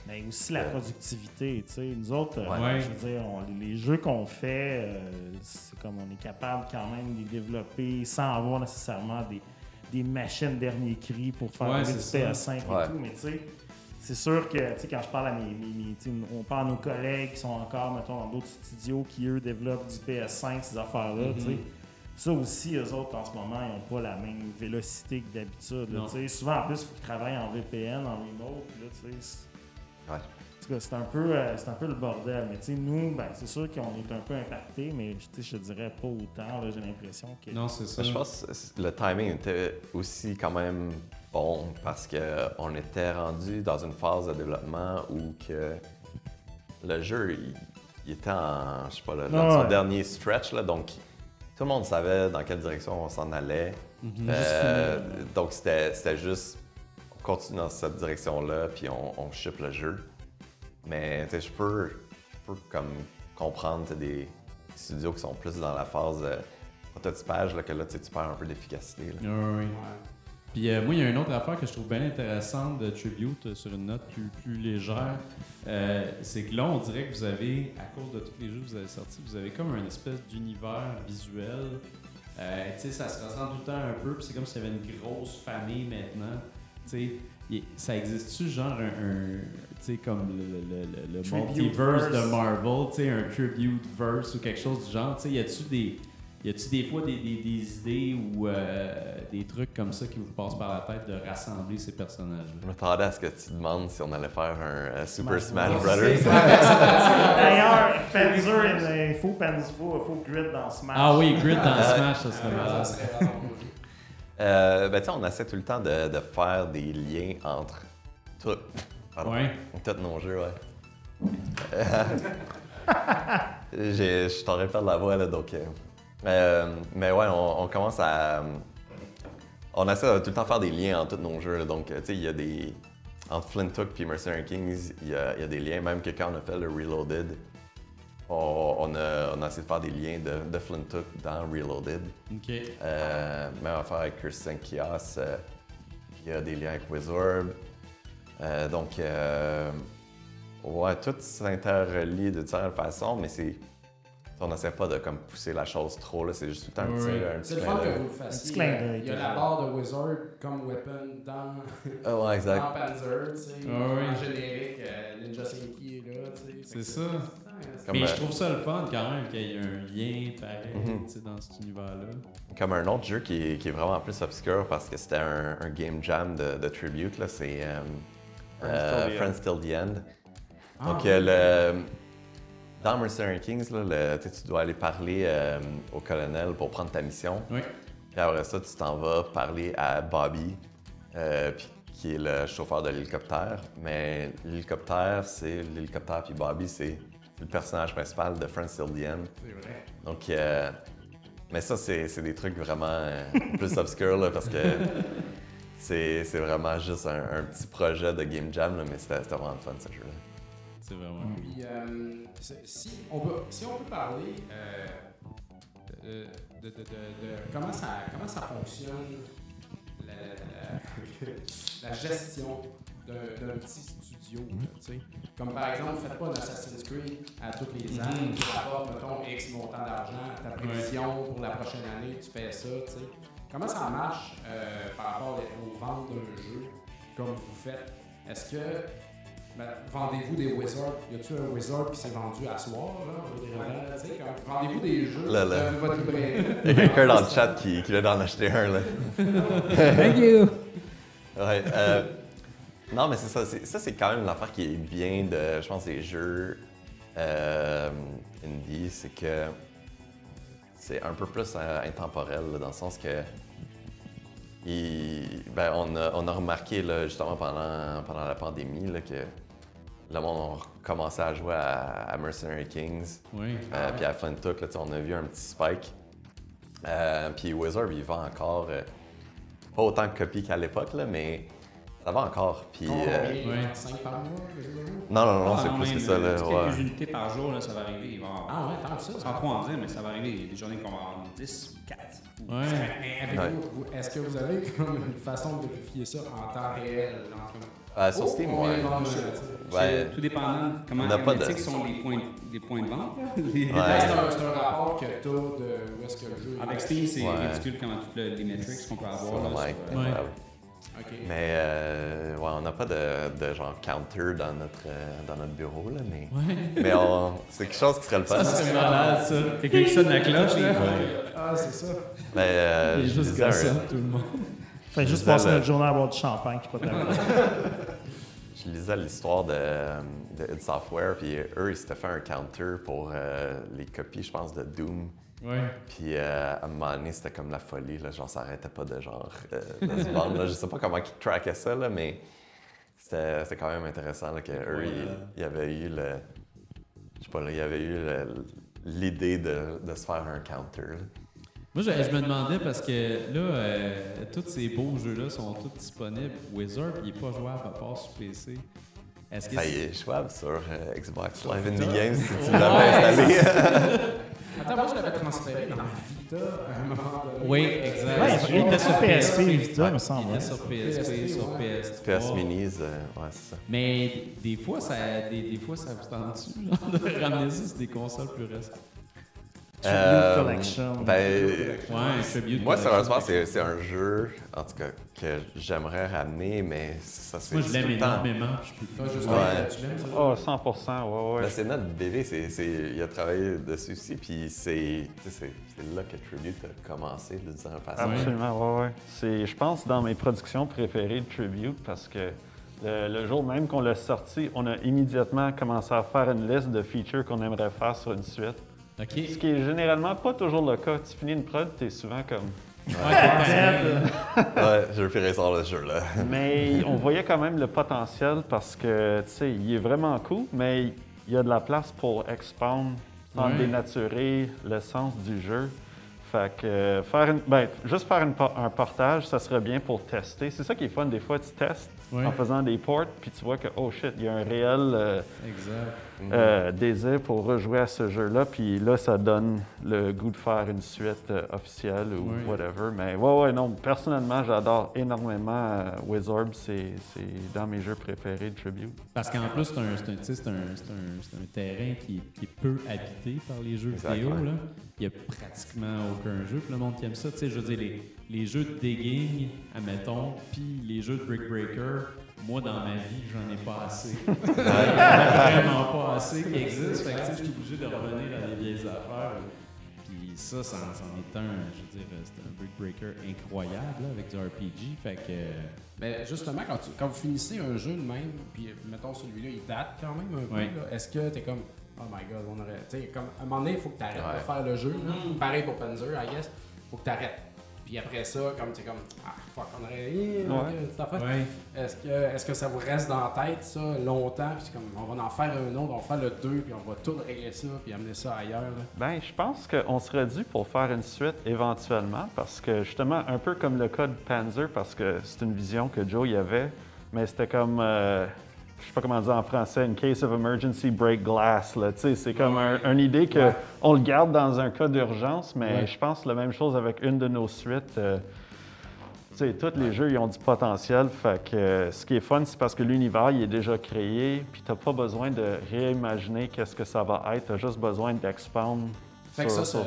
Mais aussi la productivité, tu sais. Nous autres, euh, Ouais. je veux dire, on- les, jeux qu'on fait, euh, c'est comme on est capable quand même de les développer sans avoir nécessairement des, des machines dernier cri pour faire Ouais, c'est PS5 et Ouais. tout. Mais tu sais, c'est sûr que, tu sais, quand je parle à mes, on parle à nos collègues qui sont encore, mettons, dans d'autres studios qui, eux, développent du PS5, ces affaires-là, tu sais. Mhm. Ça aussi, eux autres, en ce moment, ils n'ont pas la même vélocité que d'habitude. Souvent, en plus, il faut qu'ils travaillent en VPN, en remote. là, tu sais, c'est- Ouais. En tout cas, c'est un, peu, euh, c'est un peu le bordel. Mais tu sais, nous, ben, c'est sûr qu'on est un peu impactés, mais tu sais, je te dirais pas autant. J'ai l'impression que. Non, c'est ça. Je pense que le timing était aussi quand même bon parce qu'on était rendu dans une phase de développement où que le jeu il, il était en je sais pas là, dans Ah son ouais. dernier stretch là, donc tout le monde savait dans quelle direction on s'en allait. Mhm. Euh, donc c'était c'était juste on continue dans cette direction-là puis on, on ship le jeu. Mais tu sais, je peux, comme comprendre des studios qui sont plus dans la phase de prototypage là, que là tu sais, tu perds un peu d'efficacité. là. Oui, oui. Puis euh, moi, il y a une autre affaire que je trouve bien intéressante de Tribute euh, sur une note plus, plus légère. Euh, c'est que là, on dirait que vous avez, à cause de tous les jeux que vous avez sortis, vous avez comme un espèce d'univers visuel. Euh, tu sais, ça se ressent tout le temps un peu, puis c'est comme s'il y avait une grosse famille maintenant. Tu sais, ça existe-tu genre un, sais, comme le, le, le- le multiverse de. Marvel, tu sais, un tribute verse ou quelque chose du genre, tu sais, y a-tu des, y a-tu des fois des, des- des idées ou euh, des trucs comme ça qui vous passent par la tête de rassembler ces personnages-là? Je m'attendais à ce que tu demandes si on allait faire un euh, Super Smash. Brothers. D'ailleurs, Panzer, il- il faut Panzer, il faut, Grid dans Smash. Ah oui, Grid dans Euh, Smash, ça serait Ça malade. serait vraiment cool. Euh, ben, tu sais, on essaie tout le temps de, de faire des liens entre tout, pardon, Ouais. tous nos jeux, ouais. J'ai- Je t'aurais fait de la voix, là, donc... euh, euh, mais ouais, on, on commence à... On essaie de tout le temps faire des liens entre tous nos jeux, là, donc, euh, tu sais, il y a des... Entre Flint Hook et Mercenary Kings, il y, y a des liens, même que quand on a fait le Reloaded, on, on a, on a essayé de faire des liens de, de Flint Hook dans Reloaded. OK. Euh, même affaire avec Kirsten Kios. euh, il y a des liens avec Wizorb. Euh, donc, euh, ouais, tout s'interrelie d'une certaine façon, mais c'est On n'essaie pas de comme, pousser la chose trop, là, c'est juste tout petit, oui. un petit C'est le fun que vous le fassiez. Euh, Il y a la barre de Wizard comme weapon dans, Ah ouais, exact. dans Panzer, tu sais. Ah oui. En générique, euh, Ninja Senki est là, tu sais. C'est ça. Comme, Mais euh, je trouve ça le fun quand même qu'il y ait un lien pareil Mhm. tu sais, dans cet univers-là. Comme un autre jeu qui est, qui est vraiment plus obscur parce que c'était un, un game jam de, de Tribute, là, c'est euh, euh, Friends Till the End. Ah, Donc, euh, le, dans Mercenary Kings, là, le- tu dois aller parler euh, au colonel pour prendre ta mission. Oui. Puis après ça, tu t'en vas parler à Bobby, euh, puis qui est le chauffeur de l'hélicoptère. Mais l'hélicoptère, c'est l'hélicoptère, puis Bobby, c'est le personnage principal de Friends Till the End. C'est vrai. Donc, euh, mais ça, c'est des trucs vraiment euh, plus obscurs, là, parce que c'est c'est vraiment juste un, un petit projet de Game Jam, là, mais c'était vraiment fun, ce jeu-là. C'est vraiment Puis, euh, c'est- si, on peut, si on peut parler euh, de, de- de- de- de comment, ça, comment ça fonctionne, la, la- la gestion d'un petit studio. là, sais. Comme par exemple, faites pas un Assassin's Creed à toutes les ans, Mhm. tu rapportes, mettons, X montant d'argent, ta prévision pour la prochaine année, tu fais ça. tu sais. Comment ça marche euh, par rapport aux ventes d'un jeu comme vous faites? Est-ce que ben, vendez-vous des Wizards? Y a-tu un Wizard qui s'est vendu à soir? Là, comme- Vendez-vous des jeux Là, là. de votre librairie? Il y a quelqu'un dans le chat qui, qui vient d'en acheter un, là. Thank you! Ouais, euh, non, mais c'est ça. c'est- Ça, c'est quand même l'affaire qui est bien de, je pense, des jeux euh, indie, c'est que c'est un peu plus euh, intemporel, là, dans le sens que il- ben, on, a, on a remarqué, là, justement, pendant, pendant la pandémie, là, que le monde a commencé à jouer à, à Mercenary Kings. Oui. Euh, puis à de tout, là, on a vu un petit spike. Euh, puis Wizard, il vend encore euh, pas autant de copies qu'à l'époque, mais ça va encore. Puis, euh, Ouais. 5 par mois? non, non, non, Ah, c'est non, plus même, que ça. Là, euh, ouais. Quelques unités par jour, là, ça va arriver. Il va Ah ouais, tant que ça. Sans trop en dire, mais ça va arriver. Il y a des journées qu'on va avoir 10, 4. Ouais. Mais avec Ouais. est-ce que vous avez comme une façon de vérifier ça en temps réel? Euh, sur Oh, Steam, on ouais. Ouais. Tout dépendant de comment pas de- sont les points, les points de vente. là. Les- Ouais. C'est un, c'est un rapport que tu as de où est-ce que le jeu. Avec Steam, c'est Ouais. ridicule comment toutes le- les metrics qu'on peut avoir. là, sur, Mais euh, ouais, on n'a pas de, de genre counter dans notre, euh, dans notre bureau, là, mais, mais on- c'est quelque chose qui serait le fun. C'est malade, ça. Quelqu'un qui sonne la cloche, là. Ah, c'est ça. Mais euh, Il est je juste un- gossant, tout le monde. Fait juste passer le- notre journée à boire du champagne qui pas de Je lisais l'histoire de, de id Software, puis eux, ils s'étaient fait un counter pour euh, les copies, je pense, de Doom. Ouais. Puis euh, à un moment donné, c'était comme la folie, là, genre ça arrêtait pas de genre euh, de se vendre. Là. Je sais pas comment ils traquaient ça, là, mais c'était c'était quand même intéressant là, que eux, ils, ils avaient eu le. Je sais pas, là, ils avaient eu l'idée de, de se faire un counter. là. Moi, je, je me demandais parce que là, euh, tous ces beaux jeux-là sont tous disponibles. Wizard, il n'est pas jouable à part sur PC. Est-ce que Ah, il est jouable sur euh, Xbox Live Indie Games si tu l'avais installé. Attends, moi, je l'avais transféré dans Vita à un moment donné. Oui, exact. Ouais, il était sur PSP, Vita, me Il semble. était sur PSP, sur ouais. PS3. PS Minis, euh, ouais, c'est ça. Mais des fois, ça, des, des fois, ça vous tente genre, de ramener ça sur des consoles plus récentes? Tribute Euh, Collection. Ben, Ouais, Tribute Moi, sérieusement, c'est c'est un jeu, en tout cas, que j'aimerais ramener, mais ça, c'est Moi, je l'aime énormément. Je peux Toi, plus. juste Ouais. Oh, 100 ouais, ouais. Ben, c'est notre bébé, c'est, c'est- il a travaillé dessus aussi, puis c'est, là que Tribute a commencé, de dire façon. Absolument, ouais, ouais. C'est, je pense, dans mes productions préférées de Tribute parce que le, le jour même qu'on l'a sorti, on a immédiatement commencé à faire une liste de features qu'on aimerait faire sur une suite. Ce qui est généralement pas toujours le cas. Tu finis une prod, t'es souvent comme. Ouais, je veux sur le jeu, là. Mais on voyait quand même le potentiel parce que, tu sais, il est vraiment cool, mais il y a de la place pour expand, sans Ouais. dénaturer le sens du jeu. Fait que euh, faire une, ben, juste faire une un portage, ça serait bien pour tester. C'est ça qui est fun, des fois, tu testes Ouais. en faisant des ports, puis tu vois que, oh shit, il y a un réel, euh, Exact. Euh, désir pour rejouer à ce jeu-là. Puis là, ça donne le goût de faire une suite euh, officielle ou Oui. whatever. Mais ouais, ouais, non, personnellement, j'adore énormément euh, Wizorb. C'est dans mes jeux préférés de Tribute. Parce qu'en plus, c'est un, un, un, un- terrain qui, qui est peu habité par les jeux vidéo. Là. Il n'y a pratiquement aucun jeu. Puis le monde qui aime ça, tu sais, je veux dire, les, les jeux de digging, admettons, puis les jeux de Brick Breaker, moi, dans ma vie, j'en ai pas assez. Vraiment pas assez qui existent. Fait que, tu sais, je suis obligé de revenir à des vieilles affaires. Puis ça, c'en c'en est un, je veux dire, c'est un Brick Breaker incroyable là, avec du RPG. Fait que... Mais justement, quand, tu- quand vous finissez un jeu de même, puis mettons celui-là, il date quand même un peu, est-ce que t'es comme, oh my god, on aurait. Tu sais, comme, à un moment donné, il faut que t'arrêtes Ouais. de faire le jeu. là. Pareil pour Panzer, I guess. faut que t'arrêtes. Puis après ça, comme t'es comme, ah fuck, on aurait. affaire. Ouais. Est-ce que, est-ce que ça vous reste dans la tête, ça, longtemps? Puis c'est comme, on va en faire un autre, on va faire le 2, puis on va tout régler ça, puis amener ça ailleurs. là. Ben, je pense qu'on serait dû pour faire une suite éventuellement, parce que justement, un peu comme le cas de Panzer, parce que c'est une vision que Joe y avait, mais c'était comme, euh, je sais pas comment dire en français, in case of emergency, break glass. Là, tu sais, c'est comme un- une idée que Ouais. on le garde dans un cas d'urgence, mais Ouais. je pense la même chose avec une de nos suites. euh, tu sais, tous les jeux, ils ont du potentiel. Fait que euh, ce qui est fun, c'est parce que l'univers, il est déjà créé, puis t'as pas besoin de réimaginer qu'est-ce que ça va être. T'as juste besoin d'expand Fait que ça, sur-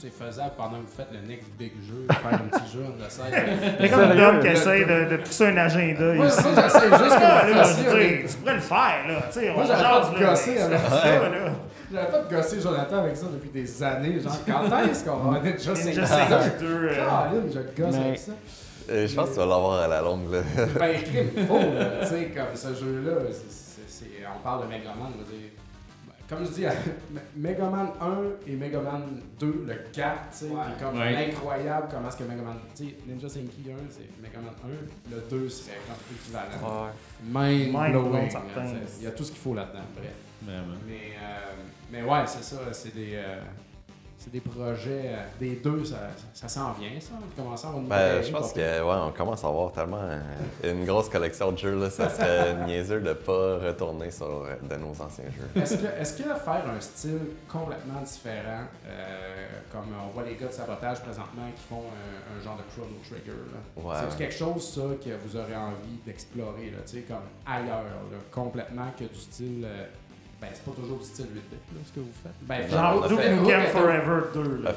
c'est, faisable pendant que vous faites le next big jeu, faire un petit jeu on side. C'est comme Sérieux? Dom qui essaie de, de pousser un agenda Moi, ici. ça, j'essaie juste de là, je dire, tu pourrais le faire, là. Tu sais, on Moi, j'arrête jase, pas de gosser avec c'est ça. là. J'avais pas de gosser Jonathan avec ça depuis des années. Genre, quand est-ce qu'on va être déjà Ninja 5 Saint 2. euh, Caroline, je gosse Mais- avec ça. Euh, je pense que tu vas l'avoir à la longue. Là. Ben, il faut, là, tu sais, comme ce jeu-là, on parle de Megaman, je veux dire. Comme je dis, Megaman 1 et Megaman 2, le gap, tu sais, puis comme Ouais. incroyable comment est-ce que Megaman, tu sais, Ninja Senki 1, c'est Megaman 1, le 2 serait comme équivalent. Mind Mind blowing, il y a tout ce qu'il faut là-dedans, bref. Vraiment. Mais, euh, mais ouais, c'est ça, c'est des, euh, c'est des projets, euh, des deux, ça, ça s'en vient, ça, de commencer à avoir une Ben, je pense que ouais, on commence à avoir tellement euh, une grosse collection de jeux. Là, ça serait niaiseux de ne pas retourner sur euh, de nos anciens jeux. Est-ce que, est-ce que faire un style complètement différent, euh, comme on voit les gars de sabotage présentement qui font un, un genre de Chrono Trigger, là, Ouais. c'est quelque chose ça que vous aurez envie d'explorer, là, tu sais, comme ailleurs, là, complètement que du style. euh, ben, c'est pas toujours du style 8 bit là, ce que vous faites. Ben, Genre, fait- Nukem Forever 2. là.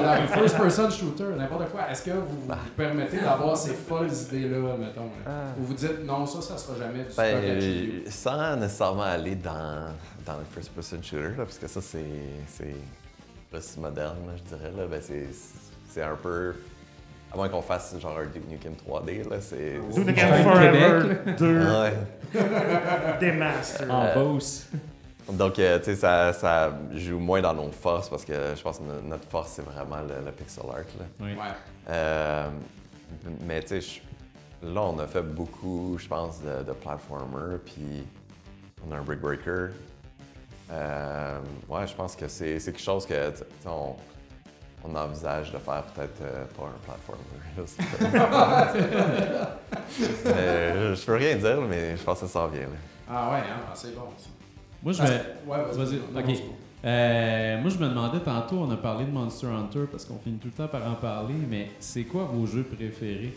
Là, first person shooter, n'importe quoi. Est-ce que vous vous permettez d'avoir ces folles idées-là, mettons? là? Ou vous dites non, ça, ça sera jamais du Ben, euh, sans nécessairement aller dans, dans le first-person shooter, là, parce que ça, c'est c'est plus moderne, là, je dirais. Là, ben, c'est c'est un peu. À moins qu'on fasse genre un Duke Nukem 3D, là, c'est. Duke Nukem. Forever 2, Ouais. des masters. En Euh, Beauce. Donc, euh, tu sais, ça, ça joue moins dans nos forces parce que je pense que no- notre force, c'est vraiment le, le pixel art. Là. Oui. Ouais. Euh, mais tu sais, là, on a fait beaucoup, je pense, de, de platformer, puis on a un Brick Breaker. Euh, ouais, je pense que c'est quelque chose que, on, on envisage de faire peut-être euh, pas un platformer. je peux rien dire, mais je pense que ça s'en vient. là. Ah ouais, hein, ah, c'est bon ça. Moi, je vais. Ouais, vas-y. Euh, moi, je me demandais tantôt, on a parlé de Monster Hunter parce qu'on finit tout le temps par en parler, mais c'est quoi vos jeux préférés?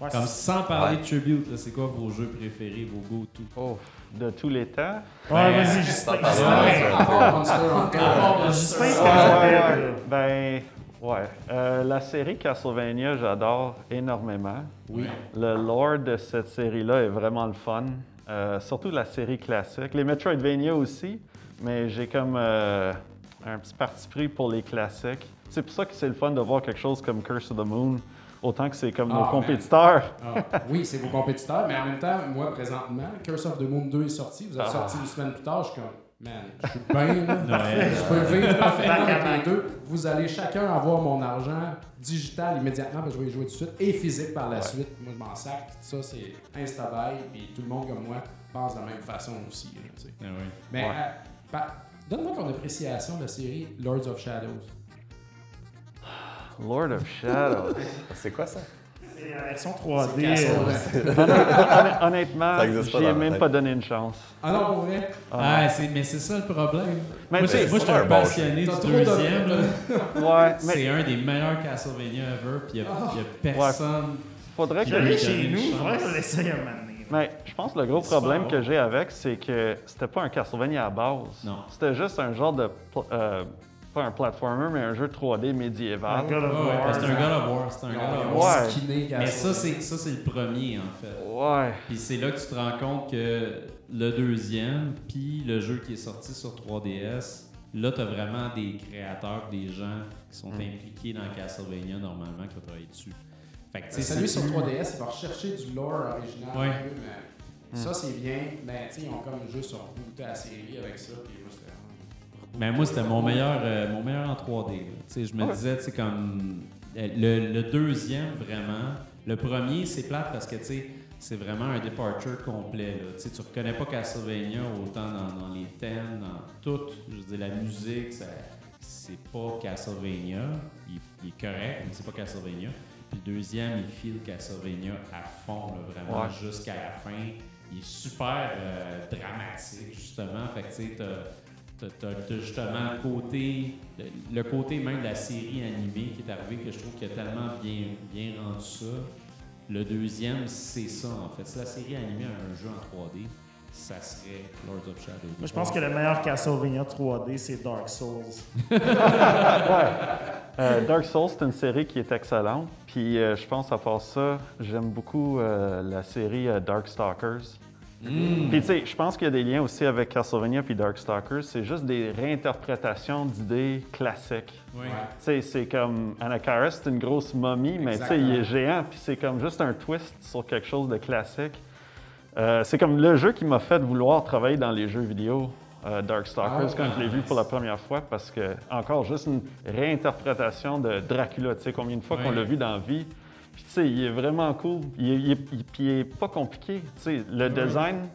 Ouais, Comme sans parler Ouais. de Tribute, c'est quoi vos jeux préférés, vos go-to? Oh, de tous les temps? Ouais, Ben, vas-y, Justin. Justin, Ouais, c'est. Ben, ouais. Euh, la série Castlevania, j'adore énormément. Oui. Le lore de cette série-là est vraiment le fun. Euh, surtout la série classique. Les Metroidvania aussi, mais j'ai comme euh, un petit parti pris pour les classiques. C'est pour ça que c'est le fun de voir quelque chose comme Curse of the Moon, autant que c'est comme Ah, nos man. compétiteurs. Ah, oui, c'est vos compétiteurs, mais en même temps, moi, présentement, Curse of the Moon 2 est sorti. Vous êtes Ah. sorti une semaine plus tard, je suis comme, man, je suis bien, là. Ouais. Je peux vivre parfaitement avec les deux. Vous allez chacun avoir mon argent digital immédiatement, parce que je vais y jouer tout de suite, et physique par la suite. Moi, je m'en sac. Ça, c'est insta-buy, puis tout le monde comme moi pense de la même façon aussi. là, tu sais. Ah oui. Mais Ouais. euh, donne-moi ton appréciation de la série Lords of Shadows. Lord of Shadows. C'est quoi ça? La version 3D. Castlevania. euh, Honnêtement, honnêtement, Ça existe pas j'y ai dans ma même tête. pas donné une chance. Ah non, pour vrai? Ah, mais c'est ça le problème. Mais moi, je- moi, je suis c'est un passionné du deuxième. là. Ouais, mais C'est un des meilleurs Castlevania ever, puis il n'y a, y a personne. faudrait Je que. lui chez nous, il faudrait chance. que je l'essaye un moment donné. Mais je pense que le gros problème que j'ai avec, c'est que c'était pas un Castlevania à base. Non. C'était juste un genre de. pl- euh, pas un platformer, mais un jeu 3D médiéval. Un God of Ouais, ouais, War. c'est un God of War. C'est un God of War. Mais ça, c'est ça, c'est le premier, en fait. Ouais. Puis c'est là que tu te rends compte que le deuxième, puis le jeu qui est sorti sur 3DS, là, tu as vraiment des créateurs, des gens qui sont impliqués dans Castlevania normalement qui ont travaillé dessus. Fait que, tu sais, Celui sur plus- 3DS, il va rechercher du lore original. Ouais. un peu, mais Ça, c'est bien. Mais tu sais, ils ont comme juste rebooté la série avec ça. Puis moi, Ben moi, c'était mon meilleur, euh, mon meilleur en 3D. là. Tu sais, je me Ouais. disais, tu sais, comme euh, le, le deuxième, vraiment. Le premier, c'est plate parce que, tu sais, c'est vraiment un departure complet. Là. Tu sais, tu reconnais pas Castlevania autant dans, dans les thèmes, dans tout. Je veux dire, la musique, c'est pas Castlevania. Il, il est correct, mais c'est pas Castlevania. Puis le deuxième, il file Castlevania à fond, là, vraiment, Ouais. jusqu'à la fin. Il est super euh, dramatique, justement. Fait que, tu sais, t'as- justement le côté, le, côté même de la série animée qui est arrivé que je trouve qu'il a tellement bien, bien rendu ça. Le deuxième, c'est ça en fait. Si la série animée a un jeu en 3D, ça serait Lords of Shadow. Moi, je pense que le meilleur Castlevania 3D, c'est Dark Souls. Euh, Dark Souls, c'est une série qui est excellente. Puis euh, je pense, à part ça, j'aime beaucoup euh, la série euh, Darkstalkers. Puis tu sais, je pense qu'il y a des liens aussi avec Castlevania puis Darkstalkers. C'est juste des réinterprétations d'idées classiques. Oui. Tu sais, c'est comme Anacaris, c'est une grosse momie, mais tu sais, il est géant, puis c'est comme juste un twist sur quelque chose de classique. Euh, c'est comme le jeu qui m'a fait vouloir travailler dans les jeux vidéo, euh, Darkstalkers, Ah, quand je l'ai vu pour la première fois, parce que, encore, juste une réinterprétation de Dracula, tu sais, combien de fois qu'on l'a vu dans la vie. Puis tu sais, il est vraiment cool, il est, il est- il- puis il est pas compliqué, tu sais, le design,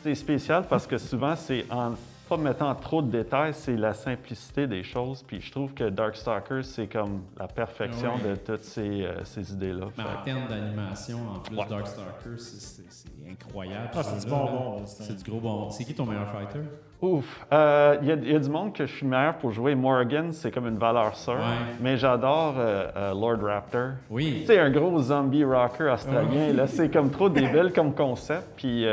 c'est spécial parce que souvent, c'est en pas mettant trop de détails, c'est la simplicité des choses. Puis je trouve que Darkstalkers, c'est comme la perfection de toutes ces, euh, ces idées-là. Mais Fait en termes d'animation, en plus, Ouais. Darkstalker, c'est- incroyable. Ah, ce c'est du là. là, c'est un- C'est du gros bonbon. C'est qui ton meilleur fighter? Ouf! Euh, Il y, a- il y a du monde que je suis meilleur pour jouer. Morgan, c'est comme une valeur sûre. Ouais. Mais j'adore euh, euh, Lord Raptor. Oui. Sais, un gros zombie rocker australien, là, c'est comme trop débile comme concept. Puis,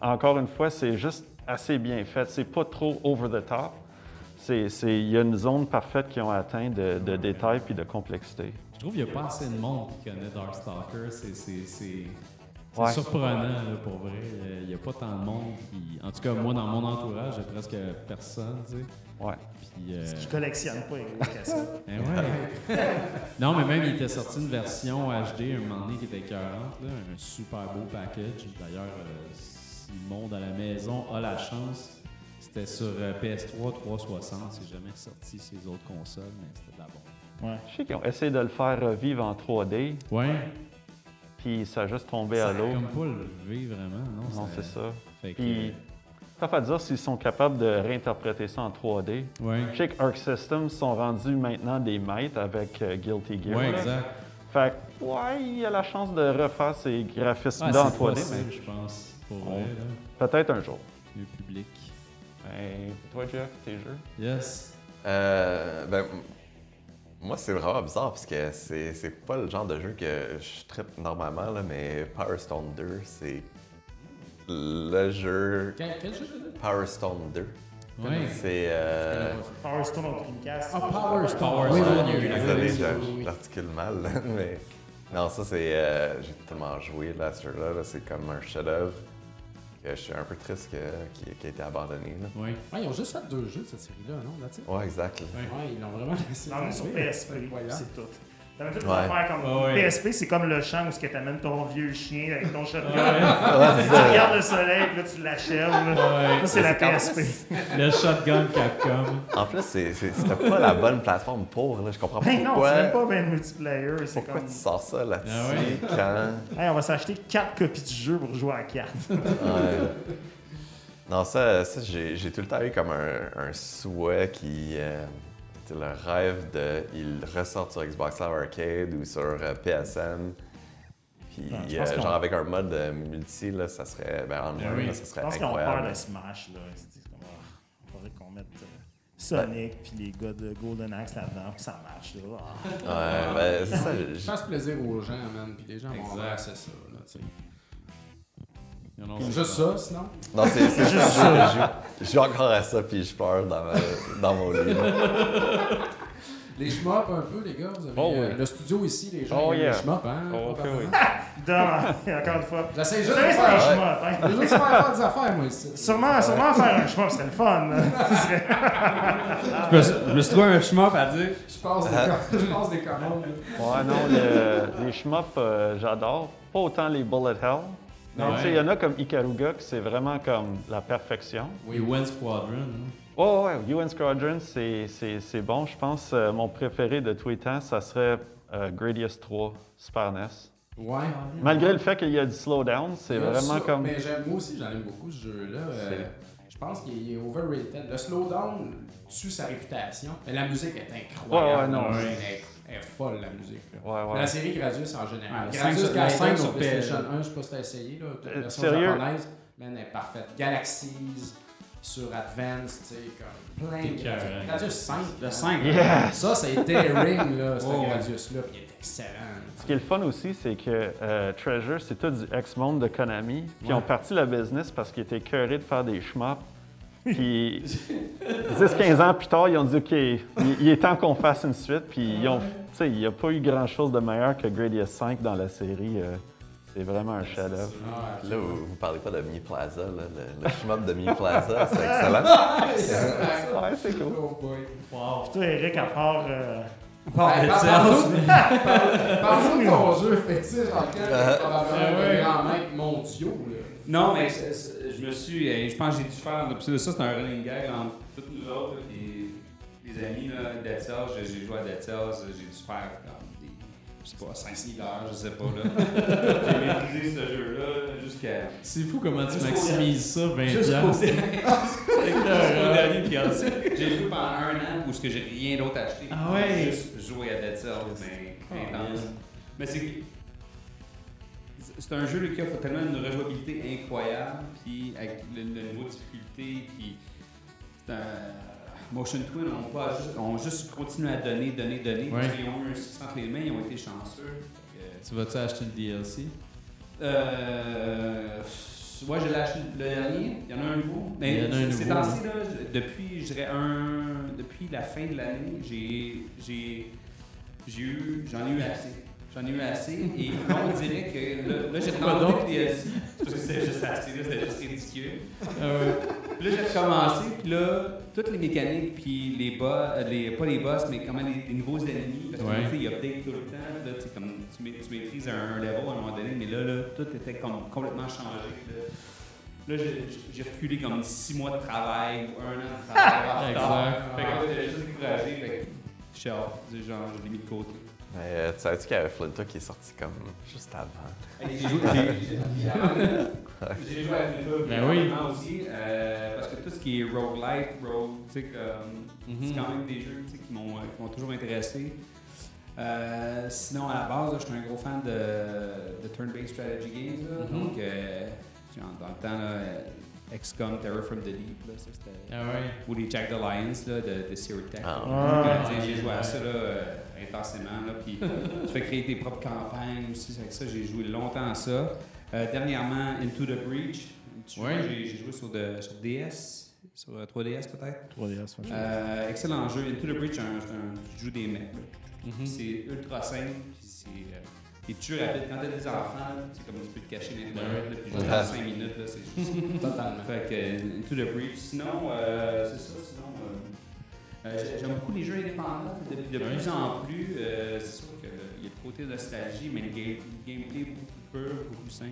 encore une fois, c'est juste assez bien fait. C'est pas trop over the top. C'est- c'est- Il y a une zone parfaite qu'ils ont atteint de, de détails puis de complexité. Je trouve qu'il n'y a pas assez de monde qui connaît Darkstalker. C'est c'est- Ouais. surprenant, là, pour vrai. Euh, Il n'y a pas tant de monde qui. En tout cas, moi, dans mon entourage, j'ai presque personne, tu sais. Ouais. Puis, euh, Je collectionne pas les cassettes. ben ouais. non, mais même, il était sorti une version HD un moment donné qui était 40, là, un super beau package. D'ailleurs, euh, si le monde à la maison a la chance, c'était sur euh, PS3 360. C'est jamais sorti sur les autres consoles, mais c'était de la bombe. Je sais qu'ils ont essayé de le faire revivre en 3D, Ouais, puis ça a juste tombé ça à l'eau. comme pas levé vraiment, non? Non, c'est ça. Fait que, Puis, tough à dire s'ils sont capables de réinterpréter ça en 3D. ouais. Je sais que Arc Systems sont rendus maintenant des maîtres avec euh, Guilty Gear. Ouais, là. exact. Fait que, ouais, il y a la chance de refaire ces graphismes-là en c'est 3D, possible, je pense, pour vrai, là, mais peut-être un jour. le public. Ben, toi, Jeff, tes jeux? Yes. Euh, ben, moi, c'est vraiment bizarre parce que c'est c'est pas le genre de jeu que je tripe normalement, là, mais Power Stone 2, c'est le jeu Quel, quel jeu Power Stone 2. Ouais. C'est. Euh, Power Stone au Dreamcast. Ah, Power Stone. Power Oui, Stone, oui, oui, oui, Désolé, oui, oui, oui. l'articule mal, là, mais. Non, ça, c'est. euh, J'ai tellement joué là, ce jeu-là. là, c'est comme un chef-d'œuvre je suis un peu triste qu'il qui a été abandonné. Là. Ouais. Ouais, ils ont juste fait deux jeux de cette série-là, non? Là, Ouais, exact. là. Ouais, ils l'ont vraiment laissé. Non, mais sur. PSP, c'est tout. T'avais les Ouais. affaires comme ouais. PSP, c'est comme le champ où tu amènes ton vieux chien avec ton shotgun. Ouais, c'est Tu regardes le soleil, puis là tu l'achèves. Ça, c'est la C'est PSP. Le shotgun Capcom. En plus, c'est- c'est- c'était pas la bonne plateforme pour. Là. Je comprends pas Ben non, pourquoi. c'est même pas ben multiplayer. C'est Pourquoi comme. tu sors ça là-dessus? Ah ouais? quand? Hey, on va s'acheter quatre copies du jeu pour jouer à quatre. Ouais. Non, ça, ça j'ai j'ai tout le temps eu comme un, un souhait qui. euh, c'est le rêve de. Il ressort sur Xbox Live Arcade ou sur euh, PSN. Puis, Ouais, je euh, pense qu'on- genre, avec un mode euh, multi, là, ça serait. Ben, en Ben un, oui. là, ça Je serait pense qu'ils ont peur incroyable. de Smash. Là. C'est comme, ah, il faudrait qu'on mette euh, Sonic puis les gars de Golden Axe là-dedans que ça marche. Là. Ah. Ouais, ben, c'est ça. j'ai- Fasse plaisir aux gens, man, puis les gens vont à ça, là, tu Juste ça, sinon? Non, c'est juste ça. Je joue- Je joue encore à ça, puis je pleure dans, ma- dans mon lit. Les shmups un peu, les gars, vous avez Oh, euh, oui. le studio ici, les gens Oh, yeah. les shmups, hein? Oh, ok, probablement. oui. Dans- encore une fois. J'essaie Je juste de faire, un shmup, hein. juste faire faire des affaires, moi, ici. Sûrement, sûrement faire un shmup, serait le fun. serait- Je me, suis- je me suis trouvé un shmup à dire. Je passe des, com- je passe des commandes. Ouais, non, le- les shmups, euh, j'adore. Pas autant les Bullet Hell. Mais Ouais. tu sais, il y en a comme Ikaruga, que c'est vraiment comme la perfection. Oui, One Squadron. Oh, ouais, UN Squadron, c'est- bon. Je pense euh, mon préféré de tous les temps, ça serait euh, Gradius 3, Super NES. Ouais. Malgré le fait qu'il y a du slowdown, c'est vraiment ça, comme. Mais j'aime, moi aussi, j'en aime beaucoup ce jeu-là. Euh, je pense qu'il est overrated. Le slowdown tue sa réputation. Mais la musique est incroyable. ouais, non. Est, elle est folle, la musique. là. Ouais, ouais. La série Gradius en général. Ouais, Gradius cinq sur- la Gaiden cinq sur sur PlayStation PS. 1, je sais pas si t'as essayé, là, la Euh, version sérieux? japonaise. Man, elle est parfaite. Galaxies sur Advance, tu sais, comme plein de. Gradius 5. Le hein. 5. Yeah! Ça, ça a été Ring, là, ce Oh. Gradius-là, puis il est excellent. Ce qui est le fun aussi, c'est que euh, Treasure, c'est tout du ex-monde de Konami. Puis ils ont parti le business parce qu'ils étaient curés de faire des shmups. Puis 10-15 ans plus tard, ils ont dit OK, il, il est temps qu'on fasse une suite. Puis ils ont, il n'y a pas eu grand-chose de meilleur que Gradius 5 dans la série. euh, c'est vraiment un chef-d'œuvre. Ah, Là, vous, vous parlez pas de Mi Plaza, là, le, le shmup de Mi Plaza, c'est excellent. Ouais, c'est cool. Oh boy. Puis toi, Eric, à part. euh, Ben, parle- parle-nous- parle- Parle-nous de ton jeu fétiche dans lequel tu es probablement ouais. des grands maîtres mondiaux. là. Non, mais je me suis. euh, Je pense que j'ai dû faire. Parce que ça, c'est un running gag entre toutes nous autres. là, puis les amis là, Dead Cells, j'ai joué à Dead Cells, j'ai dû faire comme des. Je sais pas, 5-6 heures, je sais pas. là. j'ai maîtrisé ce jeu-là jusqu'à. C'est fou comment tu maximises ça, 20 Jusqu'au piastres. dernier piastre. J'ai joué pendant un an où ce que j'ai rien d'autre acheté. Ah ouais? Juste jouer à Dead Cells, mais intense. Mais c'est c'est un jeu qui offre tellement une rejouabilité incroyable, puis avec le, le niveau de difficulté, puis c'est un Motion Twin ont pas juste, ont juste continué à donner, donner, donner. Ouais. Ils ont eu un 600 clés de main, ils ont été chanceux. Que, Tu vas-tu acheter le DLC? euh, ouais, j'ai lâché le dernier. Il y en a un nouveau. Mais Il y en a un ces nouveau, temps-ci, là, je- depuis, je dirais un, depuis la fin de l'année, j'ai, j'ai, j'ai eu, j'en ai eu assez. J'en ai eu assez. Et là, on dirait que là, là j'ai demandé le DLC. Parce que c'était juste assez, là, c'était juste ridicule. Ah. Puis là, j'ai recommencé, puis là, toutes les mécaniques, puis les boss, les, pas les boss, mais comment les, les nouveaux ennemis, parce que Ouais. tu sais, ils update tout le temps, là, tu sais, comme tu, ma- tu maîtrises un, un level à un moment donné, mais là, là, tout était comme complètement changé. Là, Là, j'ai reculé comme six mois de travail ou un an de travail. Exact. Fait que là, j'étais juste découragé, fait que je suis genre, je l'ai mis de côté. Mais euh, tu savais-tu qu'il y avait Flinta qui est sorti comme juste avant? J'ai joué, j'ai- j'ai joué à Flinta Ben oui. aussi, euh, parce que tout ce qui est roguelite, rogue, tu sais, Mhm. c'est quand même des jeux qui m'ont euh, qui m'ont toujours intéressé. Euh, sinon, à la base, je suis un gros fan de, de turn-based strategy games. là. Mhm. Donc, euh, dans le temps, là, XCOM, Terror from the Deep, là, ça, c'était... Ah ouais. Ou les Jack the Lions là, de, de Sirtech. Ah. Ah. J'ai joué à ça là, euh, intensément. Là, puis tu fais créer tes propres campagnes aussi. Avec ça, j'ai joué longtemps à ça. Euh, dernièrement, Into the Breach. J'ai joué sur, de- sur DS, sur euh, 3DS peut-être. 3DS, ouais. Euh, excellent jeu. Into the Breach, un- un- tu joues des mecs. Mhm. C'est ultra simple. Puis c'est. Euh, et tu rapide. Quand t'as des enfants, c'est comme tu peux te cacher dans les toilettes, là, puis jouer Ouais. dans 5 minutes. là, C'est juste Totalement. fait que euh, Into the Breach. Sinon, euh, c'est ça. Sinon, euh, euh, j'aime beaucoup les jeux indépendants. De, de plus en plus, euh, c'est sûr qu'il y a le côté nostalgie, mais le game- gameplay beaucoup plus pur, beaucoup plus simple.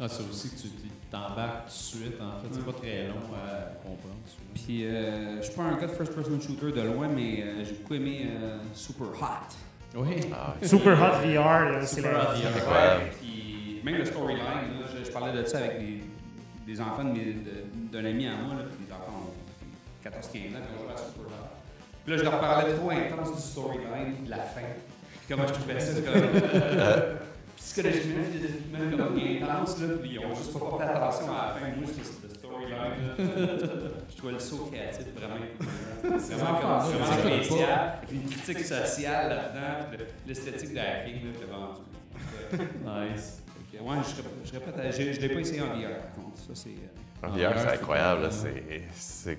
Ah, c'est aussi que tu tu t'embarques tout de suite, en fait. C'est pas très long à comprendre. Puis, euh, je suis pas un gars de first-person shooter de loin, mais euh, j'ai beaucoup aimé euh, Super Hot. Oui. Ah, Super Hot VR, c'est Super la- Hot VR. Ouais. Puis, même le storyline, là, je, je parlais de ça avec des, des enfants de mes- de- d'un ami à moi, là, puis les enfants ont 14-15 ans, puis on jouait à Super Hot. Puis là, je leur parlais trop intense du storyline, de la fin. Puis comment je trouvais ça comme. psychologiquement, physiquement, comme intense, là, puis ils ont juste pas porté attention à la fin. Moi, c'était cette storyline-là. Je trouvais le saut créatif vraiment C'est vraiment, comme, vraiment spécial. avec Une critique sociale là-dedans, puis le- l'esthétique de hacking, là, t'es vendu. Nice. Ouais, je serais, je je l'ai pas essayé en VR, par contre. Ça, c'est. euh, En VR, c'est c'est incroyable. C'est, c'est-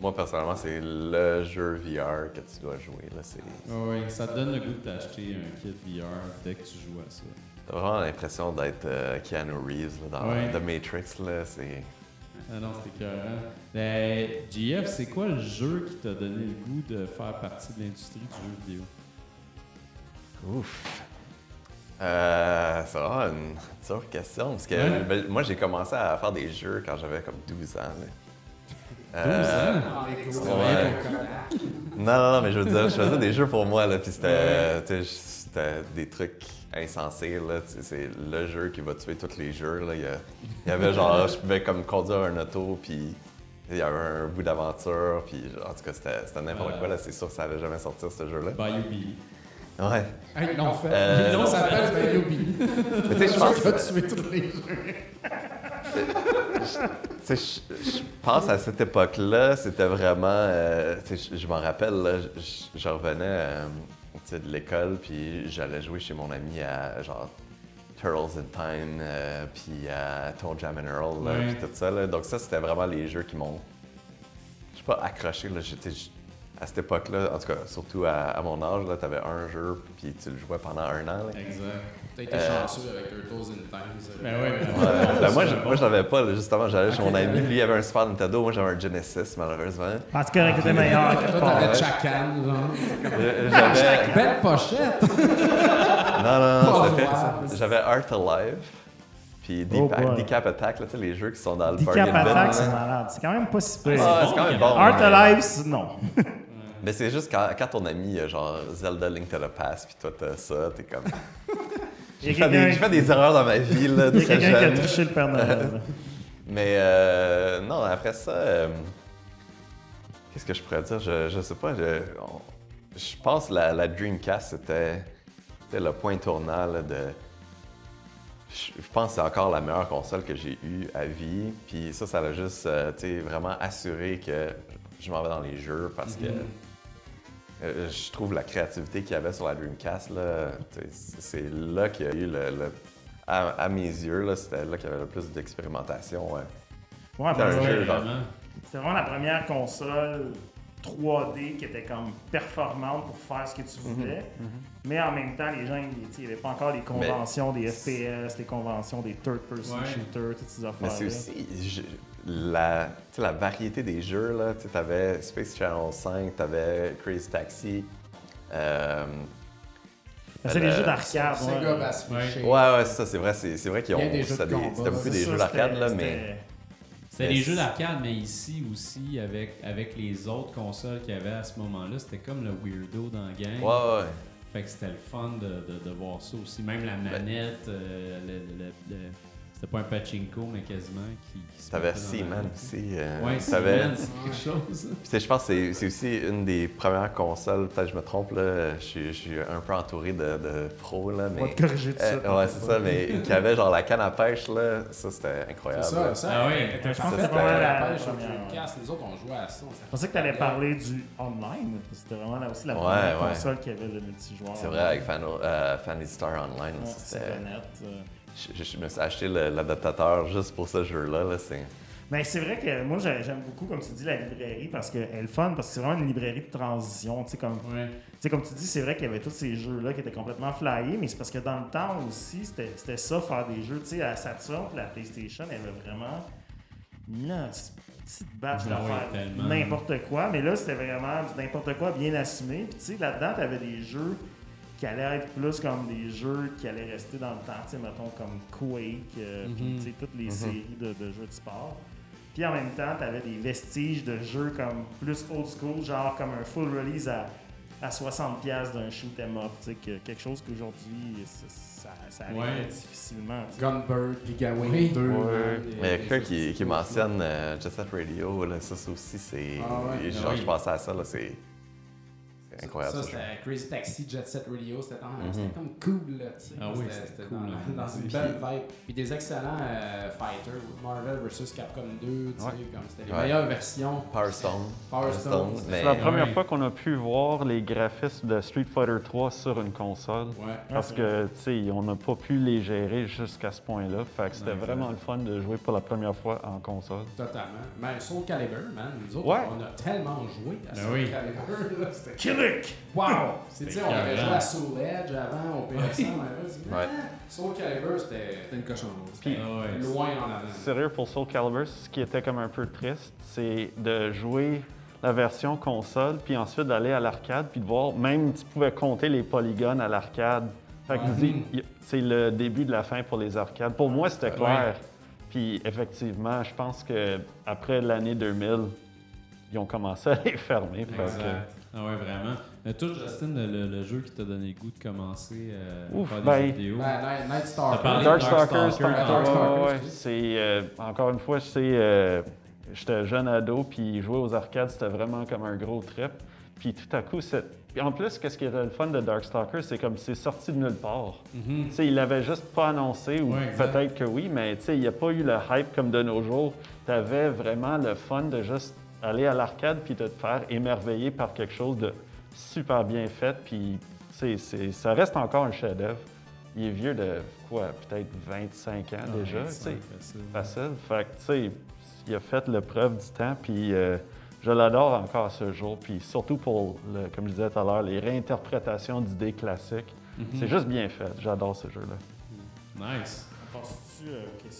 Moi, personnellement, c'est le jeu VR que tu dois jouer. Là. C'est... Ah oui, ça te donne le goût de t'acheter un kit VR dès que tu joues à ça. T'as vraiment l'impression d'être euh, Keanu Reeves là, dans Ouais. The Matrix. Là. C'est... Ah non, c'était écœurant. Ben, JF, c'est quoi le jeu qui t'a donné le goût de faire partie de l'industrie du jeu vidéo? Ouf. Euh, c'est vraiment une dure question. Parce que Ouais. ben, moi, j'ai commencé à faire des jeux quand j'avais comme 12 ans. là. 12 Euh, ans? Ouais. Non, non, non, mais je veux dire, je faisais des jeux pour moi, là, puis c'était, des trucs insensés, là, c'est le jeu qui va tuer tous les jeux, là. Il y, a- il y avait genre, je pouvais comme conduire un auto, puis il y avait un bout d'aventure, puis en tout cas, c'était, c'était n'importe Ouais. quoi, là, c'est sûr que ça allait jamais sortir, ce jeu-là. Bayou Billy. Ouais. Hey, non, fait. Euh, non, ça s'appelle Bayou Billy. Mais tu sais, je pense Tu vas tuer tous les jeux. Tu sais, je, je pense à cette époque-là, c'était vraiment. euh, tu sais, je, je m'en rappelle, là, je, je revenais euh, tu sais, de l'école, puis j'allais jouer chez mon ami à genre Turtles in Time, euh, puis à Toe Jam and Earl, là, puis tout ça. là. Donc, ça, c'était vraiment les jeux qui m'ont. Je suis pas accroché, là. J'étais- j'- à cette époque-là, en tout cas, surtout à, à mon âge, là, t'avais un jeu, puis tu le jouais pendant un an. Exact. T'as été Euh, chanceux avec Turtles in Time. ça. Ben oui, ben Ouais. Ben, moi, je, moi, je l'avais pas, là, justement. J'allais chez mon ami. Lui, il avait un Super Nintendo. Moi, j'avais un Genesis, malheureusement. En tout cas, était meilleur. Toi, t'avais Chacan, genre. J'avais. Belle pochette! Non, non, non, Oh, c'était- wow. J'avais Art Alive, puis Deep, Oh. Decap Attack, là, tu sais, les jeux qui sont dans le Decap bargain bin, Attack, c'est malade. C'est quand même pas si pire. Ah, c'est quand même bon. Art ouais. Alive, non. Mais c'est juste quand, quand ton ami, genre Zelda Link to the Past, puis toi, t'as ça, t'es comme. J'ai fait, des- erreurs dans ma vie, là, très quelqu'un qui a jeune. triché le Père Noël. Mais euh, non, après ça, euh, qu'est-ce que je pourrais dire? Je, je sais pas. Je, on- je pense que la, la Dreamcast, c'était le point tournant là, de. Je, je pense que c'est encore la meilleure console que j'ai eue à vie. Puis ça, ça a juste euh, vraiment assuré que je m'en vais dans les jeux parce que. Euh, je trouve la créativité qu'il y avait sur la Dreamcast, c'est là qu'il y a eu le. le- à, à mes yeux, là, c'était là qu'il y avait le plus d'expérimentation. ouais. Ouais, C'est vraiment. C'était vraiment la première console 3D qui était comme performante pour faire ce que tu Mhm. voulais. Mais en même temps, les gens, il n'y avait pas encore les conventions des FPS, les conventions des third-person Ouais. shooters, toutes ces Mais affaires-là. c'est aussi je- la, la variété des jeux. Là. Tu avais Space Channel 5, tu avais Crazy Taxi. euh, C'est des le- jeux d'arcade. Sega ouais. Bass Ouais. Ouais, ouais, c'est ça, c'est vrai, c'est, c'est vrai qu'ils ont. C'était beaucoup des jeux d'arcade, c'était- là, mais. c'était- des jeux d'arcade, mais ici aussi, avec, avec les autres consoles qu'il y avait à ce moment-là, c'était comme le weirdo dans la gang. Ouais, ouais. Fait que c'était le fun de, de, de voir ça aussi. Même la manette, euh, le, le- le- c'était pas un pachinko, mais quasiment qui, qui T'avais Seaman aussi. euh, Ouais, Seaman, c'est quelque chose. Puis, tu sais, je pense que c'est, aussi une des premières consoles, peut-être que je me trompe, là, je, suis- je suis un peu entouré de, de pros, là, On va mais. te corriger tout de Euh, ouais, c'est ça, mais qui avait genre la canne à pêche, là, ça c'était incroyable. C'est ça, ça. Ah oui, Je pense que c'était vraiment la pêche sur. Dreamcast, les autres, on jouait à ça. Je pensais que tu allais parler du online. C'était vraiment là aussi la Ouais, première ouais. console qui avait le multijoueur. C'est vrai, avec Fan- euh, Fantasy Star Online, c'était. net. Je, je me suis acheté l'adaptateur juste pour ce jeu-là. Là, c'est... Mais c'est vrai que moi j'ai- j'aime beaucoup, comme tu dis, la librairie parce qu'elle est le fun, parce que c'est vraiment une librairie de transition. Tu sais, comme, Ouais. tu sais, comme tu dis, c'est vrai qu'il y avait tous ces jeux-là qui étaient complètement flyés, mais c'est parce que dans le temps aussi, c'était c'était ça, faire des jeux. Tu sais, à Saturn, la PlayStation, elle avait vraiment une petite batch Ah d'affaires. tellement. N'importe quoi, mais là, c'était vraiment n'importe quoi bien assumé. Puis tu sais, là-dedans, tu avais des jeux qui allaient être plus comme des jeux qui allaient rester dans le temps, tu sais, mettons comme Quake, euh, puis Mhm. tu sais, toutes les séries de, de jeux de sport. Puis en même temps, tu avais des vestiges de jeux comme plus old school, genre comme un full release à, à 60$ d'un shoot 'em up, tu sais, que- quelque chose qu'aujourd'hui, ça, ça, arrive Ouais. difficilement. tu sais. Gunbird, Gigaway Oui. 2. Ouais. man, Mais il y a des- quelqu'un qui, qui mentionne euh, Jet Set Radio, là, ça, ça aussi, c'est. Ah ouais. Genre, Ah je pensais à ça, là, c'est. Incroyable. Ça, c'était Crazy Taxi, Jet Set Radio. C'était Mhm. comme cool, là, tu sais. Ah oui, C'était- cool, dans, une belle vibe. Puis des excellents euh, fighters. Marvel vs. Capcom 2, tu sais, Ouais. comme c'était les Ouais. meilleures versions. Power Stone. Power Stone. mais- C'est la première ouais. fois qu'on a pu voir les graphismes de Street Fighter 3 sur une console. Ouais. Parce que, tu sais, on n'a pas pu les gérer jusqu'à ce point-là. Fait que c'était vraiment le fun de jouer pour la première fois en console. Totalement. Mais Soul Calibur, man, nous autres, Ouais. on a tellement joué à Ben Soul oui. Calibur. là, C'était Wow! C'est, tu sais, on avait joué à Soul Edge avant, au PS1, on avait dit. Ah, Soul Calibur, c'était une cochon. c'était Ah ouais. loin en avant. Sérieux, pour Soul Calibur, ce qui était comme un peu triste, c'est de jouer la version console, puis ensuite d'aller à l'arcade, puis de voir, même tu pouvais compter les polygones à l'arcade. Fait que Ouais. c'est le début de la fin pour les arcades. Pour moi, c'était Ouais. clair. Puis effectivement, je pense que après l'année 2000, ils ont commencé à les fermer. Fait que- Exact. Ah ouais, vraiment. Mais toi, Justin, le, le jeu qui t'a donné le goût de commencer euh, à Ouf, faire des ben, jeux vidéo. Ben, Night, Stalker. ouais, excuse. c'est euh, encore une fois, c'est euh, j'étais jeune ado puis jouer aux arcades, c'était vraiment comme un gros trip. Puis tout à coup, c'est puis en plus, qu'est-ce qui était le fun de Darkstalkers, c'est comme c'est sorti de nulle part. Tu sais, il l'avait juste pas annoncé, ou Ouais, peut-être que oui, mais tu sais, il n'y a pas eu le hype comme de nos jours. Tu avais vraiment le fun de juste aller à l'arcade puis de te faire émerveiller par quelque chose de super bien fait. Puis, ça reste encore un chef-d'œuvre. Il est vieux de quoi, peut-être 25 ans Ah, déjà, tu sais. facile. Fait que, tu sais, il a fait le preuve du temps, puis euh, je l'adore encore à ce jour. Puis surtout pour, le- comme je disais tout à l'heure, les réinterprétations d'idées classiques. Mhm. C'est juste bien fait. J'adore ce jeu-là. Nice.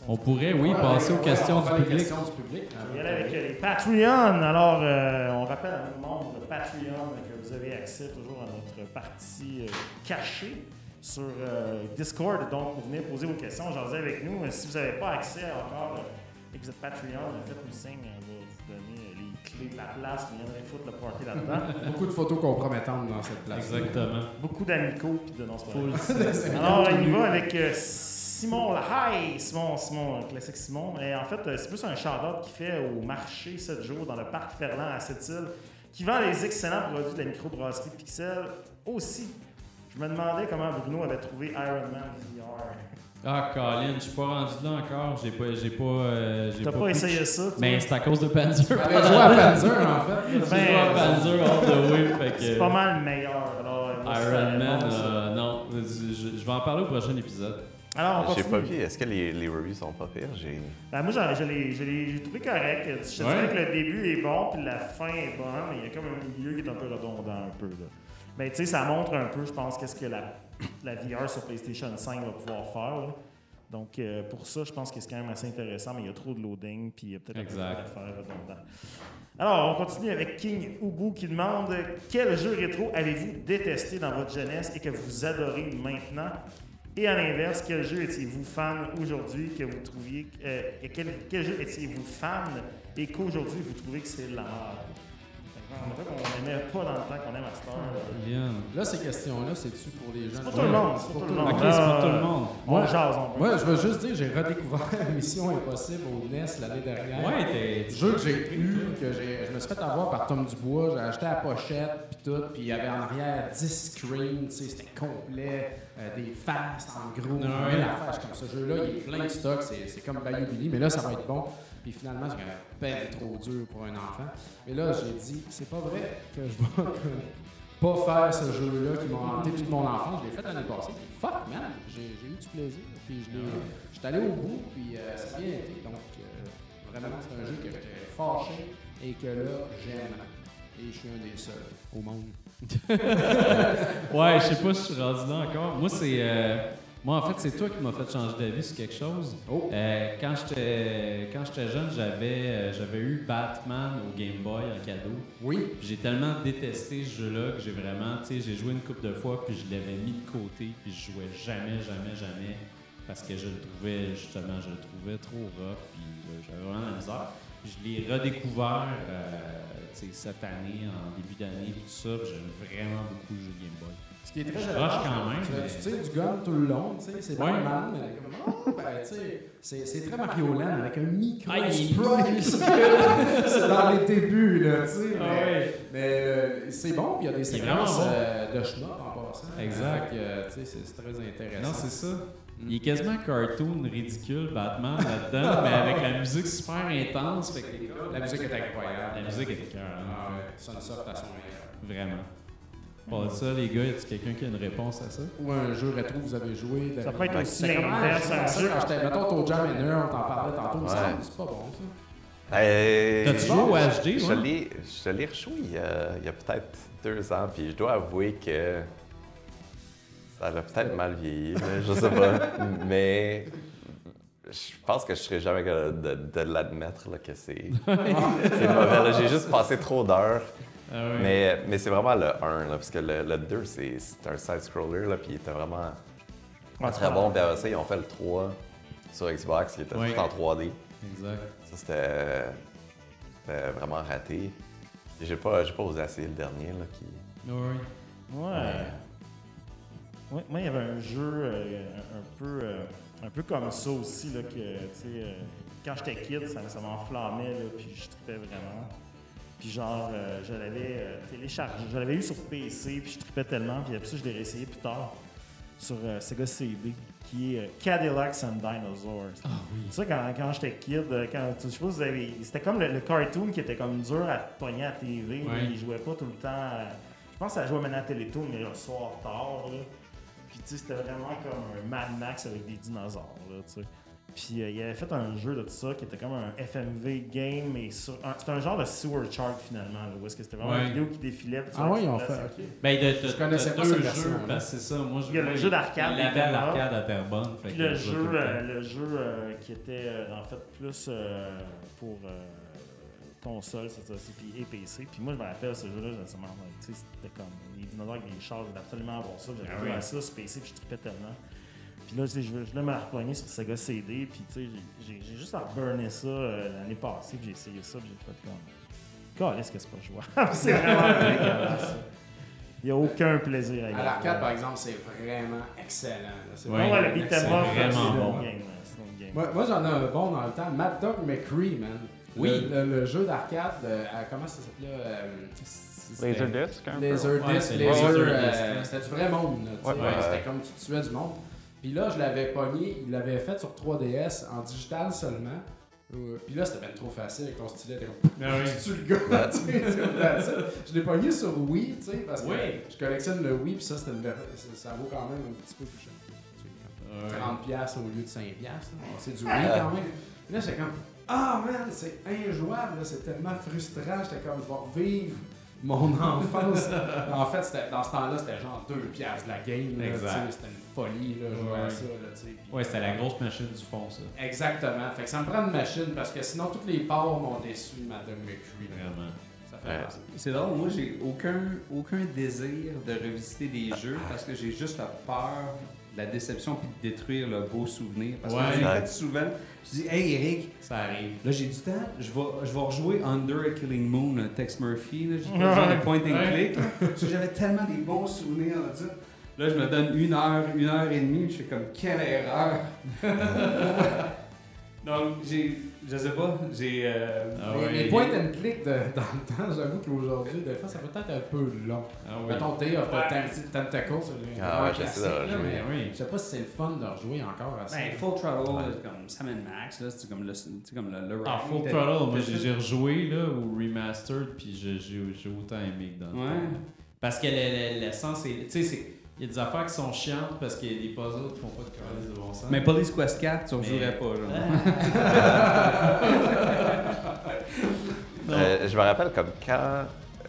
On du pourrait, oui, Ouais, passer aux questions on du va public. questions du public. On va y aller avec euh, les Patreon. Alors, euh, on rappelle à nos membres de Patreon que vous avez accès toujours à notre partie euh, cachée sur euh, Discord. Donc, vous venez poser vos questions, j'en disais avec nous. Euh, Si vous n'avez pas accès encore euh, et que vous êtes Patreon, euh, faites-nous signe. On va vous donner euh, les clés de la place. Vous viendrez foutre le party là-dedans. Beaucoup de photos compromettantes dans cette place. Exactement. Beaucoup d'amicaux puis de non c'est pas vrai. Full sex. Alors, on y va avec euh, Simon. là. Hi! Simon, Simon, classique Simon. Et en fait, euh, c'est plus un shout-out qu'il fait au marché 7 jours dans le parc Ferland à Sept-Îles, qui vend les excellents produits de la microbrasserie Pixel. Aussi, je me demandais comment Bruno avait trouvé Iron Man VR. Ah, Colin, je suis pas rendu là encore. J'ai pas. J'ai pas. euh, j'ai T'as pas, essayé ça? toi? Mais c'est à cause de Panzer. Joué à Panzer, en fait. J'ai joué à Panzer all the way. Fait que, C'est pas mal le meilleur. Alors, Iron Man, euh, non. Je vais en parler au prochain épisode. Alors, on J'ai pas vu. Est-ce que les, les reviews sont pas pires? J'ai... Ben, moi, je l'ai trouvé correct. Je te Ouais. dirais que le début est bon, puis la fin est bonne, mais il y a comme un milieu qui est un peu redondant un peu. Là. Mais tu sais, ça montre un peu, je pense, qu'est-ce que la, la VR sur PlayStation 5 va pouvoir faire. là. Donc, euh, pour ça, je pense que c'est quand même assez intéressant, mais il y a trop de loading, puis il y a peut-être un peu faire redondant. Alors, on continue avec King Ubu qui demande Quel jeu rétro avez-vous détesté dans votre jeunesse et que vous adorez maintenant? Et à l'inverse, quel jeu étiez-vous fan aujourd'hui que vous trouviez. euh, et quel, quel jeu étiez-vous fan et qu'aujourd'hui vous trouvez que c'est la merde? On n'aimait pas dans le temps qu'on aime à heure. là. Bien. Là, ces questions-là, c'est-tu pour les gens? C'est pour tout le monde. C'est pour tout le monde. C'est pour tout le Euh, monde. On Ouais. jase, on peut. Moi, je veux juste dire, j'ai redécouvert Mission Impossible au NES l'année dernière. Ouais, t'es. Jeu que j'ai eu, que j'ai, je me suis fait avoir par Tom Dubois, j'ai acheté la pochette, puis tout, puis il y avait en arrière 10 screens, tu sais, c'était complet, euh, des faces en gros, Ouais. mille affaires, je suis comme ce jeu-là, il est plein de stock, c'est, comme Bayou Billy, mais là, ça va être bon. Puis finalement, c'est ben trop dur pour un enfant. Mais là, j'ai dit, c'est pas vrai que je vais pas faire ce jeu-là qui m'a hanté toute mon enfance. Je l'ai fait l'année passée. Fuck, man! J'ai, j'ai eu du plaisir. Puis je j'étais allé au bout, puis euh, ça a bien été. Donc, euh, vraiment, c'est un jeu que j'étais fâché et que là, j'aime. Et je suis un des seuls au monde. Ouais, je sais pas si je suis rendu là encore. Moi, c'est. euh, Moi, en fait, c'est toi qui m'as fait changer d'avis sur quelque chose. Oh. Euh, quand j'étais quand j'étais jeune, j'avais euh, j'avais eu Batman au Game Boy en cadeau. Oui. J'ai tellement détesté ce jeu-là que j'ai vraiment, tu sais, j'ai joué une couple de fois, puis je l'avais mis de côté, puis je jouais jamais, jamais, jamais, parce que je le trouvais, justement, je le trouvais trop rough, puis j'avais vraiment la misère. je l'ai redécouvert euh, cette année, en début d'année, tout ça. puis J'aime vraiment beaucoup le jeu Game Boy. Ce qui est très rush quand même, Tu, mais- tu tires du gun tout le long, tu sais, c'est Ouais. normal, mais comme, oh, ben, tu sais, c'est, très Mario Land avec un micro Ah, sprite. c'est dans les débuts, là, tu sais. Ah mais ouais. mais, euh, c'est bon, puis il y a des séquences bon. euh, de schnock en passant. Exact. Euh, tu sais, c'est, c'est très intéressant. Non, c'est ça. Il est quasiment cartoon ridicule, Batman, là-dedans, mais avec la musique super intense. Fait que les gars, La musique est incroyable. La musique est cœur, Ah ouais, Sunsoft à son meilleur. Vraiment. Pas de ça, les gars, y a-t-il quelqu'un qui a une réponse à ça? Ou un jeu rétro que vous avez joué. Ça peut être aussi l'inverse, un ça, jeu. Quand j'étais, mettons, au Jam and Earl, on t'en parlait tantôt, mais c'est pas bon, ça. Euh, T'as-tu joué au HD, Je ouais? l'ai, je l'ai rejoué il y a, il y a peut-être deux ans, puis je dois avouer que ça a peut-être mal vieilli, je sais pas. Mais je pense que je serais jamais capable de, de l'admettre que c'est, c'est mauvais. J'ai juste passé trop d'heures. Ah. Mais, mais c'est vraiment le 1, là, parce que le, le 2, c'est, un side-scroller, puis il était vraiment très bon. Puis après ça, ils ont fait le 3 sur Xbox, qui était tout en 3D. Exact. Ça, c'était, vraiment raté. J'ai pas, pas osé essayer le dernier, là, qui... Oui. Ouais. Ouais, moi, il y avait un jeu euh, un, peu, euh, un peu comme ça aussi, là, que, tu sais, euh, quand j'étais kid, ça, ça m'enflammait, là, puis je tripais vraiment. Puis genre, euh, je l'avais téléchargé, je l'avais eu sur PC, puis je tripais tellement, puis après ça, je l'ai réessayé plus tard sur Sega CD, qui est Cadillacs and Dinosaurs. Ah oui. Ça, quand, quand j'étais kid, quand, je si vous avez. C'était comme le, le cartoon qui était comme dur à pogner à la TV. Ouais. Il jouait pas tout le temps. à- je pense que ça jouait maintenant à Télétoon, mais le soir tard. Là. Puis tu sais, c'était vraiment comme un Mad Max avec des dinosaures. Là, tu sais. Puis euh, il avait fait un jeu de ça qui était comme un FMV game. et sur- C'était un genre de sewer chart finalement. Là, où est-ce que c'était vraiment Ouais. une vidéo qui défilait. puis tu Ah oui, ils ont tu fait. plaçais- ok. Ben, de, de, Je connaissais de pas deux jeux, que c'est ça. Moi, je Il y a le jeu d'arcade Il qui avait était là. l'arcade à Terrebonne. Puis que le jeu, tout le euh, jeu euh, qui était euh, en fait plus euh, pour euh, console, c'est ça, c'est- puis et PC. Puis moi, je me rappelle ce jeu-là, je- ça m'a- tu sais, c'était comme les dinosaures avec des chars, je voulais absolument avoir ça. J'avais Ah joué oui. à ça sur PC, puis je trippais tellement. Puis là, je, je voulais me la repogner sur Sega CD, puis tu sais, j'ai- juste reburné ça euh, l'année passée, puis j'ai essayé ça, puis j'ai fait comme. est-ce que c'est pas jouable? c'est vraiment dégueulasse. Il n'y a aucun plaisir à y À l'arcade, par exemple, c'est vraiment excellent. là. C'est Ouais. Ouais, vraiment le beat'em excellent. up, vraiment c'est bon. une game, ouais, une game. Moi, moi, j'en ai un bon dans le temps. Mad Dog McCree, man. Oui. Le, le- le jeu d'arcade, euh, à- comment ça s'appelait euh, Laserdisc, un. Laserdisc, Ouais, c'est euh, c'était du vrai monde. Ouais. Ouais. C'était comme tu tuais du monde. Puis là, je l'avais pogné, il l'avait fait sur 3DS en digital seulement. Euh, Puis là, c'était même trop facile avec ton stylet. t'es comme, Ah oui. tu le gars, tu sais, c'est. Je l'ai pogné sur Wii, tu sais, parce que Oui. je collectionne le Wii, puis ça, c'était une ça, ça vaut quand même un petit peu plus cher. Tu sais, comme Ouais. 30$ piastres au lieu de 5$. piastres, là. C'est du Wii quand même. Puis là, j'étais comme, ah man, c'est injouable, là, c'est tellement frustrant. J'étais comme, je vais revivre mon enfance. en fait, dans ce temps-là, c'était genre 2$ piastres de la game. C'était une folie, là, jouer à Ouais. ça. Là, Ouais, c'était la grosse machine du fond, ça. Exactement. Fait que ça me prend une machine parce que sinon, toutes les ports m'ont déçu, Madame McCree. Vraiment. Ça fait. C'est drôle, moi j'ai aucun, aucun désir de revisiter des jeux parce que j'ai juste la peur la déception puis de détruire le beau souvenir. Parce Ouais. que j'ai Ouais. fait souvent, je dis Hey Eric, Ça arrive. là j'ai du temps, je vais, je vais rejouer Under a Killing Moon, euh, Tex Murphy, là, j'ai Ouais. pas genre de point and Ouais. click. là. Parce que j'avais tellement des bons souvenirs de ça. Là je me donne une heure, une heure et demie, je fais comme quelle erreur. Donc j'ai, je sais pas, j'ai. euh, Ah les, ouais. les point and click de- dans le temps, j'avoue qu'aujourd'hui, des fois, ça peut être un peu long. Ah oui. Mettons, Day of the c'est Ah ouais, classique, j'essaie de là, rejouer. mais Ben oui. Je sais pas si c'est le fun de rejouer encore à ça. Ben, Full Throttle, comme Sam Max, là, c'est comme le, c'est comme le, le Ah, Full Throttle, moi j'ai rejoué là, au remastered, puis j'ai autant aimé que dans le Ouais. temps. Parce que le- le- l'essence, c'est. Tu sais, c'est- il y a des affaires qui sont chiantes parce qu'il y a des puzzles qui font pas de calice de bon sens. Mais Police Quest 4, tu Mais- rejouerais pas, genre. Euh, je me rappelle comme quand.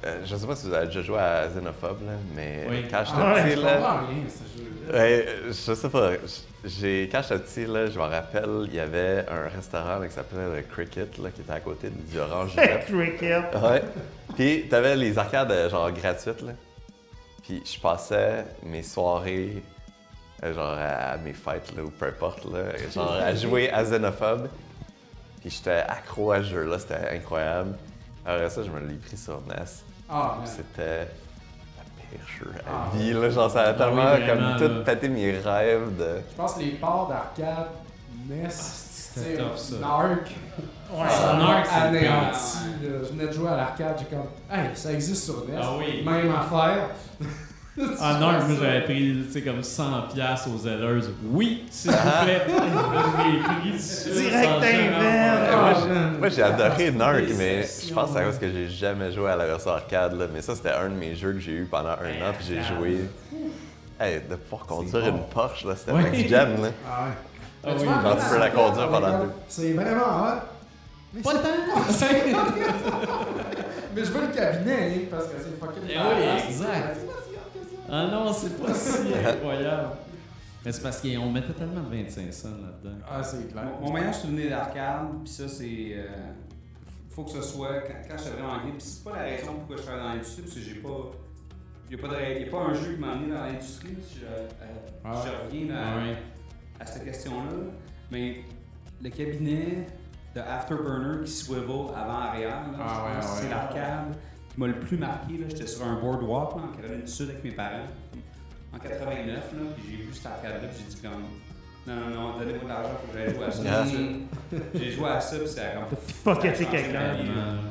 euh, je sais pas si vous avez déjà joué à Xenophobe, là, mais Oui. quand j'étais Ah petit, je là. rien, ce jeu. Ouais, je sais pas. J'ai, quand j'étais petit, là, je me rappelle, il y avait un restaurant là, qui s'appelait le Cricket, là, qui était à côté du Orange. Cricket. Ouais. Puis t'avais les arcades euh, genre gratuites, là. Puis je passais mes soirées, euh, genre à mes fêtes, là, ou peu importe, là, genre à jouer à Xenophobe. Puis j'étais accro à ce jeu-là, c'était incroyable. Après ça, je me l'ai pris sur NES. Ah. C'était la pire jeu à Ah, vie, là. Genre, ça a tellement oui, vraiment, comme là. tout pété mes rêves de. Je pense que les ports d'arcade, NES, tough, ça. Narc, Ouais, ça m'a Narc, c'est anéanti. Je venais de jouer à l'arcade, j'ai comme, hey, ça existe sur NES. Ah oui. Même affaire. Ah non, moi j'avais pris comme 100$ piastres aux Zellers. Oui, s'il vous plaît. Direct. Ah, Moi, j'ai adoré Narc, mais je pense que c'est à cause que j'ai jamais joué à la version arcade. Là. Mais ça, c'était un de mes jeux que j'ai eu pendant un an, puis j'ai joué. Hey, de pouvoir conduire une Porsche, là, c'était Ouais. next gen, là. Ah ouais. Ah tu peux la conduire pendant deux. C'est vraiment hot. Mais Pas le c'est- temps! Mais je veux le cabinet, hein, parce que c'est fucking Eh oui, exact. Ah non, c'est pas si incroyable. Mais c'est parce qu'on mettait tellement de 25 cents là-dedans. Ah, c'est clair. Mon, mon meilleur souvenir d'arcade, puis ça, c'est. euh, faut que ce soit quand, quand j'étais vraiment game. Puis c'est pas la raison pourquoi je travaille dans l'industrie, parce que j'ai pas. Il n'y a, pas de- y a pas un jeu qui m'a amené dans l'industrie. Si je, euh, Ah. je reviens à, Ouais. à cette question-là. Mais le cabinet de Afterburner qui swivel avant-arrière, Ah je ouais, pense que ouais. c'est l'arcade qui m'a le plus marqué. là. J'étais sur un boardwalk là, en Caroline du Sud avec mes parents en 89, là, puis j'ai vu cette arcade-là, puis j'ai dit comme. Non, non, non, donnez-moi de l'argent pour que j'aille jouer à ça. Ah. J'ai joué à ça, puis ça a comme. A changé quelqu'un.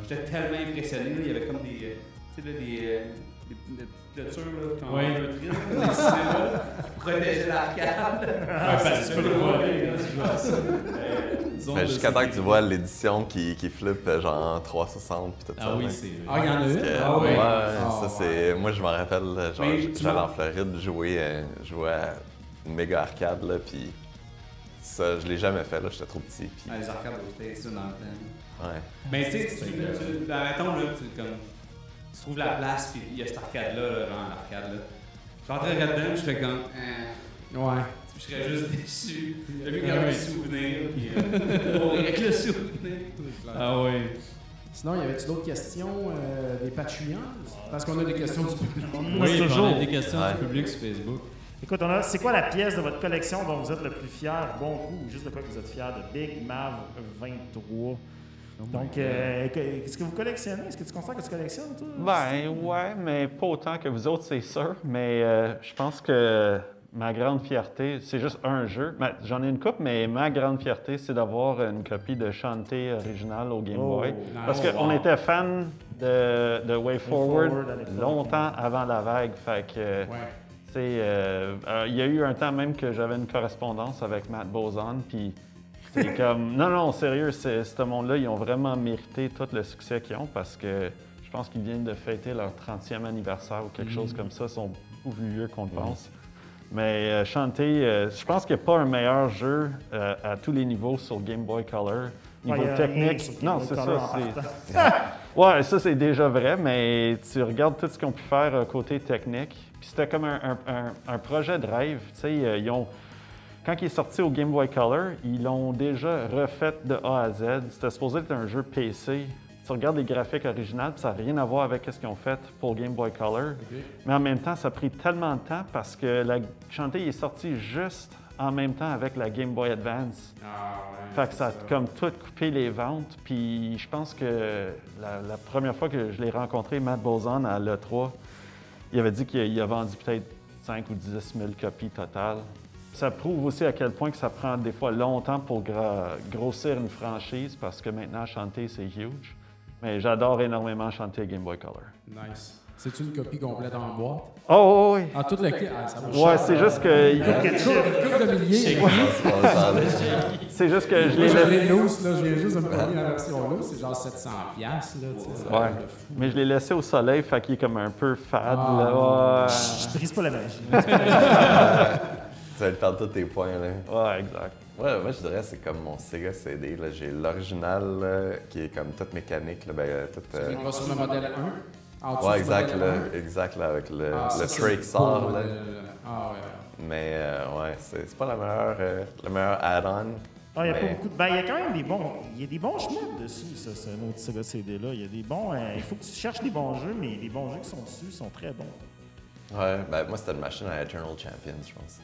J'étais tellement impressionné, là, il y avait comme des. euh, Tu sais, là, des. euh, des, des petites clôtures, là, quand Oui. on des cinémas, qui protégeaient l'arcade. Ouais, parce que tu peux le là, tu vois ça. Disons Mais que jusqu'à temps que tu vois l'édition qui, qui flippe euh, genre en 360 puis tout ça. Ah oui, là. c'est. Ah, il y en a une? que- Ah oui? ouais, Ah, ça ouais. c'est. Moi je me rappelle, genre, Mais tu j'allais vois- en Floride jouer, euh, jouer à une méga arcade là, puis ça je l'ai jamais fait là, j'étais trop petit. Puis, Ah, les arcades ça, dans le temps. ouais. Mais tu sais, tu, ben, mettons, là, tu, comme, tu trouves la place, puis il y a cette arcade-là, là, genre l'arcade, là. J'entrais là-dedans, je fais comme, euh, Ouais. Je serais juste déçu. J'ai vu garder le souvenir, puis euh, avec le souvenir. Ah oui. Sinon, y avait-tu d'autres questions euh, des Patreons? Parce qu'on a des questions du public. Oui, puis on toujours. a des questions Ouais. du public sur Facebook. Écoute, on a, c'est quoi la pièce de votre collection dont vous êtes le plus fier? Bon coup, ou juste de quoi que vous êtes fier de Big Mav 23. Donc, euh, qu'est-ce que vous collectionnez? Est-ce que tu considères que tu collectionnes, toi? Ben ouais, mais pas autant que vous autres, c'est sûr. Mais euh, je pense que ma grande fierté, c'est juste un jeu. J'en ai une coupe, mais ma grande fierté, c'est d'avoir une copie de Shantae original au Game Oh, Boy. Parce qu'on wow. était fan de, de Way Forward, longtemps avant la vague. Fait que, Ouais. euh, euh, il y a eu un temps même que j'avais une correspondance avec Matt Bozon, puis c'est comme... Non, non, sérieux, c'est- ce monde-là, ils ont vraiment mérité tout le succès qu'ils ont parce que je pense qu'ils viennent de fêter leur 30e anniversaire ou quelque chose comme ça. Ils sont beaucoup plus vieux qu'on le pense. Mais euh, Shantae, euh, je pense qu'il n'y a pas un meilleur jeu euh, à tous les niveaux sur Game Boy Color. Niveau Ouais, technique. Non, c'est ça. Ouais, ça c'est déjà vrai, mais tu regardes tout ce qu'ils ont pu faire côté technique. Puis c'était comme un, un- un- projet de rêve. Tu sais, ils ont. Quand il est sorti au Game Boy Color, ils l'ont déjà refait de A à Z. C'était supposé être un jeu PC. Tu regardes les graphiques originales, ça n'a rien à voir avec ce qu'ils ont fait pour Game Boy Color. Mais en même temps, ça a pris tellement de temps parce que la Shantae est sorti juste en même temps avec la Game Boy Advance. Ah, ouais. Fait que ça a comme tout coupé les ventes. Puis je pense que la, la première fois que je l'ai rencontré, Matt Bozon, à l'E3, il avait dit qu'il il a vendu peut-être 5 ou 10 000 copies totales. Ça prouve aussi à quel point que ça prend des fois longtemps pour grossir une franchise parce que maintenant, chanter, c'est huge. Mais j'adore énormément chanter Game Boy Color. Nice. C'est une copie complète en boîte? Oh, oui, Ah, toute la kit? Ah. Ouais, c'est juste que. Une coupe de milliers. On se passe dans les- C'est juste que je l'ai laissé. l'ai loose, là. Je viens juste de me prendre la version loose. C'est genre 700 piastres, là. Ouais. de. Mais je l'ai laissé au soleil, fait qu'il est comme un peu fade. Ah. là. Ouais. Je brise pas la magie. Tu vas perdre tous tes points là. Ouais, exact. Ouais, moi je dirais c'est comme mon Sega CD. là. J'ai l'original qui est comme toute mécanique. Là, ben, euh, toute, euh, sur le modèle 1. En dessous Ouais, du exact, là, 1. exact là, avec le, Ah, le tray qui sort. Là. Ah, ouais. Mais euh, ouais, c'est pas la meilleure, euh, le meilleur add-on. Ah, il y a pas Mais- beaucoup de. Ben, il y a quand même des bons. Il y a des bons chemins dessus, ça, ce autre Sega CD-là. Il y a des bons. euh, il faut que tu cherches des bons jeux, mais les bons jeux qui sont dessus sont très bons. Ouais, ben moi c'était une machine à Eternal Champions, je pense.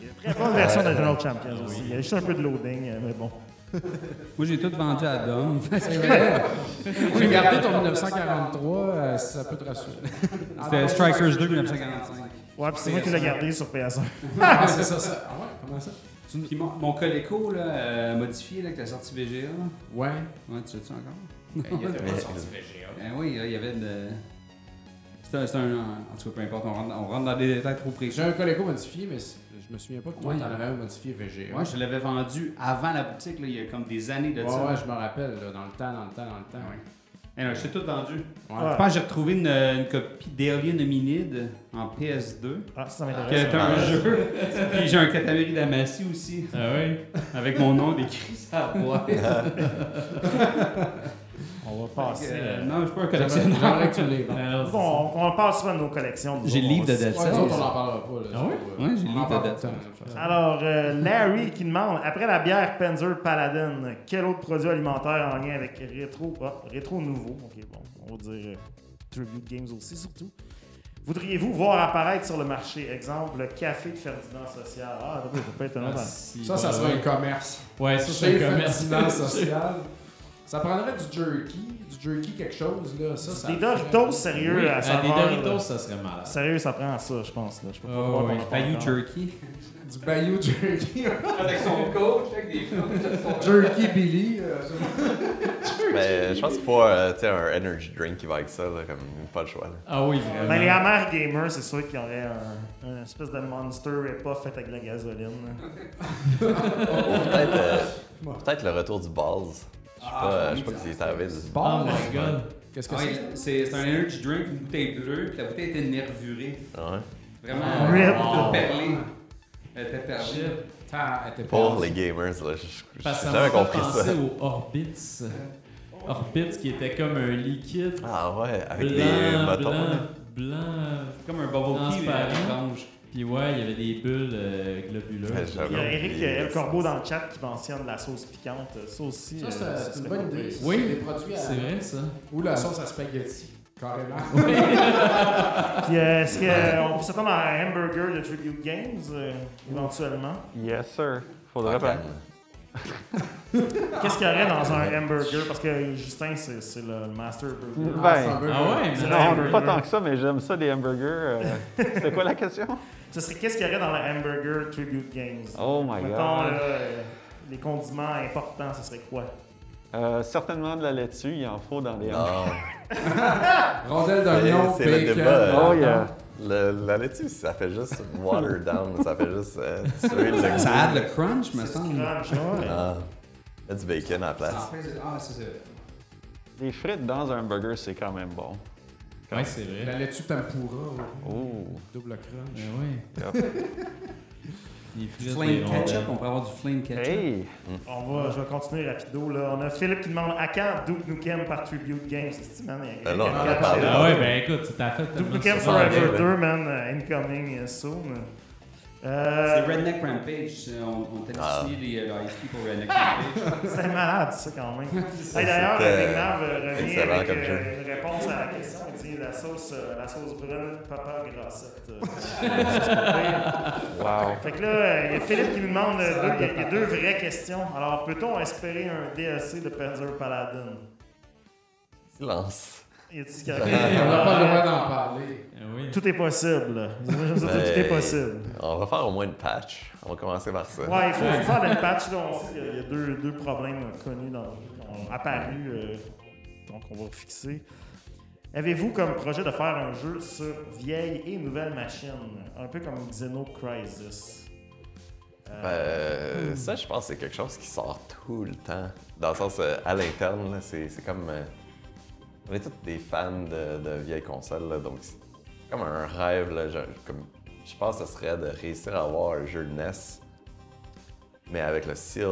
Il y a une très bonne version de Journal Champions aussi. Il y a juste un peu de loading, euh, mais bon. Moi, j'ai tout vendu à Dom. C'est vrai. J'ai gardé ton 1943, euh, si ça peut te rassurer. C'était Strikers 2 1945. Ouais, puis c'est moi qui l'ai gardé sur PS1. Ah, c'est ça, ça. Ah ouais, comment ça? Puis mon, mon Coleco, là, euh, modifié, là, avec la sortie VGA. Ouais. Ouais, tu sais-tu encore? Il était pas sorti VGA. Ben oui, il y avait de. C'était un. En tout cas, peu importe, on rentre, on rentre dans des détails trop précis. J'ai un Coleco modifié, mais c'est- je me souviens pas que toi, Ouais. t'en avais un modifié VGA. Moi, je l'avais vendu avant la boutique, là, il y a comme des années de Ouais, ça. ouais, je me rappelle, là, dans le temps, dans le temps, dans le temps. Ouais. Eh non, je t'ai tout vendu. Ouais. Je pense que j'ai retrouvé une, une copie d'Alien Hominid en PS2. Ah, ça Qui m'intéresse. est un jeu. Puis j'ai un Katamari Damacy aussi. Ah oui? Avec mon nom décrit boîte. On va passer. Euh, non, je suis pas un collectionneur. j'aimerais que tu l'aies. bon. Alors, c'est Bon, on, on parle souvent de nos collections. J'ai le livre de Dead Cells. on n'en parlera pas. Là, Ah pas- Ouais, j'ai le livre de Dead. Alors, euh, Larry qui demande après la bière Panzer Paladin, quel autre produit alimentaire en lien avec rétro ah, rétro nouveau Ok, bon, on va dire euh, Tribute Games aussi, surtout. Voudriez-vous voir apparaître sur le marché Exemple, le café de Ferdinand Social? Ah, ça peut être un autre. si, Ça, ça serait un commerce. Ouais, ça, c'est un commerce. Ferdinand social. Ça prendrait du jerky, du jerky quelque chose, là. Ça, ça Des Doritos, sérieux, Oui, à ah, saveur, des Doritos, là. ça serait malade. Sérieux, ça prend ça, je pense. Là. Je peux pas Oh, croire oui. Bayou. Jerky. Du Bayou jerky. Avec son coach, avec des jerky Billy. euh, Mais je pense qu'il faut euh, tu sais, un energy drink qui va avec ça, là, comme pas le choix. là. Ah oui, vraiment. Ben, les amers gamers, c'est sûr qu'il y aurait un, un espèce de monster et pas fait avec de la gasoline. là. Ou peut-être euh, peut-être le retour du Balls. Je sais pas, je sais pas si c'est arrivé. du- Oh my god. Qu'est-ce que Ah, c'est? c'est un energy drink, une bouteille bleue, puis la bouteille était nervurée. Ah ouais. Vraiment Rip. euh, perlée. Elle était perlée. Shit. Ah, elle était Pour les gamers, là, je- je j'ai ça m'a jamais compris penser ça. aux Orbits. Orbits qui était comme un liquide Ah ouais, avec blanc, des bâtons. blanc, là. blanc. Comme un bubble tea, mais Transparent. Puis ouais, il y avait des bulles euh, globuleuses. Ouais, Il y a Eric oublié El ça. Corbeau dans le chat qui mentionne la sauce piquante. Ça aussi, Ça, euh, c'est- une bonne idée. Oui, des produits à- C'est vrai ça. Ou la sauce à spaghetti. Carrément. Puis, euh, est-ce qu'on peut s'attendre à un hamburger de Tribute Games euh, éventuellement? Yes, sir. Faudrait pas. Qu'est-ce qu'il y aurait dans un hamburger? Parce que Justin, c'est c'est le, le master burger. Ben, Ah ouais, C'est mais le non, hamburger. pas tant que ça, mais j'aime ça, des hamburgers. euh, C'était quoi la question? Ce serait qu'est-ce qu'il y aurait dans le hamburger Tribute Games? Oh my Mettons, god. là, euh, les condiments importants, ce serait quoi? Euh, certainement de la laitue, il en faut dans les hamburgers. Non. Rondelle d'oignon, C'est- c'est le bacon. débat, euh, Oh yeah. Le- la laitue, ça fait juste water down, ça fait juste euh, tuer le Ça aide le crunch, me semble. Crunch, ouais. Ah, il y a du bacon à la Ah, place. c'est ça. Les frites dans un burger, c'est quand même bon. Ouais, c'est vrai. La laitue tempura, Oh. double crunch. Ben oui. Flame ketchup, on pourrait avoir du flame ketchup. Hey! On va, je vais continuer rapido. Là. On a Philippe qui demande à quand Duke Nukem par Tribute Games? C'est man, Ben là, on en a quelqu'un qui parlé. Ah ouais, ben écoute, tu t'as fait Duke Nukem. Forever ouais. 2, man, incoming uh, soon. C'est Euh, Redneck Rampage. euh, On, on t'a Ah. signé les euh, ISP pour Redneck Rampage. c'est malade, ça, quand même. Hey, D'ailleurs, Big Nav euh, revient avec comme euh, une réponse à la question. Il dit la sauce, euh, la sauce brune, papa grassette. Euh. Wow. Fait que là, euh, il y a Philippe qui nous demande euh, deux, il y a- il y, a deux vraies questions. Alors, peut-on espérer un DLC de Panzer Paladin? Silence. Y a-t-il On n'a pas le droit d'en parler. Oui. Tout est possible. Tout, est possible. On va faire au moins une patch. On va commencer par ça. Ouais, il faut, faire y a- il y a deux, deux problèmes connus dans, qui ont apparu, euh, donc on va fixer. Avez-vous comme projet de faire un jeu sur vieille et nouvelle machine, un peu comme Xeno Crisis? Euh, Euh, ça, je pense que c'est quelque chose qui sort tout le temps. Dans le sens, euh, à l'interne, c'est c'est comme. euh, on est tous des fans de, de vieilles consoles, là, donc c'est comme un rêve. Là, je, comme, je pense que ce serait de réussir à avoir un jeu de NES, mais avec le seal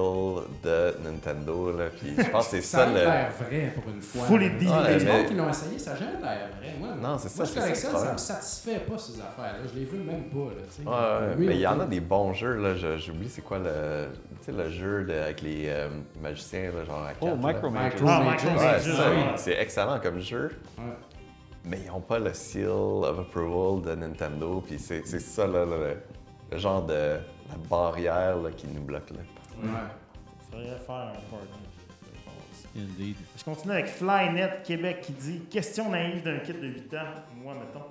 de Nintendo. Là, puis je pense que c'est Ça ça a le. l'air vrai pour une fois. A du Ouais, monde mais- qui l'ont essayé, ça jamais l'air vrai. Moi, Non, c'est ça, Moi, c'est sur ça, le ça me satisfait pas ces affaires-là. Je les veux même pas. Là, tu sais. Ouais, ouais, Lui, mais il y en a des bons jeux, là. J'oublie c'est quoi le. Tu sais, le jeu de- avec les euh, magiciens, là, genre à Oh, quatre, là. Micro Major. Ah, c'est ça, ouais. c'est excellent comme jeu, Ouais. Mais ils n'ont pas le seal of approval de Nintendo, puis c'est c'est ça là, le, le genre de la barrière là, qui nous bloque là. Ouais. faudrait faire un. Indeed. Je continue avec Flynet Québec qui dit Question naïve d'un kid de 8 ans, moi mettons.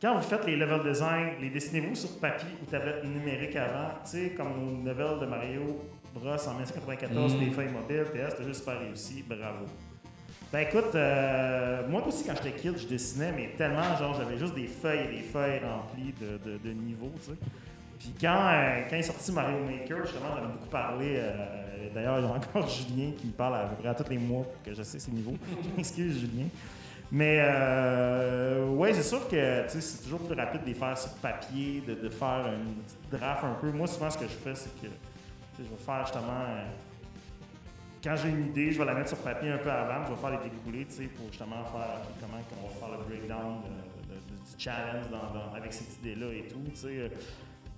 Quand vous faites les level design, les dessinez-vous sur papier ou tablette numérique avant, tu sais, comme nos levels de Mario Bros en 1994, les feuilles mobiles, PS, c'était juste super réussi, bravo. Ben écoute, euh, moi aussi quand j'étais kid, je dessinais, mais tellement, genre, j'avais juste des feuilles et des feuilles remplies de, de, niveaux, tu sais. Puis quand, euh, quand est sorti Mario Maker, justement, j'en ai beaucoup parlé. euh, D'ailleurs, il y a encore Julien qui me parle à peu près à tous les mois pour que je sais ses niveaux. Je m'excuse, Julien. Mais euh, ouais, c'est sûr que c'est toujours plus rapide de les faire sur papier, de, de faire une petite draft un peu. Moi, souvent, ce que je fais, c'est que je vais faire justement. Euh, quand j'ai une idée, je vais la mettre sur papier un peu avant, je vais faire les découlés, tu sais, pour justement faire comment on va faire le breakdown du challenge avec cette idée-là et tout, tu sais.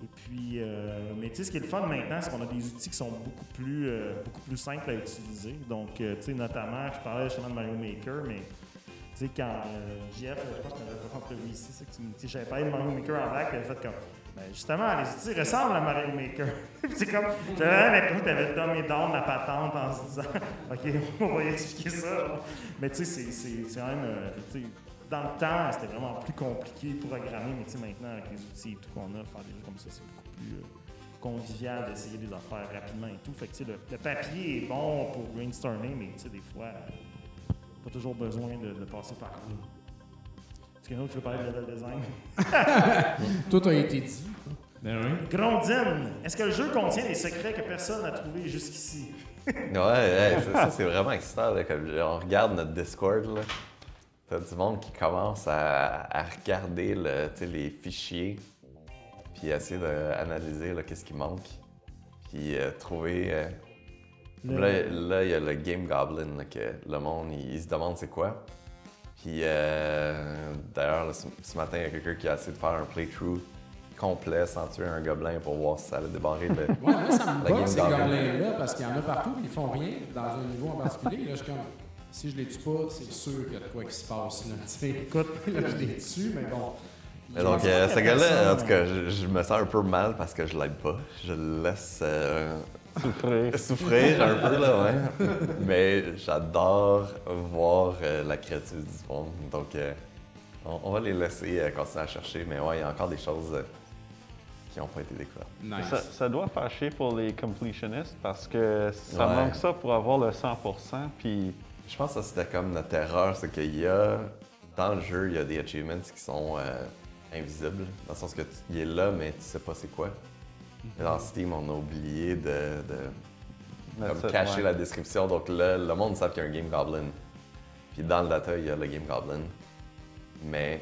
Et puis, euh, mais tu sais, ce qui est le fun maintenant, c'est qu'on a des outils qui sont beaucoup plus, euh, beaucoup plus simples à utiliser. Donc, euh, tu sais, notamment, je parlais justement de Mario Maker, mais tu sais, quand euh, JF, je pense qu'on avait entrevue ici, c'est que tu me j'avais parlé de Mario Maker en blague, puis elle fait comme, ben justement, les outils ressemblent à Mario Maker. C'est comme, j'avais l'impression que t'avais dumb down la patente en se disant, OK, on va y expliquer ça. Mais tu sais, c'est- quand même, euh, dans le temps, c'était vraiment plus compliqué de programmer, mais tu sais, maintenant, avec les outils et tout qu'on a, faire des jeux comme ça, c'est beaucoup plus euh, convivial d'essayer des affaires rapidement et tout. Fait que, tu sais, le, le papier est bon pour brainstormer, mais tu sais, des fois, euh, pas toujours besoin de, de passer par là. En a d'autres qui veut parler de level design? Tout a été dit. Ben oui. Grondine, est-ce que le jeu contient des secrets que personne n'a trouvés jusqu'ici? Ouais, ouais, ça, ça, c'est vraiment excitant. Là, comme on regarde notre Discord, là, t'as du monde qui commence à, à regarder le, tu les fichiers, puis essayer d'analyser qu'est-ce qui manque, puis euh, trouver. euh, Le- Là, là, il y a le Game Goblin, là, que le monde, il, il se demande c'est quoi. Puis euh, d'ailleurs, là, ce, ce matin, il y a quelqu'un qui a essayé de faire un playthrough complet sans tuer un gobelin pour voir si ça allait débarrer le. Ouais, moi, ça me ces gobelins-là parce qu'il y en a partout, puis ils font rien dans un niveau en particulier. Là, je suis comme, si je les tue pas, c'est sûr qu'il y a de quoi qui se passe. Là. Écoute, là je les tue, mais bon. Mais donc, euh, ce gars-là, en tout cas, je, je me sens un peu mal parce que je l'aide pas. Je le laisse euh, Souffrir. souffrir un peu, là, ouais. Mais j'adore voir euh, la créativité du monde. Donc, euh, on, on va les laisser euh, continuer à chercher. Mais ouais, il y a encore des choses euh, qui n'ont pas été découvertes. Nice. Ça, ça doit fâcher pour les completionnistes parce que ça Ouais. manque ça pour avoir le 100%. Puis Je pense que c'était comme notre erreur, c'est qu'il y a, dans le jeu, il y a des achievements qui sont euh, invisibles, dans le sens que tu il est là, mais tu sais pas c'est quoi. Dans Steam, on a oublié de, de comme ça- cacher ouais. la description. Donc là, le monde sait qu'il y a un Game Goblin. Puis dans le data, il y a le Game Goblin. Mais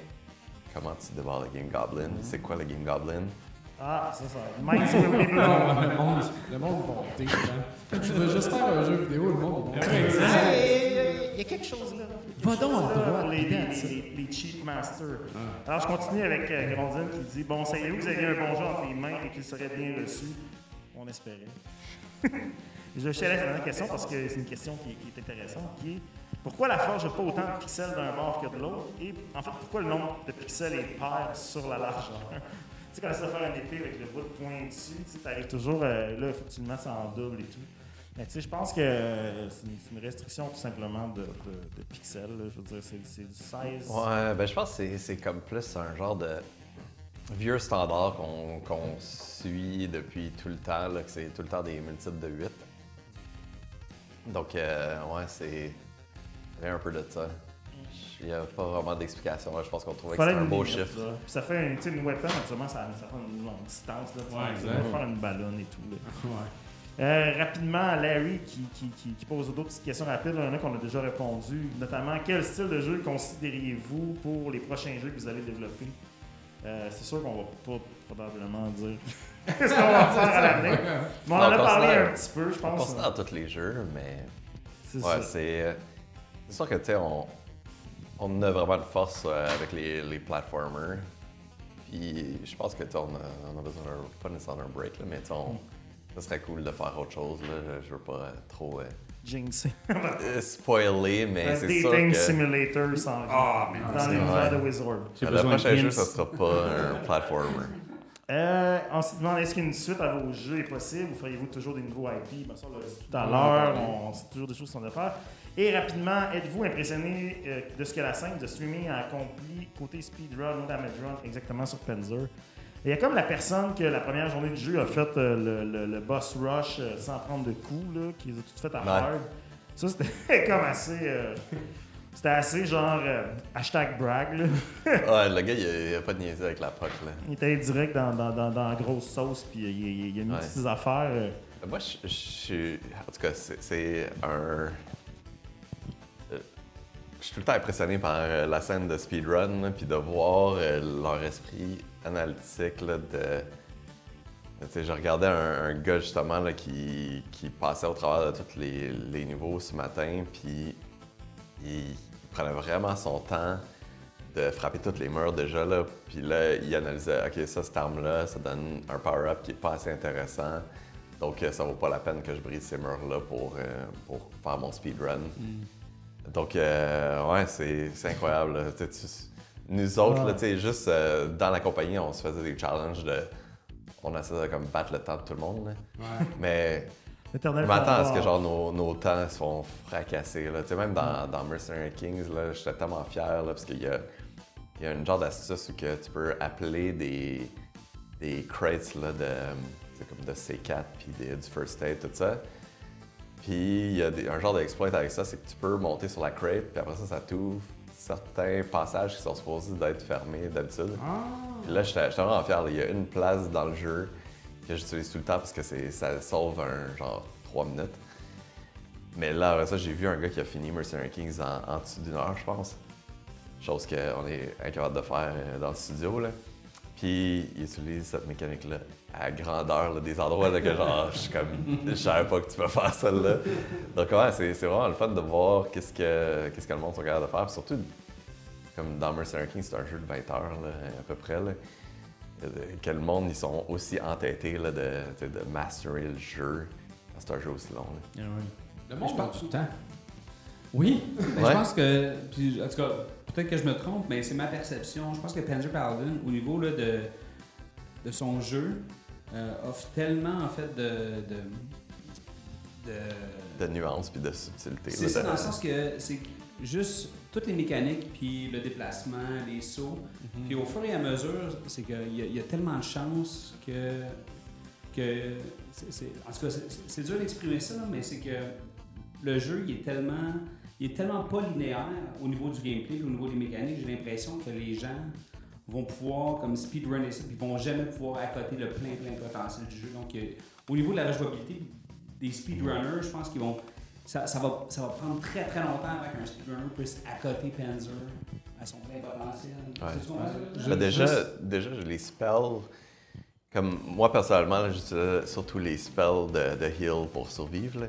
comment tu débarres le Game Goblin? C'est quoi le Game Goblin? ah, ça, ça. Blown. Non, le monde, le monde va hein. Tu veux juste faire un jeu vidéo, le monde va. Il y a quelque chose là. Va donc à droite, pour les, les, cheat masters. Alors, je continue avec euh, Grondine qui dit Bon, savez-vous que vous aviez un bon jeu entre les mains et qu'il serait bien reçu? On espérait. je suis à la dernière question parce que c'est une question qui, qui est intéressante qui est pourquoi la forge n'a pas autant de pixels d'un bord que de l'autre? Et en fait, pourquoi le nombre de pixels est pair sur la largeur? Tu sais, quand tu vas faire un épée avec le bout de pointu, tu arrives toujours, euh, là, il faut que tu le mettes en double et tout. Mais tu sais, je pense que euh, c'est une, restriction tout simplement de, de- de pixels. là. Je veux dire, c'est du 16. Ouais, ben je pense que c'est- c'est comme plus un genre de vieux standard qu'on suit depuis tout le temps, là, que c'est tout le temps des multiples de 8. Donc, euh, ouais, c'est il y a un peu de ça. Il n'y a pas vraiment d'explication. Je pense qu'on trouvait que c'était un beau chiffre. là. Puis ça fait une, tu sais, une weapon, actuellement, ça, ça prend une longue distance. Là, Ouais, tu faire une ballonne et tout. là. Ouais. Euh, rapidement, Larry qui, qui- qui- qui pose d'autres petites questions rapides. Il y en a qu'on a déjà répondu. Notamment, quel style de jeu considériez-vous pour les prochains jeux que vous allez développer? Euh, c'est sûr qu'on va pas probablement dire ce qu'on va faire à l'avenir. Mais on en a parlé un petit peu, je On pense. considère tous les jeux, mais C'est ouais, c'est euh, c'est sûr que tu sais, on, on a vraiment de force euh, avec les, les platformers. Puis je pense que tu sais, on a, on a besoin d'un, pas nécessairement d'un break, là, mais on- ça serait cool de faire autre chose. Là. Je veux pas euh, trop euh, Jinx. euh, spoiler, mais Un c'est sûr dating que simulator sans Ah, mais dans l'univers de Wizard. le prochain jeu, ça sera pas un platformer. Euh, on se demande est-ce qu'une suite à vos jeux est possible ou feriez-vous toujours des nouveaux IP ben, Ça, tout à l'heure. On- C'est toujours des choses qu'on doit faire. Et rapidement, êtes-vous impressionné euh, de ce que la scène de streaming a accompli côté speedrun ou damage run exactement sur Panzer? Il y a comme la personne que la première journée du jeu a fait euh, le, le- le boss rush euh, sans prendre de coups, là, qui les a toutes faites à Ouais. hard. Ça, c'était comme assez. euh, c'était assez genre euh, hashtag brag. Là. Ouais, le gars, il a, a pas de niaiser avec la POC, là. Il était direct dans, dans, dans, dans la grosse sauce, puis il, il- il a mis Ouais. ses affaires. Moi, je suis. En tout cas, c'est un. Je suis tout le temps impressionné par la scène de speedrun, puis de voir leur esprit analytique là, de. Tu sais, je regardais un, un gars justement là, qui, qui passait au travers de tous les, les niveaux ce matin, puis il prenait vraiment son temps de frapper tous les murs déjà, là, puis là, il analysait, OK, ça, cette arme-là, ça donne un power-up qui est pas assez intéressant, donc euh, ça vaut pas la peine que je brise ces murs-là pour, euh, pour faire mon speedrun. Donc, euh, ouais, c'est incroyable. là. Tu- nous autres, là, tu sais, juste euh, dans la compagnie, on se faisait des challenges de... On essayait de comme, battre le temps de tout le monde, là. Ouais. mais... L'éternel Je m'attends à ce que genre nos, nos temps se font fracasser. Là. Tu sais, même dans, dans Mercenary Kings, là, j'étais tellement fier là, parce qu'il y a, il y a une genre d'astuce où que tu peux appeler des, des crates là, de, c'est comme de C4 puis des- du First Aid, tout ça. Puis il y a des- un genre d'exploit avec ça, c'est que tu peux monter sur la crate, puis après ça, ça t'ouvre certains passages qui sont supposés d'être fermés d'habitude. Puis là, j'étais j'étais vraiment fier. Il y a une place dans le jeu que j'utilise tout le temps parce que ça sauve un genre 3 minutes. Mais là, après ça, j'ai vu un gars qui a fini Mercenary Kings en, en dessous d'une heure, je pense. Chose qu'on est incapable de faire euh, dans le studio. Là. Puis il utilise cette mécanique-là à grandeur, là, des endroits là, que genre, je suis comme, je savais pas que tu peux faire ça là. Donc ouais, c'est c'est vraiment le fun de voir qu'est-ce que, qu'est-ce que le monde sont capables de faire. Puis surtout, comme dans Mercenary Kings, c'est un jeu de 20 heures là, à peu près. Là. Que le monde, ils sont aussi entêtés là, de, sais, de masterer le jeu. C'est un jeu aussi long. là. Le monde a du temps. Oui, Ouais. je pense que, puis, en tout cas, peut-être que je me trompe, mais c'est ma perception. Je pense que Panzer Paladin, au niveau là, de, de son jeu, offre tellement en fait de. de, de- De nuances puis de subtilité. c'est ça dans le sens que c'est juste toutes les mécaniques, puis le déplacement, les sauts. Puis au fur et à mesure, c'est qu'il y, y a tellement de chances que. que en tout cas, c'est dur d'exprimer ça, mais c'est que le jeu, il est tellement. Il est tellement pas linéaire au niveau du gameplay, au niveau des mécaniques, j'ai l'impression que les gens vont pouvoir comme speedrunner ça, puis ils vont jamais pouvoir accoter le plein plein potentiel du jeu. Donc euh, au niveau de la rejouabilité des speedrunners, je pense qu'ils vont ça, ça va, ça va prendre très très longtemps avant qu'un speedrunner puisse accoter Panzer à son plein potentiel. Ouais. Déjà, déjà, les spells. Comme moi, personnellement, là, j'utilise surtout les spells de, de heal pour survivre. là.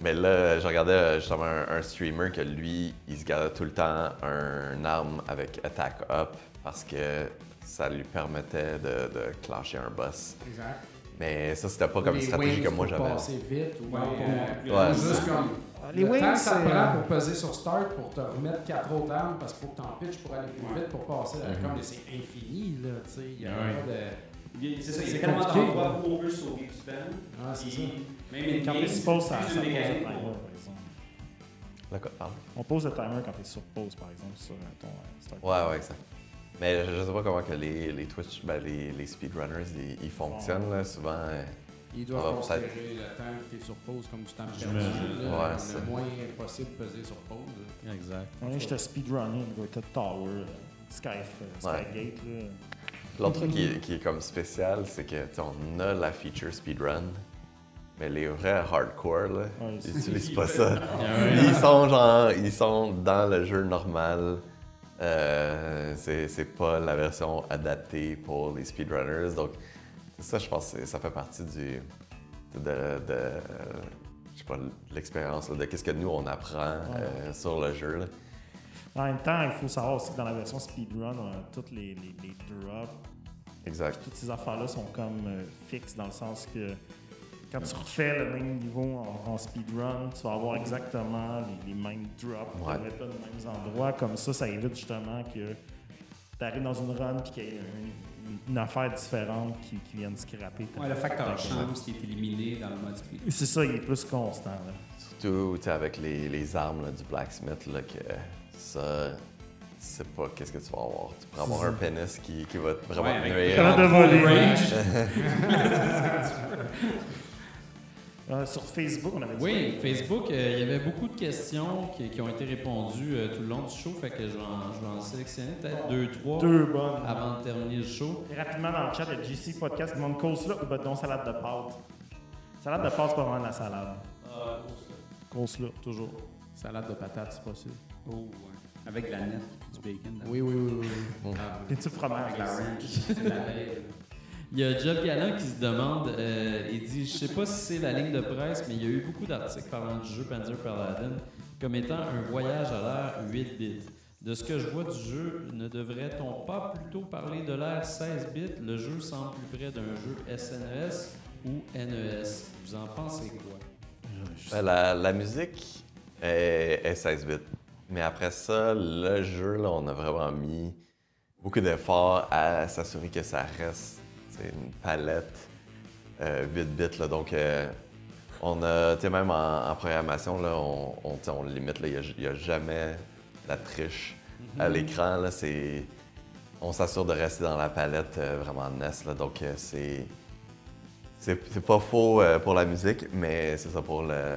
Mais là, je regardais euh, justement un, un streamer que lui, il se gardait tout le temps un arme avec attack up parce que ça lui permettait de, de clencher un boss. Exact. Mais ça, c'était pas comme Les une stratégie wings que moi pour j'avais. passer vite ou Ouais, euh, euh, Ouais. juste comme Les le wings, temps que ça prend euh, pour peser sur start pour te remettre quatre autres armes parce qu'il faut que t'en pitches pour aller plus vite pour passer la com. Mais c'est infini là, tu sais, il y a Ouais. pas de Il- C'est ça, il y a tellement d'endroits où on veut sauver du temps. Ah, c'est ça. Même une Quand se poses, ça, pose le timer, par exemple. D'accord, pardon? On pose le timer quand tu es sur pause, par exemple, sur euh, ton euh, start. Ouais, ouais, exact. Mais je, sais pas comment que les, les Twitch, ben, les, les speedrunners, ils, ils fonctionnent. Là. Souvent, euh, Ils Ah, doivent considérer peut-être. le temps que tu sur pause comme du temps perdu. Ouais, le c'est- moins possible de peser sur pause. là. Exact. Ouais, j'étais speedrunning, Inverted Tower, euh, Sky, euh, Ouais. Skygate. Là. L'autre truc qui est, qui est comme spécial, c'est que on a la feature speedrun, mais les vrais hardcore, là, Ouais, ils n'utilisent pas ça. Ils sont genre, ils sont dans le jeu normal. Euh, c'est pas la version adaptée pour les speedrunners. Donc, ça, je pense, que ça fait partie du de, de, je sais pas, de l'expérience, de qu'est-ce que nous on apprend euh, sur le jeu. là. En même temps, il faut savoir aussi que dans la version speedrun, on a toutes les, les, les drops, Exact. toutes ces affaires-là sont comme euh, fixes dans le sens que quand tu refais le même niveau en, en speedrun, tu vas avoir exactement les, les mêmes drops, Ouais. les mêmes endroits. Comme ça, ça évite justement que t'arrives dans une run puis qu'il y a une, une affaire différente qui, qui vient de scraper. Ouais, le facteur chance qui est éliminé dans le mode speed. C'est ça, il est plus constant. Là. Surtout tu avec les, les armes là, du blacksmith, là, que ça, tu sais pas qu'est-ce que tu vas avoir. Tu pourrais avoir un pénis qui, qui va te vraiment Ouais, nuire. De voler. Euh, sur Facebook, on avait dit Oui, Facebook, euh, il y avait beaucoup de questions qui, qui ont été répondues euh, tout le long du show, fait que je vais en, je vais en sélectionner peut-être deux, trois deux bonnes. avant de terminer le show. Et rapidement dans le chat, a GC Podcast demande coleslaw ou non salade de pâtes. Salade de pâtes, c'est pas vraiment de la salade. Coleslaw, toujours. Salade de patates, c'est possible. Oh, ouais. Avec de la nette, du bacon. Oui, oui, oui. oui. Ah, Et du fromage. Avec la ranch. Il y a Jeff Galland qui se demande, euh, il dit, je sais pas si c'est la ligne de presse, mais il y a eu beaucoup d'articles parlant du jeu Panzer Paladin comme étant un voyage à l'ère 8 bits. De ce que je vois du jeu, ne devrait-on pas plutôt parler de l'ère 16 bits? Le jeu semble plus près d'un jeu SNES ou NES. Vous en pensez quoi? Ben, la, musique est, est 16 bits. Mais après ça, le jeu, là, on a vraiment mis beaucoup d'efforts à s'assurer que ça reste sais, une palette euh, 8 bits. Là. Donc, euh, on a, même en, en programmation, là, on, limite. Il n'y a, jamais la triche à l'écran. là. C'est, on s'assure de rester dans la palette euh, vraiment NES. Là. Donc, euh, c'est. C'est c'est pas faux euh, pour la musique, mais c'est ça pour le,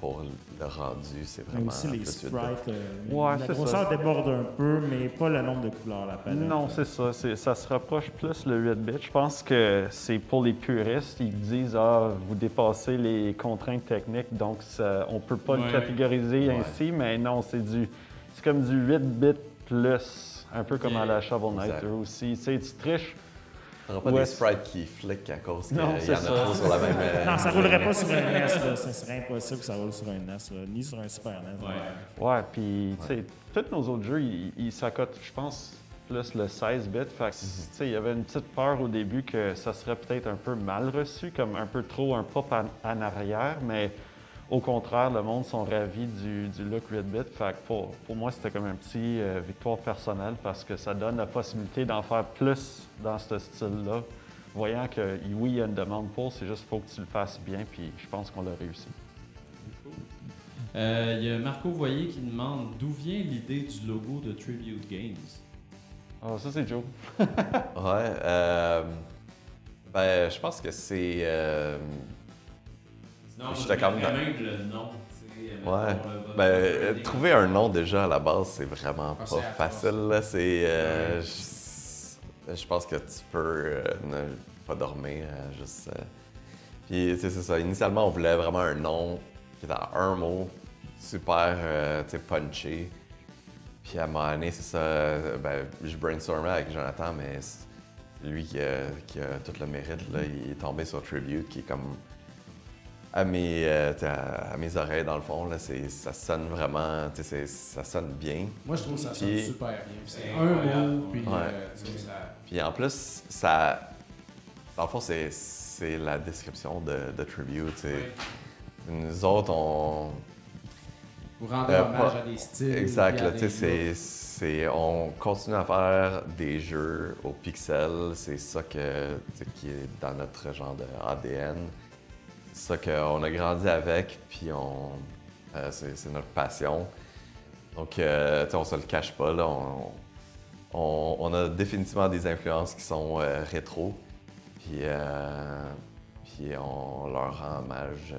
pour le rendu, c'est Mais vraiment. aussi les sprites. euh, Ouais, la grosseur ça. déborde un peu, mais pas le nombre de couleurs, la palette. Non, c'est ça. c'est- Ça se rapproche plus le 8 bits. Je pense que c'est pour les puristes. Ils disent Ah, vous dépassez les contraintes techniques, donc ça- on peut pas Ouais. le catégoriser Ouais. ainsi. Mais non, c'est du, c'est comme du 8 bits plus, un peu comme à la Shovel Knight aussi. Tu sais, tu triches. T'auras pas Ouais. des sprites qui fliquent à cause qu'il y Non, en a trop sur la même. euh, Non, ça roulerait pas sur un NES, là. Ça serait impossible que ça roule sur un NES, là, ni sur un Super NES. Ouais, puis tu sais, tous nos autres jeux, ils ils s'accotent, je pense, plus le 16 bits. Fait que, tu sais, il y avait une petite peur au début que ça serait peut-être un peu mal reçu, comme un peu trop un pop en, en arrière, mais au contraire, le monde sont ravis du, du look 8 bit. Fait que pour, pour moi, c'était comme un petit euh, victoire personnelle parce que ça donne la possibilité d'en faire plus dans ce style-là. Voyant que oui, il y a une demande pour, c'est juste qu'il faut que tu le fasses bien, puis je pense qu'on l'a réussi. Euh, Il y a Marco Voyer qui demande d'où vient l'idée du logo de Tribute Games? Ah, ça, c'est Joe. Ouais. euh, ben, je pense que c'est. euh, Sinon, J'étais comme dans- même le nom. tu sais, Ouais. Ben, euh, trouver un nom déjà à la base, c'est vraiment pas facile. là. C'est. euh, je, je pense que tu peux euh, ne pas dormir. euh, juste. euh. Puis, tu sais, c'est ça. Initialement, on voulait vraiment un nom qui était en un mot, super, euh, tu sais, punché. Puis à un moment donné, c'est ça. euh, Ben, je brainstormais avec Jonathan, mais lui qui a, qui a tout le mérite. Là, il est tombé sur Tribute, qui est comme à mes, euh, à, à mes oreilles, dans le fond, là, c'est, ça sonne vraiment, tu sais, c'est- ça sonne bien. Moi, je trouve que ça sonne Puis- super bien. C'est un mot, puis Ouais. euh. Puis en plus, ça, dans le fond, c'est, c'est la description de, de Tribute. tu sais. Ouais. Nous autres, on... Vous rendez Euh, hommage pas- à des styles. Exact, là, c'est, on continue à faire des jeux au pixel. C'est ça que, qui est dans notre genre de ADN. Ça qu'on a grandi avec, puis on, euh, c'est, notre passion. Donc, euh, on se le cache pas, là. On, on- a définitivement des influences qui sont euh, rétro, puis, euh, puis on leur rend hommage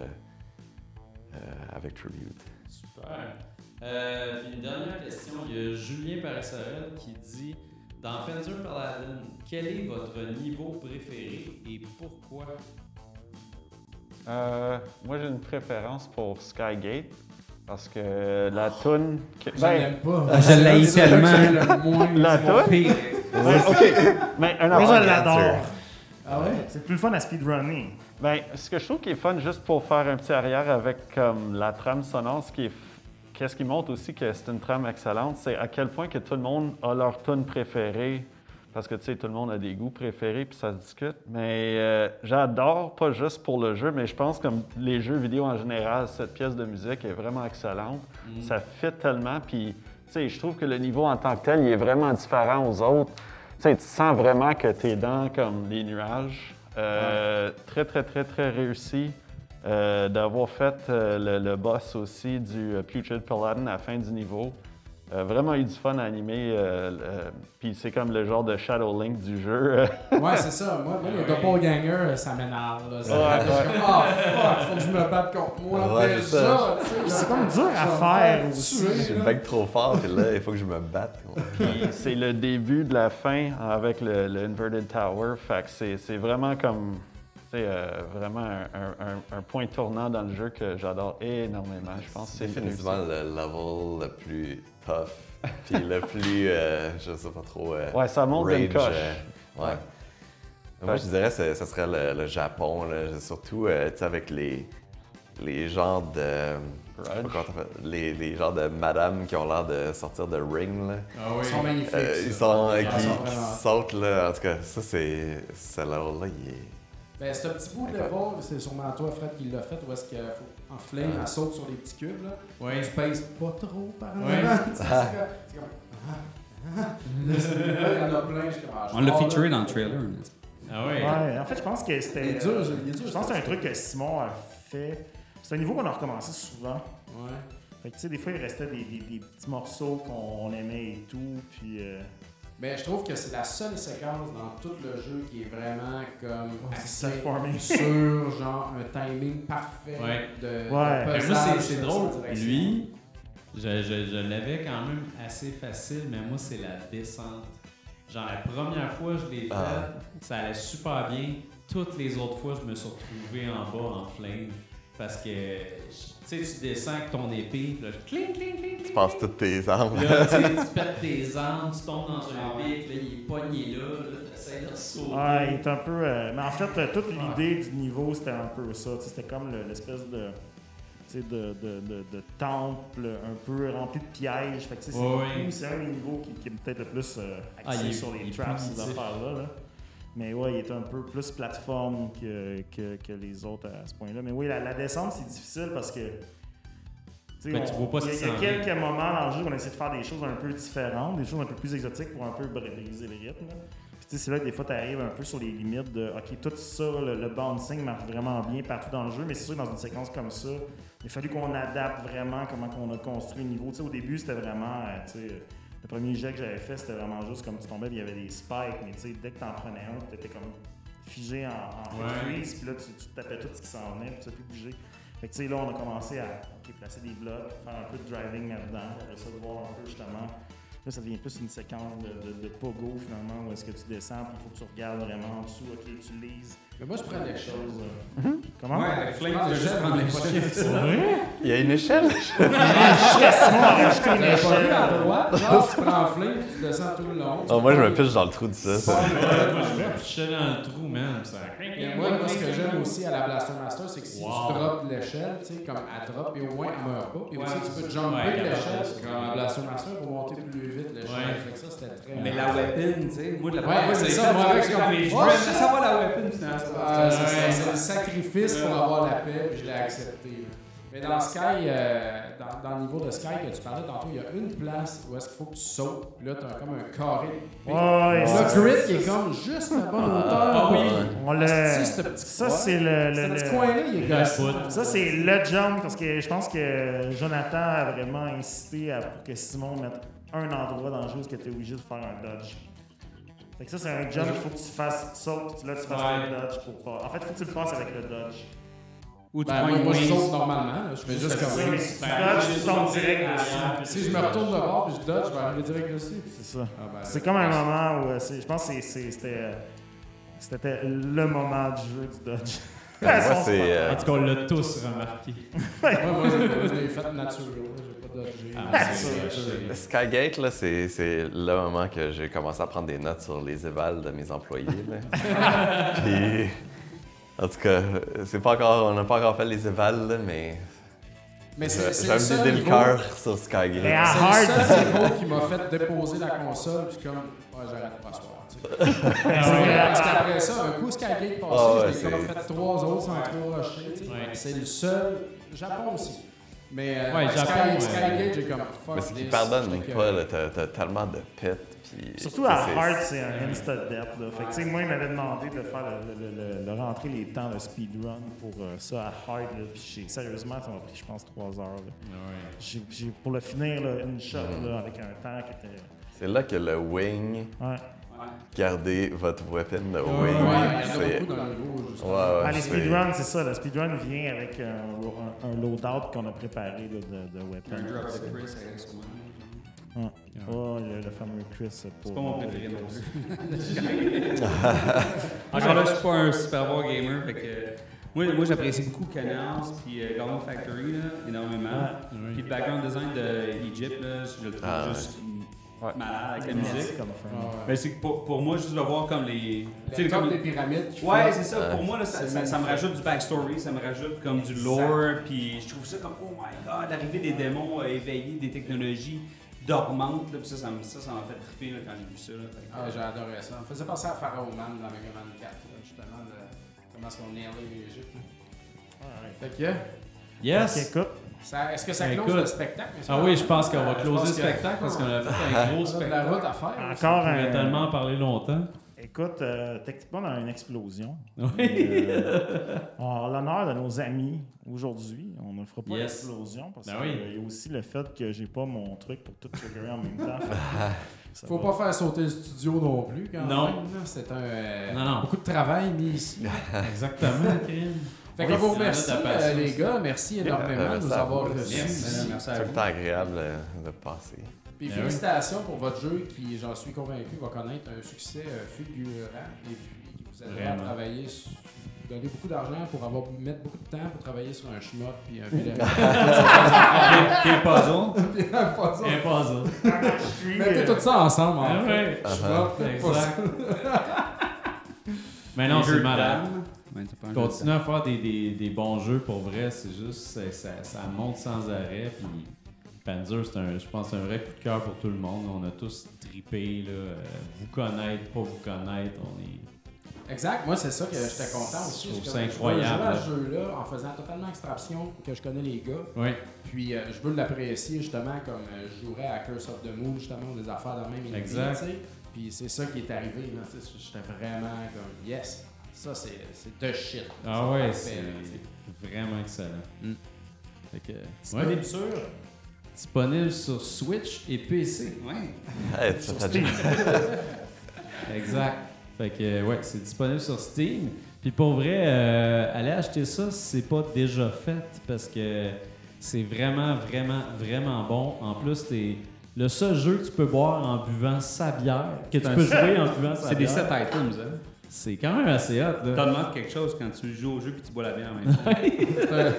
avec Tribute. Super. Une dernière question. Il y a Julien Parissorel qui dit Dans Panzer Paladin, quel est votre niveau préféré et pourquoi? Euh, moi, j'ai une préférence pour Skygate parce que la toune. que- Je ben, l'aime pas. Je que tellement. le moins. La toune? pire. ben, OK. Mais un Moi, je l'adore. Ah ouais? C'est plus le fun à speedrunner. Ben, ce que je trouve qui est fun, juste pour faire un petit arrière avec comme, la trame sonore, ce qui est qu'est-ce qui montre aussi que c'est une trame excellente, c'est à quel point que tout le monde a leur tune préférée. Parce que, tu sais, tout le monde a des goûts préférés, puis ça se discute. Mais euh, j'adore, pas juste pour le jeu, mais je pense comme les jeux vidéo en général, cette pièce de musique est vraiment excellente. Ça fit tellement, puis sais, je trouve que le niveau en tant que tel, il est vraiment différent aux autres. Tu sais, tu sens vraiment que t'es dans comme des nuages. Euh, Très, très, très, très réussi. Euh, D'avoir fait le, le boss aussi du Putrid Paladin à la fin du niveau. Euh, vraiment eu du fun à animer. euh, euh, Puis c'est comme le genre de Shadow Link du jeu. Ouais, c'est ça. Moi, moi les doppelgangers, ça m'énerve. Ouais, je suis comme, ah, fuck, faut que je me batte contre moi. Ouais, déjà, c'est ça. tu sais, C'est comme dur à faire me aussi. Je le bec trop fort, et là, il faut que je me batte. Puis c'est le début de la fin avec le, le Inverted Tower. Fait que c'est, c'est vraiment comme. tu sais, euh, vraiment un, un- point tournant dans le jeu que j'adore énormément. Je pense que C'est c'est définitivement le level le plus tough, puis le plus, euh, je sais pas trop, euh, Ouais, ça monte rage, coche. euh, ouais. Moi, je dirais que ce serait le, le Japon, là, surtout euh, tu sais, avec les, les genres de... Les, les genres de madame qui ont l'air de sortir de ring, là. Ah oui. Ils sont magnifiques. Euh, ils sont, euh, Ils qui, sont qui vraiment- sautent, là. En tout cas, ça, c'est... Ce level-là, il est... Ben, ce petit bout de level, c'est sûrement toi, Fred, qui l'a fait, où est-ce qu'en flame, elle saute sur les petits cubes, là. Ouais. Tu pèses pas trop par en Ouais. sais, C'est comme. ah, ah. Là, là, Il y en a plein. ah, On l'a featuré là. dans le trailer. Ah oui. Ouais, en fait, je pense que c'était. Il est dur, il est dur, Je pense que c'est un truc que Simon a fait. C'est un niveau qu'on a recommencé souvent. Ouais. Fait que, tu sais, des fois, il restait des, des- des petits morceaux qu'on aimait et tout. Puis. euh, Mais je trouve que c'est la seule séquence dans tout le jeu qui est vraiment comme self-forming. sur genre un timing parfait Ouais. de, Ouais. de c'est- drôle. Lui, je, je- je l'avais quand même assez facile, mais moi, c'est la descente. Genre, la première fois que je l'ai fait, Ah. ça allait super bien. Toutes les autres fois, je me suis retrouvé en bas en flame. Parce que, tu sais, tu descends avec ton épée, puis là, cling, cling, cling, Tu passes toutes tes armes. Là, tu perds tes armes, tu tombes dans un pic, là, il est pogné là, là, t'essaies de sauter. Ouais, il est un peu. euh, mais en fait, euh, toute l'idée du niveau, c'était un peu ça. C'était comme le- l'espèce de. tu sais, De, de, de, de temple un peu rempli de pièges. Fait que, c'est Ouais, beaucoup- ouais. c'est un des niveaux qui, qui est peut-être le plus euh, axé Ah, est- sur les traps, ces affaires-là. là. Mais ouais, il est un peu plus plateforme que, que, que les autres à ce point-là. Mais oui, la, la descente, c'est difficile parce que. tu Ben, vois pas Il y a, y quelques moments dans le jeu où on essaie de faire des choses un peu différentes, des choses un peu plus exotiques pour un peu briser le rythme. Puis tu sais, c'est là que des fois tu arrives un peu sur les limites de OK, tout ça, le, le bouncing marche vraiment bien partout dans le jeu, mais c'est sûr que dans une séquence comme ça, il a fallu qu'on adapte vraiment comment on a construit le niveau. Tu sais, au début, c'était vraiment. euh, le premier jet que j'avais fait, c'était vraiment juste comme tu tombais, puis il y avait des spikes, mais tu sais, dès que tu en prenais un, tu étais comme figé en, en Ouais. puis là, tu, tu tapais tout ce qui s'en venait, puis tu plus bouger. Fait que, tu sais, là, on a commencé à placer des blocs, faire un peu de driving là-dedans, après ça, de voir un peu justement. Là, ça devient plus une séquence de, de, de pogo, finalement, où est-ce que tu descends, puis il faut que tu regardes vraiment en dessous, ok, tu lises. Mais moi, je prends des choses. chose. euh, Comment? Ouais, avec Flame, vas juste prendre C'est vrai? Il y a une échelle? Simon a rajouté une pas vu échelle. à droite, genre, tu prends flame, tu descends tout le long. Oh, moi, je me piche dans le trou de ça. ça. Moi, je je suis dans le trou, man. Ça... Et moi, moi, ce que j'aime aussi à la Blaster Master, c'est que si Wow. tu drops l'échelle, tu sais, comme elle drop, et au moins elle meurt pas. Puis aussi, tu peux jumper Ouais, l'échelle, comme la Blaster Master, pour monter plus vite l'échelle. Ouais. Fait que ça, c'était très Mais la weapon, tu sais, moi de la première fois c'est ça, moi, je je shit! savoir la weapon, finalement. Ah, c'est ça, Ouais. c'est le sacrifice pour avoir la paix, puis je l'ai accepté. Mais dans Sky, euh, dans, dans le niveau de Sky que tu parlais tantôt, il y a une place où est-ce qu'il faut que tu sautes, puis là, tu as comme un carré. Puis Ouais, Le grid qui est comme juste à bonne hauteur. Ah oui. On ce petit Ça, coin? c'est le. Le- petit le- coin-là, il est. Ça, c'est le jump parce que je pense que Jonathan a vraiment incité à, pour que Simon mette un endroit dans le jeu où tu es obligé de faire un dodge. Fait que ça, c'est un jump qu'il faut que tu fasses, tu sautes, là, tu fasses Ouais. un dodge pour pas. En fait, il faut que tu le fasses avec le dodge. Ou tu Ben, prends moi, une moi, je saute normalement. là. Je fais juste C'est ça, mais comme si tu Ben, dodges, tu tombes direct dessus. puis Si je me retourne de bord puis je dodge, je vais arriver direct dessus. C'est ça. Ah, ben, C'est comme un moment où, euh, je pense que c'était euh, c'était le moment du jeu du dodge. Moi, c'est. euh, En tout cas, on l'a tous remarqué. Moi, moi, j'ai- je l'ai fait naturel. J'ai. Ah, ça, Le Skygate, là, c'est, c'est le moment que j'ai commencé à prendre des notes sur les évals de mes employés. là. Puis, en tout cas, c'est pas encore, on n'a pas encore fait les évals, là, mais Mais c'est c'est j'ai le seul le niveau- cœur sur Mais Skygate. à C'est hard, le seul niveau qui m'a fait déposer la console, puis comme, ouais, j'arrête pas ce soir. tu sais. Parce qu'après ça, un coup Skygate passé, Ah ouais, l'ai comme c'est- fait trois autres sans trop rusher. tu sais. Ouais. C'est le seul. Japon aussi. Mais euh, Ouais, Sky, Skygate, j'ai comme fuck Mais ce qui this, pardonne j'étais pas, là, t'as t'as tellement de pets. Puis, Surtout à Hard, c'est un insta death. Là. Fait que, tu sais, moi, il m'avait demandé de faire le, le- le- de rentrer les temps de speedrun pour euh, ça à Hard. Là. Puis j'ai- sérieusement, ça m'a pris, je pense, trois heures. là. J'ai- j'ai- pour le finir, là, une shot là, avec un temps qui était. C'est là que le wing, Ouais. Gardez votre weapon de Ouais, wing. il y en a c'est- Ah, les c'est- speedruns, c'est ça. Le speedrun vient avec un, un- un loadout qu'on a préparé là, de, de weapons. Un drop de Chris avec son nom. Ouais. Oh, le, le fameux Chris. Pour, C'est pas mon préféré non plus. Encore là, je suis pas un super bon gamer. Fait que, moi, moi j'apprécie beaucoup Canals puis euh, Garden Factory là, énormément. Puis le background design de Egypt, là, je le trouve Ah, juste Ouais. Malade avec la musique. comme. Ouais. Mais c'est que pour, pour moi, juste de voir comme les. tu sais, comme- des pyramides. Ouais, c'est ça. Pour moi, là, ça, ça- ça me rajoute du backstory, ça me rajoute comme du lore, puis je trouve ça comme, oh my god, l'arrivée des démons euh, éveillés, des technologies dormantes, là, puis ça, ça m'a ça, ça m'a fait triper là, quand j'ai vu ça. Là, que, Ah, j'ai adoré ça. Ça me faisait penser à Pharaoh Man dans Mega Man 4, là, justement, de comment est-ce qu'on est allé l'Égypte. Fait que, Yes! Écoute. Ça- est-ce que ça Ben, close écoute. le spectacle? Ah oui, je pense qu'on va Euh, closer le que- spectacle parce qu'on a fait un gros On a de la spectacle. route à faire. Encore On pourrait un. tellement en parler longtemps. Écoute, euh, techniquement, on a une explosion. Oui. Euh, en l'honneur de nos amis aujourd'hui, on ne fera pas Yes. l'explosion parce Ben qu'il oui. y a aussi le fait que j'ai pas mon truc pour tout triggerer en même temps. Faut va. pas faire sauter le studio non plus, quand Non. C'est un. euh, Non, non. Beaucoup de travail mis ici. Exactement, Krim. Fait qu'on vous remercie, euh, les gars. Merci énormément de nous avoir reçus. Merci. C'est tout vous. le temps agréable euh, de passer. Puis Ben félicitations pour votre jeu qui, j'en suis convaincu, va connaître un succès euh, fulgurant. Et puis, vous avez à Vraiment. travailler, donner beaucoup d'argent pour avoir mettre beaucoup de temps pour travailler sur un schmuck puis un filet. Puis un puzzle. Puis un puzzle. Un puzzle. Mettez tout ça ensemble, en Ah fait. ouais. Puzzle. Mais non, jeu c'est de malade. Dames. Ouais, c'est pas un jeu de Continuer à faire des, des, des bons jeux pour vrai, c'est juste, ça, ça, ça monte sans arrêt. Puis Panzer, c'est un, je pense, un vrai coup de cœur pour tout le monde. On a tous tripé, là, euh, vous connaître, pas vous connaître. On est... Exact, moi c'est ça que j'étais content aussi. Je trouve Je- ça incroyable, à là. ce jeu-là en faisant totalement abstraction que je connais les gars. Oui, Puis euh, je veux l'apprécier justement comme euh, je jouerais à Curse of the Moon, justement, des affaires de même idée, Exact. Puis c'est ça qui est arrivé. là, tu sais, J'étais vraiment comme yes, ça c'est de shit. ah ouais, c'est vraiment excellent. Mm. Fait que, ouais. Disponible sur? Disponible sur Switch et PC. Ouais. Hey, t'as déjà- Exact. Fait que, ouais, c'est disponible sur Steam. Puis pour vrai, euh, allez acheter ça si c'est pas déjà fait parce que c'est vraiment, vraiment, vraiment bon. En plus, c'est le seul jeu que tu peux boire en buvant sa bière, que tu peux jouer en buvant sa C'est des bière. 7 items, hein. C'est quand même assez hot, là. T'as demandé quelque chose quand tu joues au jeu puis tu bois la bière en même temps. C'est un-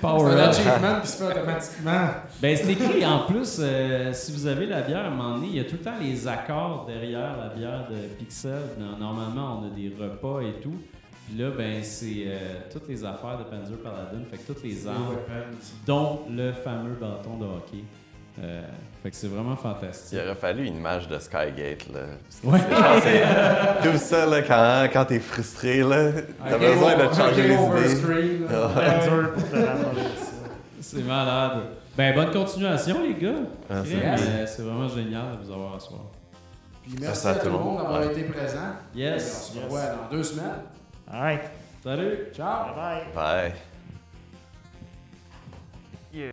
Power c'est un achievement qui se fait automatiquement. Ben, c'est écrit en plus, euh, si vous avez la bière à un moment donné, il y a tout le temps les accords derrière la bière de Pixel. No- Normalement, on a des repas et tout. Puis là, ben, c'est euh, toutes les affaires de Panzer Paladin, fait que toutes les armes, dont le fameux bâton de hockey. Euh, fait que c'est vraiment fantastique. Il aurait fallu une image de Skygate. Là. Ouais. tout ça, là, quand, quand t'es frustré, là, t'as besoin de changer les idées. screen, là. Panzer pour te ramener ça. C'est malade. Ben, bonne continuation, les gars. Ah, c'est euh, c'est vraiment génial de vous avoir à soir. Puis merci Ça, à tout le monde d'avoir Ouais. été présent. Yes. Et on se revoit dans deux semaines. All right. Salut. Ciao! Bye bye. Bye. Yeah.